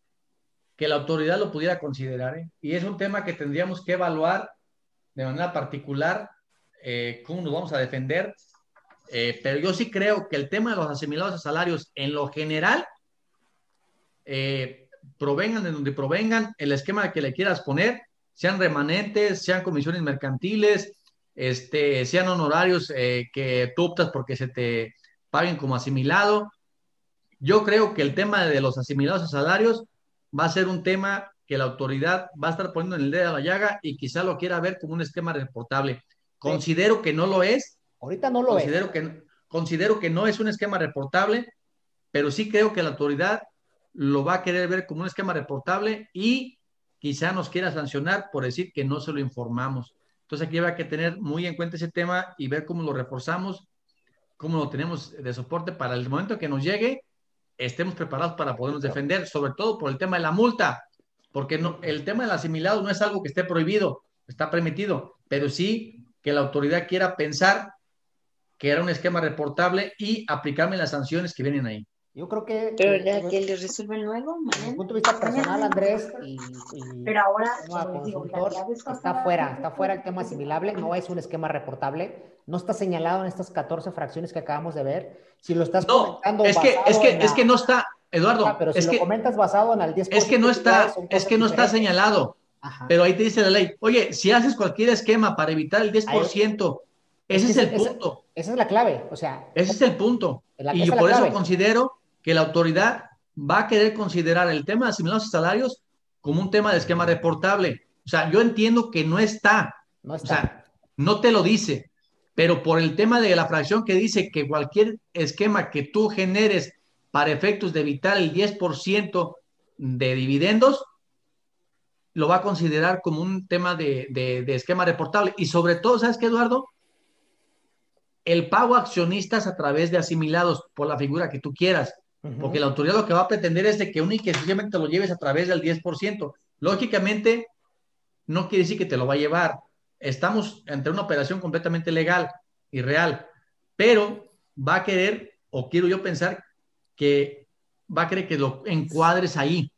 que la autoridad lo pudiera considerar. ¿eh? Y es un tema que tendríamos que evaluar de manera particular eh, cómo nos vamos a defender. Eh, pero yo sí creo que el tema de los asimilados a salarios en lo general, eh, provengan de donde provengan, el esquema que le quieras poner, sean remanentes, sean comisiones mercantiles, este, sean honorarios eh, que tú optas porque se te paguen como asimilado, yo creo que el tema de los asimilados a salarios va a ser un tema que la autoridad va a estar poniendo en el dedo a la llaga y quizá lo quiera ver como un esquema reportable. Considero que no lo es. Ahorita no lo considero es. Que, considero que no es un esquema reportable, pero sí creo que la autoridad lo va a querer ver como un esquema reportable y quizá nos quiera sancionar por decir que no se lo informamos. Entonces aquí habrá que tener muy en cuenta ese tema y ver cómo lo reforzamos, cómo lo tenemos de soporte para el momento que nos llegue, estemos preparados para podernos defender, sobre todo por el tema de la multa, porque no, el tema del asimilado no es algo que esté prohibido, está permitido, pero sí que la autoridad quiera pensar que era un esquema reportable y aplicarme las sanciones que vienen ahí. Yo creo que... Pero ya que le resuelven luego, Desde el punto de vista personal, Andrés, y, y Pero ahora, como eh, digo, consultor, está fuera, está fuera el tema asimilable, no es un esquema reportable, no está señalado en estas 14 fracciones que acabamos de ver. Si lo estás No, comentando es que, es que, es que no está, Eduardo, Ah, pero si es lo que, comentas basado en el 10%. es que no está, es que no está diferentes. señalado, Ajá. pero ahí te dice la ley, oye, si haces cualquier esquema para evitar el 10%, ese Es es que el punto. Esa es la clave, o sea, Ese es el punto. La- y yo por eso considero que la autoridad va a querer considerar el tema de asimilados a salarios como un tema de esquema reportable. O sea, yo entiendo que no está, no o está. sea, no te lo dice, pero por el tema de la fracción que dice que cualquier esquema que tú generes para efectos de evitar el 10% de dividendos, lo va a considerar como un tema de, de- de esquema reportable. Y sobre todo, ¿sabes qué, Eduardo? El pago a accionistas a través de asimilados por la figura que tú quieras. Porque la autoridad lo que va a pretender es de que única y exclusivamente lo lleves a través del 10%. Lógicamente, no quiere decir que te lo va a llevar. Estamos ante una operación completamente legal y real, pero va a querer, o quiero yo pensar, que va a querer que lo encuadres ahí,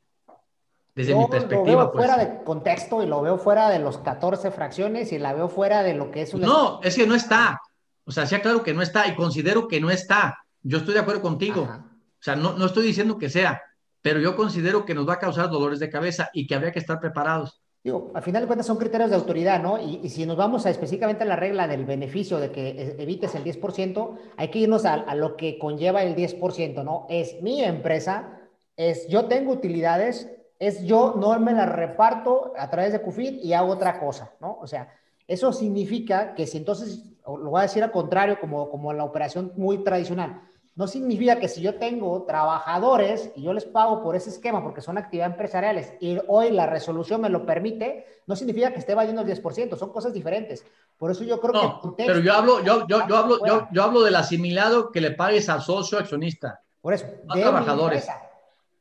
desde Yo mi lo perspectiva. veo pues. fuera de contexto y lo veo fuera de los 14 fracciones y la veo fuera de lo que es un No, es que no está. O sea, sea claro que no está y considero que no está. Yo estoy de acuerdo contigo. Ajá. O sea, no, no estoy diciendo que sea, pero yo considero que nos va a causar dolores de cabeza y que habría que estar preparados. Digo, al final de cuentas son criterios de autoridad, ¿no? Y, y si nos vamos a específicamente a la regla del beneficio de que eh, evites el 10%, hay que irnos a, a lo que conlleva el 10%, ¿no? Es mi empresa, es yo tengo utilidades, es yo no me la reparto a través de CUFIN y hago otra cosa, ¿no? O sea, eso significa que si entonces, lo voy a decir al contrario, como, como la operación muy tradicional, no significa que si yo tengo trabajadores y yo les pago por ese esquema porque son actividades empresariales y hoy la resolución me lo permite, no significa que esté valiendo el 10%, son cosas diferentes. Por eso yo creo no, que... pero yo hablo, yo, yo, yo hablo, yo, yo, hablo del asimilado que le pagues al socio accionista. Por eso. A trabajadores.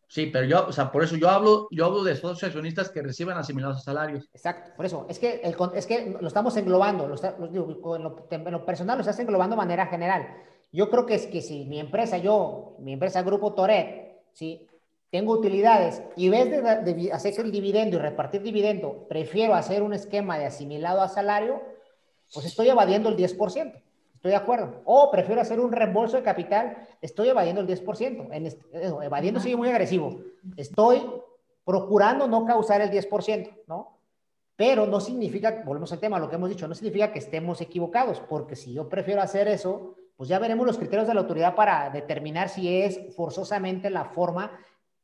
Sí, pero yo, o sea, por eso yo hablo, yo hablo de socios accionistas que reciban asimilados a salarios. Exacto, por eso. Es que, el, es que lo estamos englobando, lo, en, lo, en lo personal lo estás englobando de manera general. Yo creo que es que si mi empresa, yo, mi empresa Grupo Toret, si tengo utilidades y vez de, hacer el dividendo y repartir dividendo, prefiero hacer un esquema de asimilado a salario, pues estoy evadiendo el 10%. Estoy de acuerdo. O prefiero hacer un reembolso de capital, estoy evadiendo el 10%. En eh, evadiendo sigue muy agresivo. Estoy procurando no causar el 10%, ¿no? Pero no significa, volvemos al tema, lo que hemos dicho, no significa que estemos equivocados, porque si yo prefiero hacer eso, pues ya veremos los criterios de la autoridad para determinar si es forzosamente la forma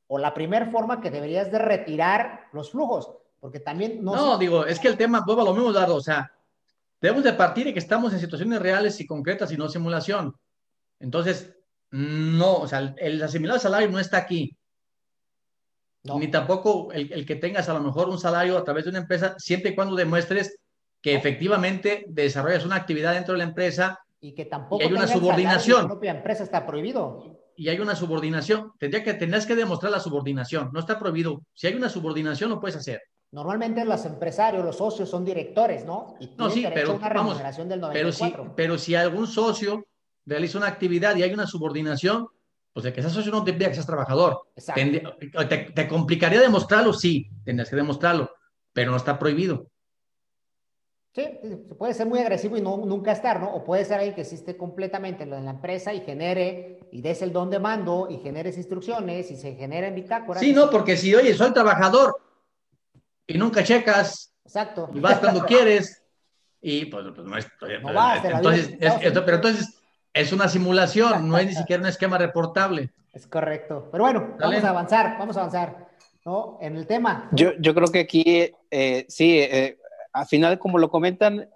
o la primera forma que deberías de retirar los flujos, porque también no... No, digo, es que el tema vuelve a lo mismo, Dardo, o sea, debemos de partir de que estamos en situaciones reales y concretas y no simulación. Entonces, no, o sea, el, asimilado salario no está aquí. Ni tampoco el, el, que tengas a lo mejor un salario a través de una empresa, siempre y cuando demuestres que efectivamente desarrollas una actividad dentro de la empresa y que tampoco hay una subordinación. La propia empresa está prohibido. Y hay una subordinación. Tendría que, tendrías que demostrar la subordinación. No está prohibido. Si hay una subordinación, lo puedes hacer. Normalmente los empresarios, los socios son directores, ¿no? Y no, sí, pero, una remuneración del 94. Pero si, pero si algún socio realiza una actividad y hay una subordinación, pues de que ese socio no te que seas trabajador. te, te, complicaría demostrarlo, sí, tendrías que demostrarlo, pero no está prohibido. Sí, puede ser muy agresivo y no, nunca estar, ¿no? O puede ser alguien que existe completamente en la empresa y genere y des el don de mando y generes instrucciones y se genera en bitácora. Sí, no, porque si, oye, soy trabajador y nunca checas. Exacto. Y vas cuando quieres y pues, pues no es. entonces, pero entonces es una simulación, no es ni siquiera un esquema reportable. Es correcto. Pero bueno, vamos a avanzar, vamos a avanzar, ¿no? En el tema. Yo, yo creo que aquí, eh, sí, eh, al final, como lo comentan,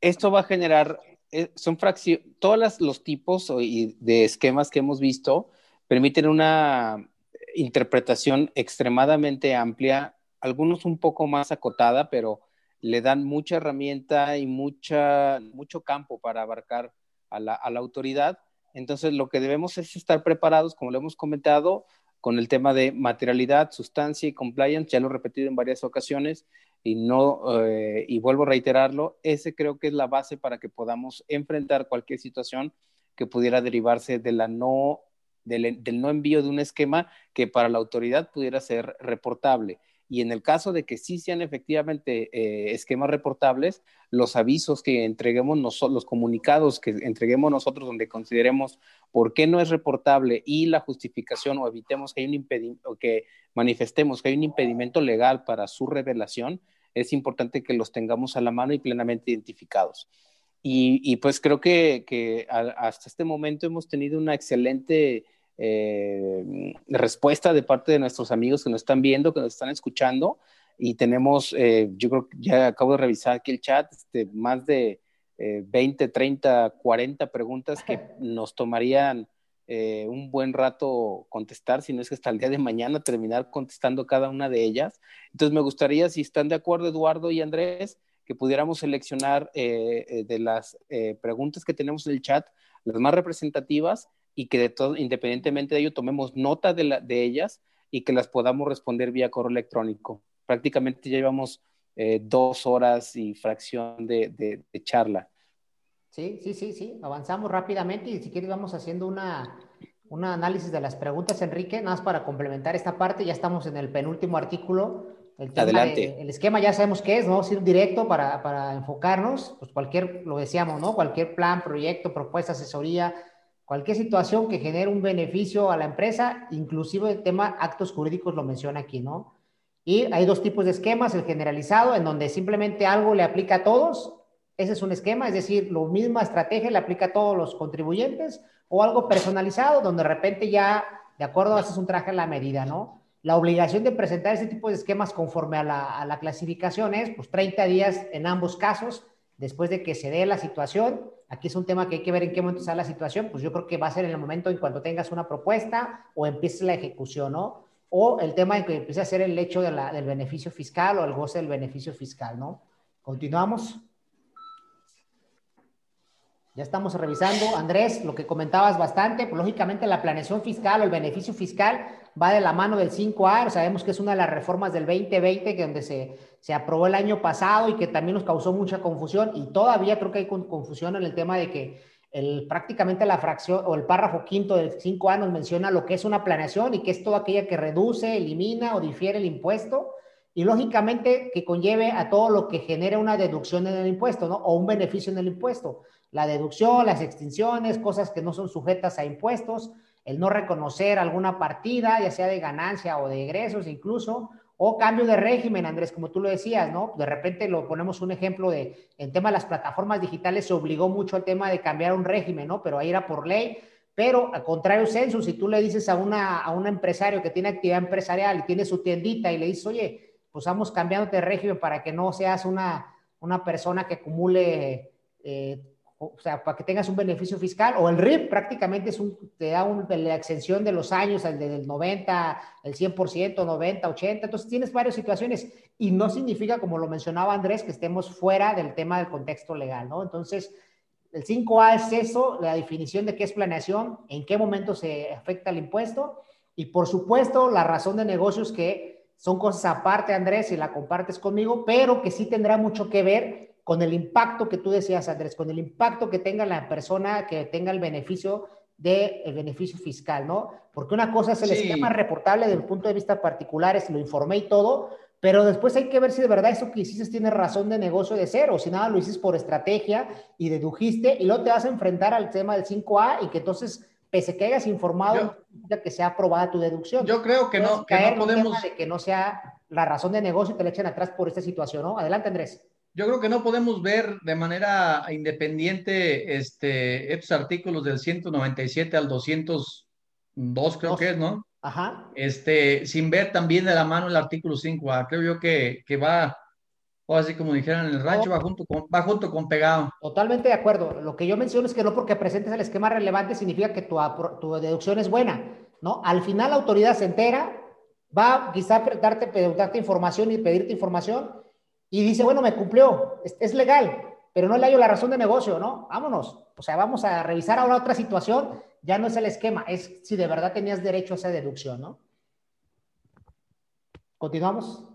esto va a generar, eh, son fracciones, todos los tipos de esquemas que hemos visto permiten una interpretación extremadamente amplia, algunos un poco más acotada, pero le dan mucha herramienta y mucha, mucho campo para abarcar a la, a la autoridad. Entonces, lo que debemos es estar preparados, como lo hemos comentado, con el tema de materialidad, sustancia y compliance, ya lo he repetido en varias ocasiones y no, eh, y vuelvo a reiterarlo, ese creo que es la base para que podamos enfrentar cualquier situación que pudiera derivarse de la no, del, del no envío de un esquema que para la autoridad pudiera ser reportable y en el caso de que sí sean efectivamente eh, esquemas reportables, los avisos que entreguemos nosotros, los comunicados que entreguemos nosotros donde consideremos por qué no es reportable y la justificación o evitemos que hay un impedimento, que manifestemos que hay un impedimento legal para su revelación, es importante que los tengamos a la mano y plenamente identificados. Y, pues creo que, que hasta este momento hemos tenido una excelente eh, respuesta de parte de nuestros amigos que nos están viendo, que nos están escuchando. Y tenemos, eh, yo creo que ya acabo de revisar aquí el chat, este, más de 20, 30, 40 preguntas que nos tomarían eh, un buen rato contestar, si no es que hasta el día de mañana terminar contestando cada una de ellas. Entonces me gustaría, si están de acuerdo Eduardo y Andrés, que pudiéramos seleccionar de las preguntas que tenemos en el chat, las más representativas y que de todo, independientemente de ello, tomemos nota de, la, de ellas y que las podamos responder vía correo electrónico. Prácticamente ya llevamos eh, dos horas y fracción de, de, charla. Sí, sí, sí, sí, avanzamos rápidamente y si quieres vamos haciendo una, un análisis de las preguntas, Enrique, nada más para complementar esta parte, ya estamos en el penúltimo artículo. El Adelante. el esquema ya sabemos qué es, ¿no? Ir directo para, para enfocarnos, pues cualquier, lo decíamos, ¿no? Cualquier plan, proyecto, propuesta, asesoría, Cualquier situación que genere un beneficio a la empresa, inclusive el tema actos jurídicos lo menciona aquí, ¿no? Y hay dos tipos de esquemas, el generalizado, en donde simplemente algo le aplica a todos, ese es un esquema, es decir, la misma estrategia le aplica a todos los contribuyentes, o algo personalizado, donde de repente ya, de acuerdo, haces un traje a la medida, ¿no? la obligación de presentar ese tipo de esquemas conforme a la, a la clasificación es pues 30 días en ambos casos después de que se dé la situación. Aquí es un tema que hay que ver en qué momento está la situación, pues yo creo que va a ser en el momento en cuanto tengas una propuesta o empieces la ejecución, ¿no? O el tema en que empiece a ser el hecho del beneficio fiscal o el goce del beneficio fiscal, ¿no? Continuamos. Ya estamos revisando, Andrés, lo que comentabas bastante, pues lógicamente la planeación fiscal o el beneficio fiscal va de la mano del 5A, sabemos que es una de las reformas del 2020 que donde se, se aprobó el año pasado y que también nos causó mucha confusión y todavía creo que hay confusión en el tema de que el, prácticamente la fracción o el párrafo quinto del 5A nos menciona lo que es una planeación y que es toda aquella que reduce, elimina o difiere el impuesto y lógicamente que conlleve a todo lo que genere una deducción en el impuesto, ¿no? O un beneficio en el impuesto la deducción, las extinciones, cosas que no son sujetas a impuestos, el no reconocer alguna partida, ya sea de ganancia o de egresos incluso, o cambio de régimen, Andrés, como tú lo decías, ¿no? De repente lo ponemos un ejemplo de, en tema de las plataformas digitales se obligó mucho al tema de cambiar un régimen, ¿no? Pero ahí era por ley, pero al contrario censo, si tú le dices a, una, a un empresario que tiene actividad empresarial y tiene su tiendita y le dices, oye, pues vamos cambiando de régimen para que no seas una, una persona que acumule eh, o sea, para que tengas un beneficio fiscal, o el RIP prácticamente es un, te da un, la exención de los años, el del 90, el 100%, 90, 80, entonces tienes varias situaciones y no significa, como lo mencionaba Andrés, que estemos fuera del tema del contexto legal, ¿no? Entonces, el 5A es eso, la definición de qué es planeación, en qué momento se afecta el impuesto y, por supuesto, la razón de negocios que son cosas aparte, Andrés, si la compartes conmigo, pero que sí tendrá mucho que ver con el impacto que tú decías, Andrés, con el impacto que tenga la persona que tenga el beneficio del el beneficio fiscal, ¿no? Porque una cosa es el esquema reportable desde el punto de vista particular, es lo informé y todo, pero después hay que ver si de verdad eso que hiciste tiene razón de negocio de cero, si nada lo hiciste por estrategia y dedujiste, y luego te vas a enfrentar al tema del 5A y que entonces, pese que hayas informado, yo, que sea aprobada tu deducción. Yo creo que no, que no podemos... de que no sea la razón de negocio y te la echen atrás por esta situación, ¿no? Adelante, Andrés yo creo que no podemos ver de manera independiente este, estos artículos del 197 al 202, creo que es, ¿no? Ajá. Este, sin ver también de la mano el artículo 5 Creo yo que, que va, o así como dijeran en el rancho, va, junto con, va junto con pegado. Totalmente de acuerdo. Lo que yo menciono es que no porque presentes el esquema relevante significa que tu, tu deducción es buena, ¿no? Al final la autoridad se entera, va quizá a darte, darte información y pedirte información y dice, bueno, me cumplió, es, legal, pero no le hallo la razón de negocio, ¿no? Vámonos. O sea, vamos a revisar ahora otra situación, ya no es el esquema, es si de verdad tenías derecho a esa deducción, ¿no? Continuamos.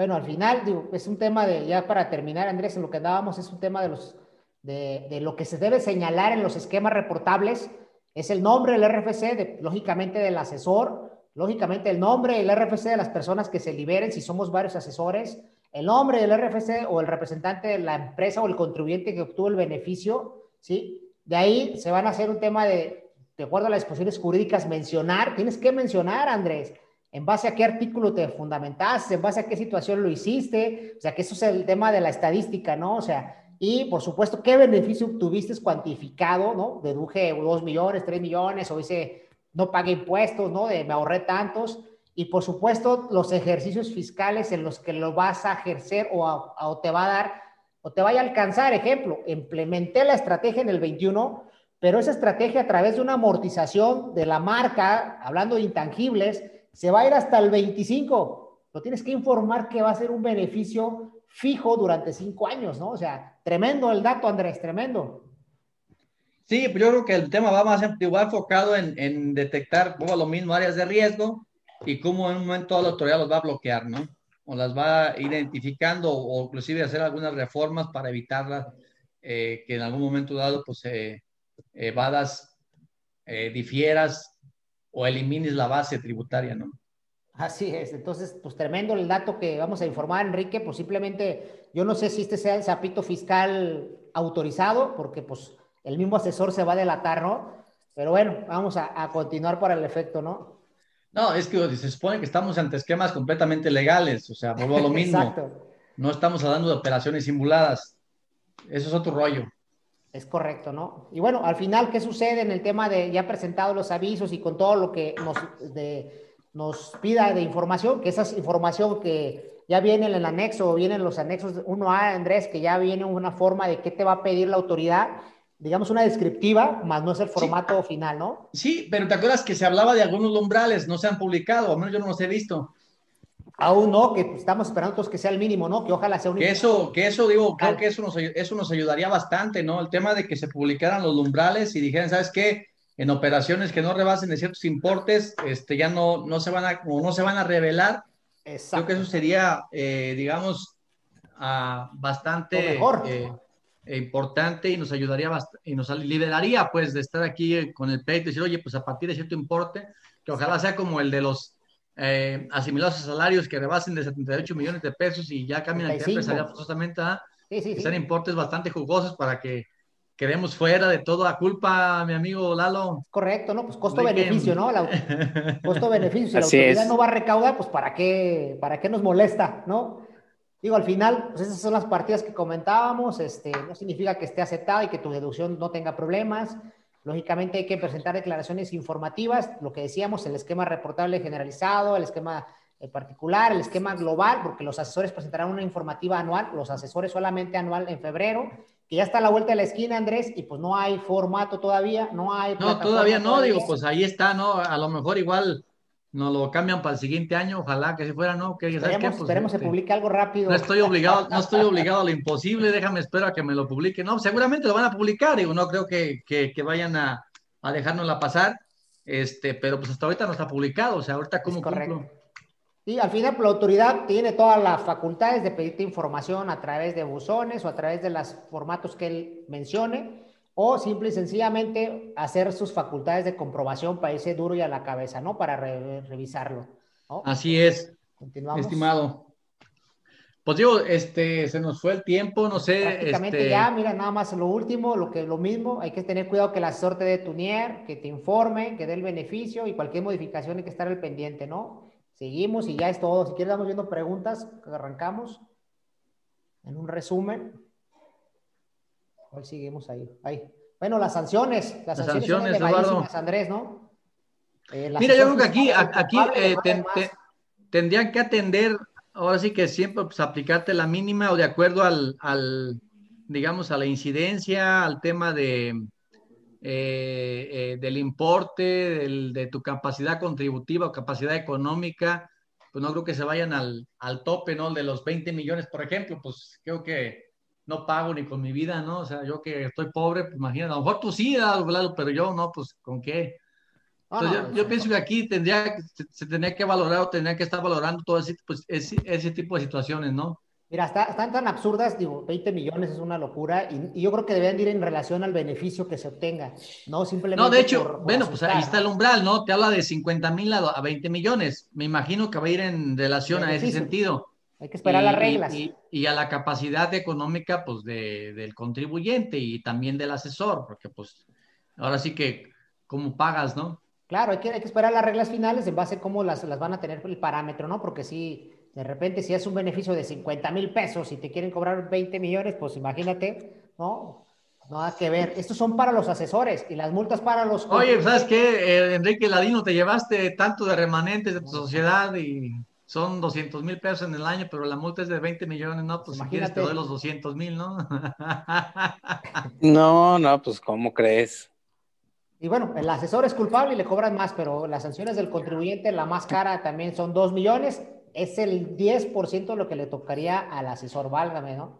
Bueno, al final, digo, es un tema de, ya para terminar, Andrés, en lo que andábamos, es un tema de los, de, lo que se debe señalar en los esquemas reportables, es el nombre del RFC, lógicamente del asesor, lógicamente el nombre, el RFC de las personas que se liberen, si somos varios asesores, el nombre del RFC o el representante de la empresa o el contribuyente que obtuvo el beneficio, ¿sí? De ahí se van a hacer un tema de, de acuerdo a las disposiciones jurídicas, mencionar, tienes que mencionar, Andrés, en base a qué artículo te fundamentaste, en base a qué situación lo hiciste, o sea, que eso es el tema de la estadística, ¿no? O sea, y por supuesto, qué beneficio obtuviste cuantificado, ¿no? Deduje dos millones, tres millones, o hice no pague impuestos, ¿no? De me ahorré tantos. Y por supuesto, los ejercicios fiscales en los que lo vas a ejercer o, te va a dar, o te vaya a alcanzar. Ejemplo, implementé la estrategia en el 21, pero esa estrategia a través de una amortización de la marca, hablando de intangibles, se va a ir hasta el 25. Lo tienes que informar que va a ser un beneficio fijo durante cinco años, ¿no? O sea, tremendo el dato, Andrés, tremendo. Sí, pero yo creo que el tema va más igual enfocado en, en detectar, como lo mismo, áreas de riesgo y cómo en un momento la autoridad los va a bloquear, ¿no? O las va identificando o inclusive hacer algunas reformas para evitarlas, eh, que en algún momento dado, pues, eh, evadas, eh, difieras o elimines la base tributaria, ¿no? Así es, entonces, pues tremendo el dato que vamos a informar, Enrique, pues simplemente, yo no sé si este sea el zapito fiscal autorizado, porque pues el mismo asesor se va a delatar, ¿no? Pero bueno, vamos a, continuar para el efecto, ¿no? No, es que se supone que estamos ante esquemas completamente legales, o sea, vuelvo a lo mismo. Exacto. No estamos hablando de operaciones simuladas. Eso es otro rollo. Es correcto, ¿no? Y bueno, al final, ¿qué sucede en el tema de ya presentado los avisos y con todo lo que nos, de, nos pida de información? Que esa información que ya viene en el anexo o vienen los anexos 1A, Andrés, que ya viene una forma de qué te va a pedir la autoridad, digamos una descriptiva, más no es el formato final, ¿no? Sí, pero ¿te acuerdas que se hablaba de algunos umbrales? No se han publicado, al menos yo no los he visto. Aún no, que estamos esperando todos que sea el mínimo, ¿no? Que ojalá sea un... Que eso, que eso digo, creo que eso nos, eso nos ayudaría bastante, ¿no? El tema de que se publicaran los umbrales y dijeran, ¿sabes qué? En operaciones que no rebasen de ciertos importes, este, ya no, no, se van a, no se van a revelar, Creo que eso sería, eh, digamos, uh, bastante eh, importante y nos ayudaría y nos liberaría pues de estar aquí con el pleito y decir, oye, pues a partir de cierto importe, que ojalá sea como el de los eh, asimilados a salarios que rebasen de 78 millones de pesos y ya cambien el tema empresarial justamente a sí, sí, sean importes bastante jugosos para que quedemos fuera de toda culpa, mi amigo Lalo. Correcto, ¿no? Pues costo-beneficio, ¿no? costo-beneficio. Si la autoridad no va a recaudar, pues ¿para qué, ¿para qué nos molesta, no? Digo, al final, pues esas son las partidas que comentábamos, este, no significa que esté aceptada y que tu deducción no tenga problemas. Lógicamente hay que presentar declaraciones informativas, lo que decíamos, el esquema reportable generalizado, el esquema eh, particular, el esquema global, porque los asesores presentarán una informativa anual, los asesores solamente anual en febrero, que ya está a la vuelta de la esquina, Andrés, y pues no hay formato todavía, no hay... No, todavía no, digo, pues ahí está, ¿no? A lo mejor igual nos lo cambian para el siguiente año, ojalá que si fuera, ¿no? Que, esperemos, pues, esperemos se este, publique algo rápido. No estoy obligado, no estoy obligado a lo imposible, déjame espero a que me lo publique. No, seguramente lo van a publicar, digo, no creo que, que, que vayan a, a dejárnosla pasar, este, pero pues hasta ahorita no está publicado, o sea, ahorita como correcto. Y al final la autoridad tiene todas las facultades de pedirte información a través de buzones o a través de los formatos que él mencione, o simple y sencillamente hacer sus facultades de comprobación para irse duro y a la cabeza, ¿no? Para revisarlo. Así es. Continuamos. Estimado. Pues digo, este, se nos fue el tiempo, no sé. Prácticamente este ya, mira, nada más lo último, lo que lo mismo, hay que tener cuidado que el asesor te dé tu NIER, que te informe, que dé el beneficio y cualquier modificación hay que estar al pendiente, ¿no? Seguimos y ya es todo. Si quieres, vamos viendo preguntas. Arrancamos. En un resumen. ¿Cuál seguimos ahí? ahí. Bueno, las sanciones. Las, sanciones, sanciones Andrés, ¿no? Eh, Mira, yo creo que aquí, aquí eh, tendrían que atender, ahora sí que siempre pues, aplicarte la mínima o de acuerdo al, al, digamos, a la incidencia, al tema de, eh, eh, del importe, de tu capacidad contributiva o capacidad económica, pues no creo que se vayan al, al tope, ¿no? De los 20 millones, por ejemplo, pues creo que no pago ni con mi vida, ¿no? O sea, yo que estoy pobre, pues imagínate, a lo mejor tú sí, pero yo no, pues ¿con qué? Entonces, yo, pienso que aquí tendría, se, se tendría que valorar o tendría que estar valorando todo ese, pues, ese, ese tipo de situaciones, ¿no? Mira, están tan absurdas, digo, 20 millones es una locura y, yo creo que deben ir en relación al beneficio que se obtenga, no simplemente. No, de hecho, bueno, pues ahí está el umbral, ¿no? Te habla de 50 mil a, 20 millones. Me imagino que va a ir en relación a ese sentido. Hay que esperar las reglas. Y, a la capacidad económica, pues, de, del contribuyente y también del asesor, porque, pues, ahora sí que, ¿cómo pagas, no? Claro, hay que, hay que esperar las reglas finales en base a cómo las, las van a tener el parámetro, ¿no? Porque sí de repente, si es un beneficio de 50 mil pesos y te quieren cobrar 20 millones, pues imagínate, ¿no? Hay que ver. Estos son para los asesores y las multas para los. Oye, ¿sabes qué? Eh, Enrique Ladino, te llevaste tanto de remanentes de tu sociedad y son 200 mil pesos en el año, pero la multa es de 20 millones, ¿no? Pues imagínate. si quieres te doy los 200 mil, ¿no? no, no, pues ¿cómo crees? Y bueno, el asesor es culpable y le cobran más, pero las sanciones del contribuyente, la más cara también son 2 millones es el 10% de lo que le tocaría al asesor, válgame, ¿no?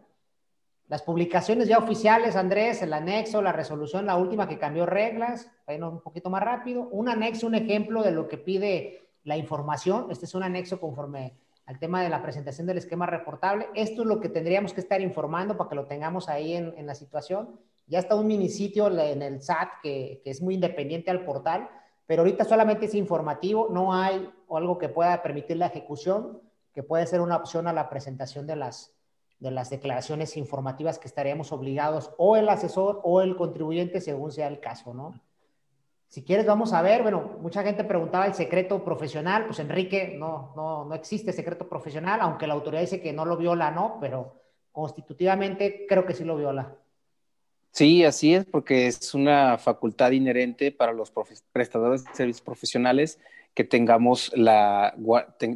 Las publicaciones ya oficiales, Andrés, el anexo, la resolución, la última que cambió reglas, bueno, un poquito más rápido. Un anexo, un ejemplo de lo que pide la información. Este es un anexo conforme al tema de la presentación del esquema reportable. Esto es lo que tendríamos que estar informando para que lo tengamos ahí en, la situación. Ya está un mini sitio en el SAT que, que es muy independiente al portal pero ahorita solamente es informativo, no hay algo que pueda permitir la ejecución, que puede ser una opción a la presentación de las, de las declaraciones informativas que estaríamos obligados o el asesor o el contribuyente según sea el caso, ¿no? Si quieres, vamos a ver, bueno, mucha gente preguntaba el secreto profesional, pues Enrique, no, no, no existe secreto profesional, aunque la autoridad dice que no lo viola, ¿no? Pero constitutivamente creo que sí lo viola. Sí, así es, porque es una facultad inherente para los prestadores de servicios profesionales que tengamos la,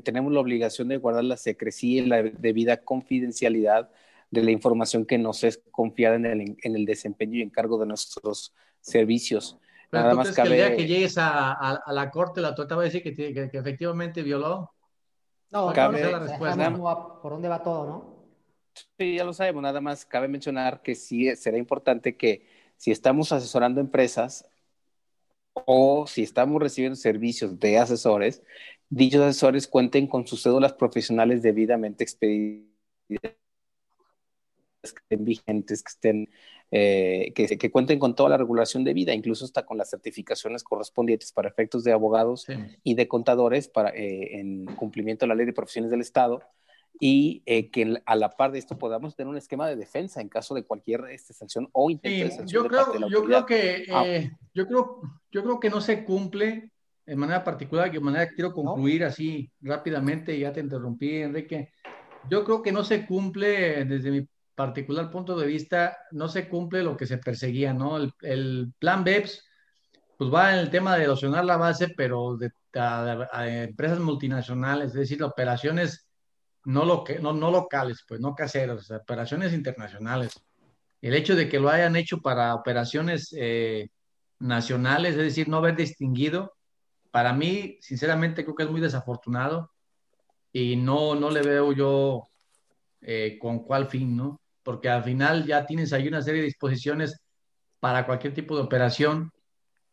tenemos la obligación de guardar la secrecía y la debida confidencialidad de la información que nos es confiada en el, en el desempeño y encargo de nuestros servicios. Nada más cabe... que el día que llegues a, a, la corte, la torta va a decir que, que, que efectivamente violó. No, cabe, la respuesta. ¿Por dónde va todo, no? Sí, ya lo sabemos. Nada más cabe mencionar que sí será importante que si estamos asesorando empresas o si estamos recibiendo servicios de asesores, dichos asesores cuenten con sus cédulas profesionales debidamente expedidas que estén vigentes, que estén, eh, que, cuenten con toda la regulación de vida, incluso hasta con las certificaciones correspondientes para efectos de abogados y de contadores para, eh, en cumplimiento de la ley de profesiones del Estado y eh, que a la par de esto podamos tener un esquema de defensa en caso de cualquier este, sanción o intento de sanción. Yo, creo, yo creo que ah. yo creo yo creo que no se cumple de manera particular, de manera que quiero concluir así rápidamente, ya te interrumpí, Enrique. Yo creo que no se cumple desde mi particular punto de vista, no se cumple lo que se perseguía, ¿no? El, plan BEPS, pues va en el tema de erosionar la base, pero de, a, empresas multinacionales, es decir, operaciones no, lo no, no locales, pues no caseras, operaciones internacionales. El hecho de que lo hayan hecho para operaciones eh, nacionales, es decir, no haber distinguido, para mí, sinceramente, creo que es muy desafortunado y no, no le veo yo eh, con cuál fin, ¿no? Porque al final ya tienes ahí una serie de disposiciones para cualquier tipo de operación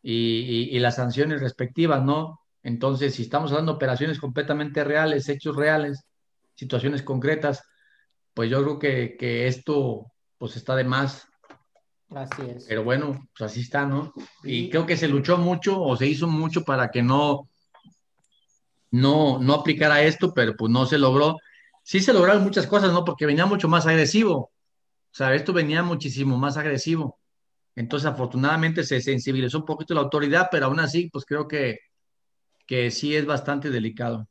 y, las sanciones respectivas, ¿no? Entonces, si estamos hablando de operaciones completamente reales, hechos reales, situaciones concretas, pues yo creo que, esto pues está de más. Así es. Pero bueno, pues así está, ¿no? Y creo que se luchó mucho o se hizo mucho para que no, no, no aplicara esto, pero pues no se logró. Sí se lograron muchas cosas, ¿no? Porque venía mucho más agresivo. O sea, esto venía muchísimo más agresivo. Entonces, afortunadamente se sensibilizó un poquito la autoridad, pero aún así, pues creo que, que sí es bastante delicado.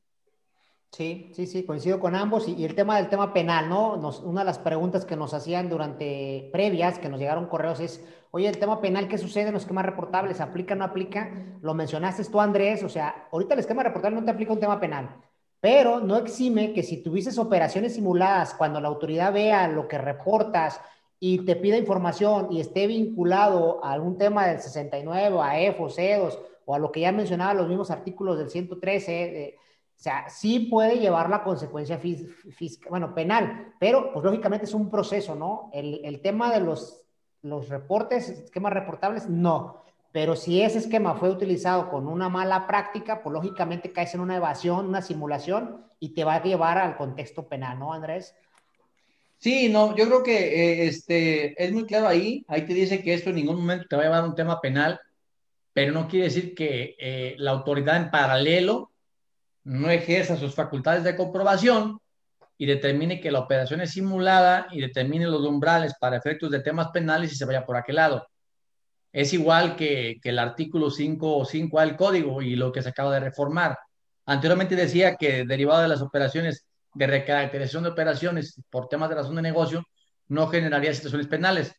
Sí, sí, sí, coincido con ambos. Y, el tema del tema penal, ¿no? una de las preguntas que nos hacían durante previas, que nos llegaron correos, es, oye, el tema penal, ¿qué sucede en los esquemas reportables? ¿Aplica o no aplica? Lo mencionaste tú, Andrés, o sea, ahorita el esquema reportable no te aplica un tema penal pero no exime que si tuvieses operaciones simuladas, cuando la autoridad vea lo que reportas y te pida información y esté vinculado a algún tema del 69, a EFO, CEDOS o a lo que ya mencionaba los mismos artículos del 113, o sea, sí puede llevar la consecuencia fiscal, bueno, penal, pero pues lógicamente es un proceso, ¿no? El, tema de los reportes, esquemas reportables, no. Pero si ese esquema fue utilizado con una mala práctica, pues lógicamente caes en una evasión, una simulación y te va a llevar al contexto penal, ¿no, Andrés? Sí, no, yo creo que eh, este, es muy claro ahí. Ahí te dice que esto en ningún momento te va a llevar a un tema penal, pero no quiere decir que eh, la autoridad en paralelo no ejerza sus facultades de comprobación y determine que la operación es simulada y determine los umbrales para efectos de temas penales y se vaya por aquel lado es igual que, el artículo 5 o 5A del código y lo que se acaba de reformar. Anteriormente decía que derivado de las operaciones de recaracterización de operaciones por temas de razón de negocio, no generaría situaciones penales.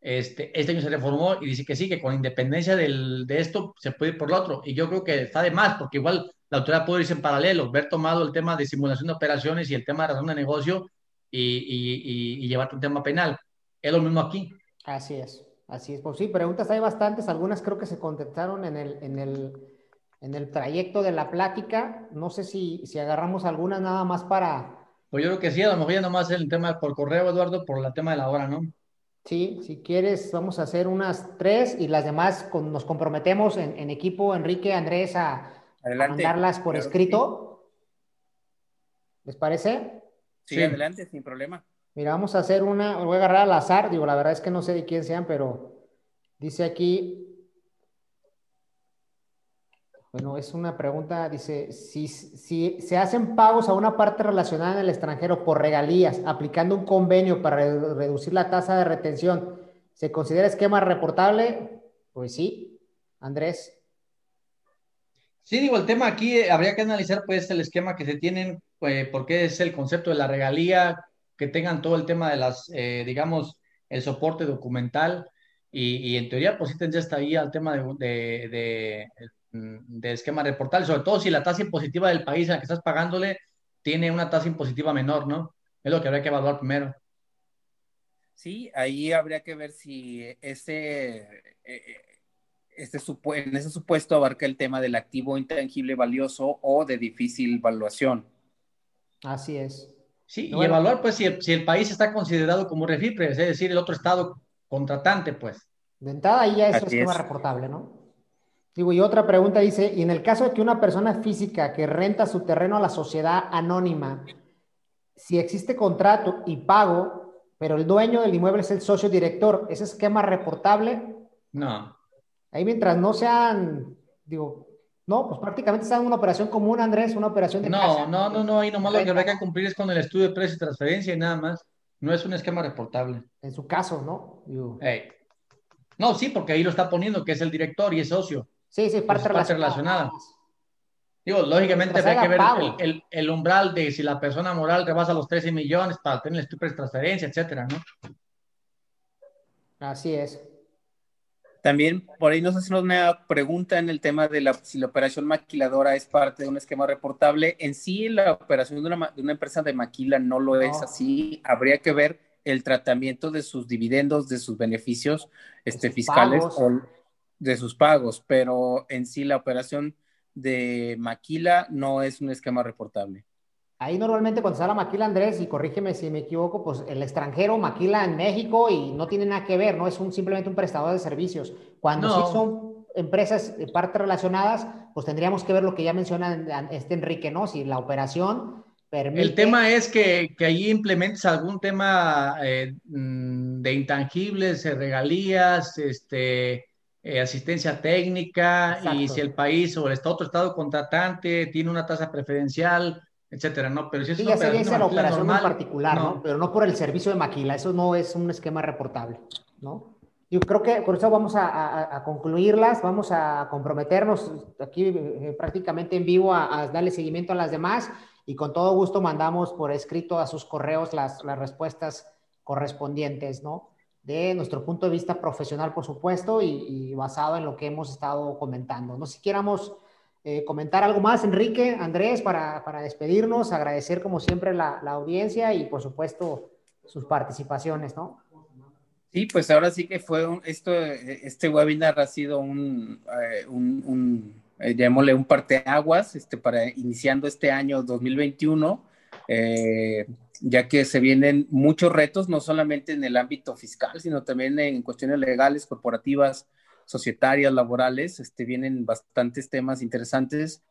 Este, este año se reformó y dice que sí, que con independencia del, de esto se puede ir por lo otro. Y yo creo que está de más, porque igual la autoridad puede irse en paralelo, ver tomado el tema de simulación de operaciones y el tema de razón de negocio y, y, y llevarte un tema penal. Es lo mismo aquí. Así es. Así es, pues sí, preguntas hay bastantes, algunas creo que se contestaron en el, en el, en el trayecto de la plática. No sé si, si agarramos algunas nada más para... Pues yo creo que sí, a lo mejor ya nomás el tema por correo, Eduardo, por el tema de la hora, ¿no? Sí, si quieres, vamos a hacer unas tres y las demás nos comprometemos en, equipo, Enrique, Andrés, a, mandarlas por escrito. ¿Les parece? sí, adelante, sin problema. Mira, vamos a hacer una, voy a agarrar al azar, digo, la verdad es que no sé de quién sean, pero dice aquí, bueno, es una pregunta, dice, si, si se hacen pagos a una parte relacionada en el extranjero por regalías, aplicando un convenio para reducir la tasa de retención, ¿se considera esquema reportable? Pues sí, Andrés. Sí, digo, el tema aquí eh, habría que analizar pues el esquema que se tienen, pues, porque es el concepto de la regalía, que tengan todo el tema de las, eh, digamos, el soporte documental. y, en teoría pues sí tendría hasta ahí al tema de, de, de, esquema reportable, sobre todo si la tasa impositiva del país a la que estás pagándole tiene una tasa impositiva menor, ¿no? Es lo que habría que evaluar primero. Sí, ahí habría que ver si ese, este en ese supuesto abarca el tema del activo intangible valioso o de difícil valuación. Así es. Sí, y evaluar pues si el, país está considerado como refipre, es decir, el otro estado contratante, pues. De entrada ahí ya es esquema reportable, ¿no? Digo, y otra pregunta dice, y en el caso de que una persona física que renta su terreno a la sociedad anónima, si existe contrato y pago, pero el dueño del inmueble es el socio director, ¿ese esquema reportable? No. Ahí mientras no sean, digo, no, pues prácticamente está en una operación común, Andrés, una operación de No, no, no, no, ahí nomás lo que habrá que cumplir es con el estudio de precio y transferencia y nada más. No es un esquema reportable. En su caso, ¿no? No, sí, porque ahí lo está poniendo, que es el director y es socio. Sí, sí, parte, relacionada. Digo, lógicamente hay que ver el, el, umbral de si la persona moral rebasa los 13 millones para tener el estudio de transferencia, etcétera, ¿no? Así es. También por ahí nos hacen una pregunta en el tema de la, si la operación maquiladora es parte de un esquema reportable. En sí, la operación de una, de una empresa de maquila no lo es así. Habría que ver el tratamiento de sus dividendos, de sus beneficios este, fiscales o de sus pagos, pero en sí la operación de maquila no es un esquema reportable. Ahí normalmente cuando se habla maquila, Andrés, y corrígeme si me equivoco, pues el extranjero maquila en México y no tiene nada que ver, no es un, simplemente un prestador de servicios. Cuando sí son empresas parte relacionadas, pues tendríamos que ver lo que ya menciona este Enrique, ¿no? Si la operación permite... El tema es que, que ahí implementes algún tema eh, mm, de intangibles, regalías, este, eh, asistencia técnica, y si el país o el otro estado contratante tiene una tasa preferencial etcétera, ¿no? Pero si es sí, una ya operación, la operación en particular, no. Pero no por el servicio de maquila, eso no es un esquema reportable, ¿no? Yo creo que con eso vamos a, concluirlas, vamos a comprometernos aquí eh, prácticamente en vivo a, darle seguimiento a las demás y con todo gusto mandamos por escrito a sus correos las, las respuestas correspondientes, ¿no? De nuestro punto de vista profesional, por supuesto, y, y basado en lo que hemos estado comentando. No si quieramos eh, comentar algo más, Enrique, Andrés, para, para despedirnos, agradecer como siempre la, la, audiencia y por supuesto sus participaciones, ¿no? Sí, pues ahora sí que fue un, esto, este webinar ha sido un, eh, un, un eh, llamémosle un parteaguas, este, para iniciando este año 2021, ya que se vienen muchos retos, no solamente en el ámbito fiscal, sino también en cuestiones legales, corporativas, societarias, laborales, este, vienen bastantes temas interesantes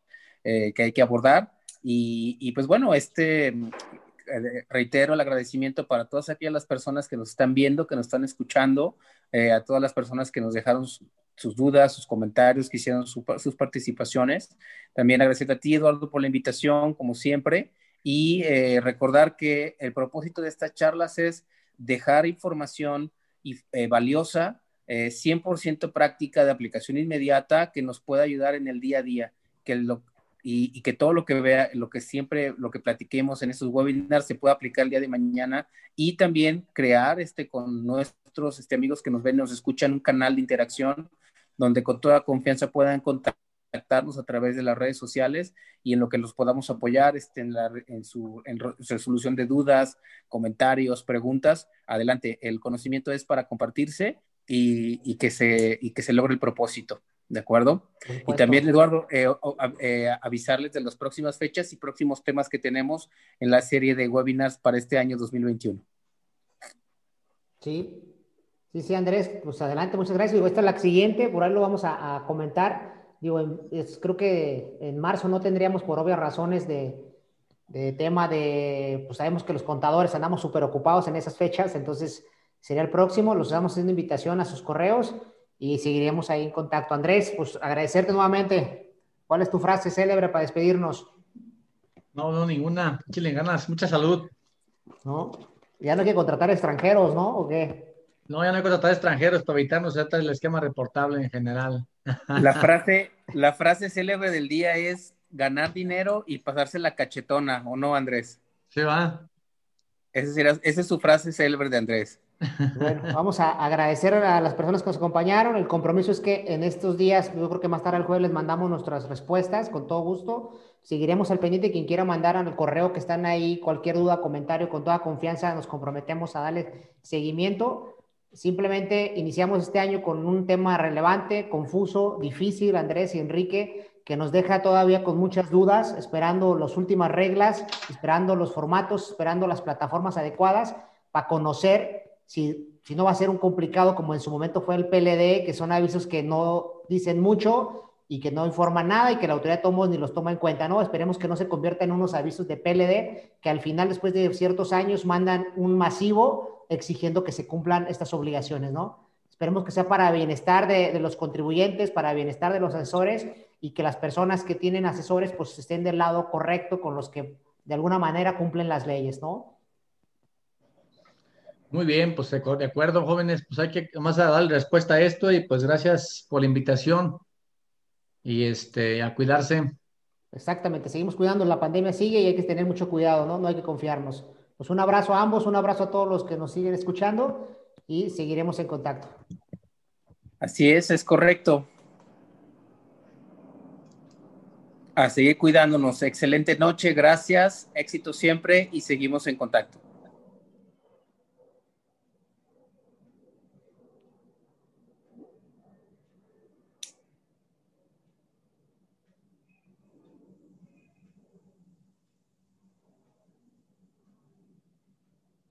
eh, que hay que abordar. Y, pues bueno, este, eh, reitero el agradecimiento para todas aquellas personas que nos están viendo, que nos están escuchando, eh, a todas las personas que nos dejaron sus dudas, sus comentarios, que hicieron sus participaciones. También agradecer a ti, Eduardo, por la invitación, como siempre, y recordar que el propósito de estas charlas es dejar información y, valiosa 100% eh, práctica de aplicación inmediata que nos pueda ayudar en el día a día, que lo, y, que todo lo que vea, lo que siempre, lo que platiquemos en estos webinars se pueda aplicar el día de mañana y también crear este con nuestros este, amigos que nos ven, nos escuchan un canal de interacción donde con toda confianza puedan contactarnos a través de las redes sociales y en lo que los podamos apoyar este, en, la, en su en resolución de dudas, comentarios, preguntas. Adelante, el conocimiento es para compartirse y, que se, y que se logre el propósito. ¿De acuerdo? Y también, Eduardo, eh, eh, avisarles de las próximas fechas y próximos temas que tenemos en la serie de webinars para este año 2021. Sí, sí, sí, Andrés, pues adelante, muchas gracias. Digo, esta es la siguiente, por ahí lo vamos a, comentar. Digo, creo que en marzo no tendríamos por obvias razones de, de tema de, pues sabemos que los contadores andamos súper ocupados en esas fechas, entonces sería el próximo. Los damos haciendo invitación a sus correos y seguiremos ahí en contacto. Andrés, pues agradecerte nuevamente. ¿Cuál es tu frase célebre para despedirnos? No, no, ninguna. Chile ganas. Mucha salud. ¿No? Ya no hay que contratar extranjeros, ¿no? ¿O qué? No, ya no hay que contratar extranjeros para evitarnos el esquema reportable en general. La frase, la frase célebre del día es ganar dinero y pasarse la cachetona, ¿o no, Andrés? Sí, va. Esa, esa es su frase célebre de Andrés. Bueno, vamos a agradecer a las personas que nos acompañaron. El compromiso es que en estos días, yo creo que más tarde el jueves les mandamos nuestras respuestas con todo gusto. Seguiremos al pendiente. Quien quiera mandar al correo que están ahí, cualquier duda, comentario, con toda confianza, nos comprometemos a darle seguimiento. Simplemente iniciamos este año con un tema relevante, confuso, difícil, Andrés y Enrique, que nos deja todavía con muchas dudas, esperando las últimas reglas, esperando los formatos, esperando las plataformas adecuadas para conocer si, no va a ser un complicado como en su momento fue el PLD, que son avisos que no dicen mucho y que no informan nada y que la autoridad de tomos ni los toma en cuenta, ¿no? Esperemos que no se convierta en unos avisos de PLD que al final, después de ciertos años, mandan un masivo exigiendo que se cumplan estas obligaciones, ¿no? Esperemos que sea para bienestar de, de los contribuyentes, para bienestar de los asesores y que las personas que tienen asesores pues estén del lado correcto con los que de alguna manera cumplen las leyes, ¿no? Muy bien, pues de acuerdo, jóvenes, pues hay que más a darle respuesta a esto y pues gracias por la invitación y este, a cuidarse. Exactamente, seguimos cuidando, la pandemia sigue y hay que tener mucho cuidado, ¿no? No hay que confiarnos. Pues un abrazo a ambos, un abrazo a todos los que nos siguen escuchando y seguiremos en contacto. Así es, es correcto. A seguir cuidándonos. Excelente noche, gracias, éxito siempre y seguimos en contacto.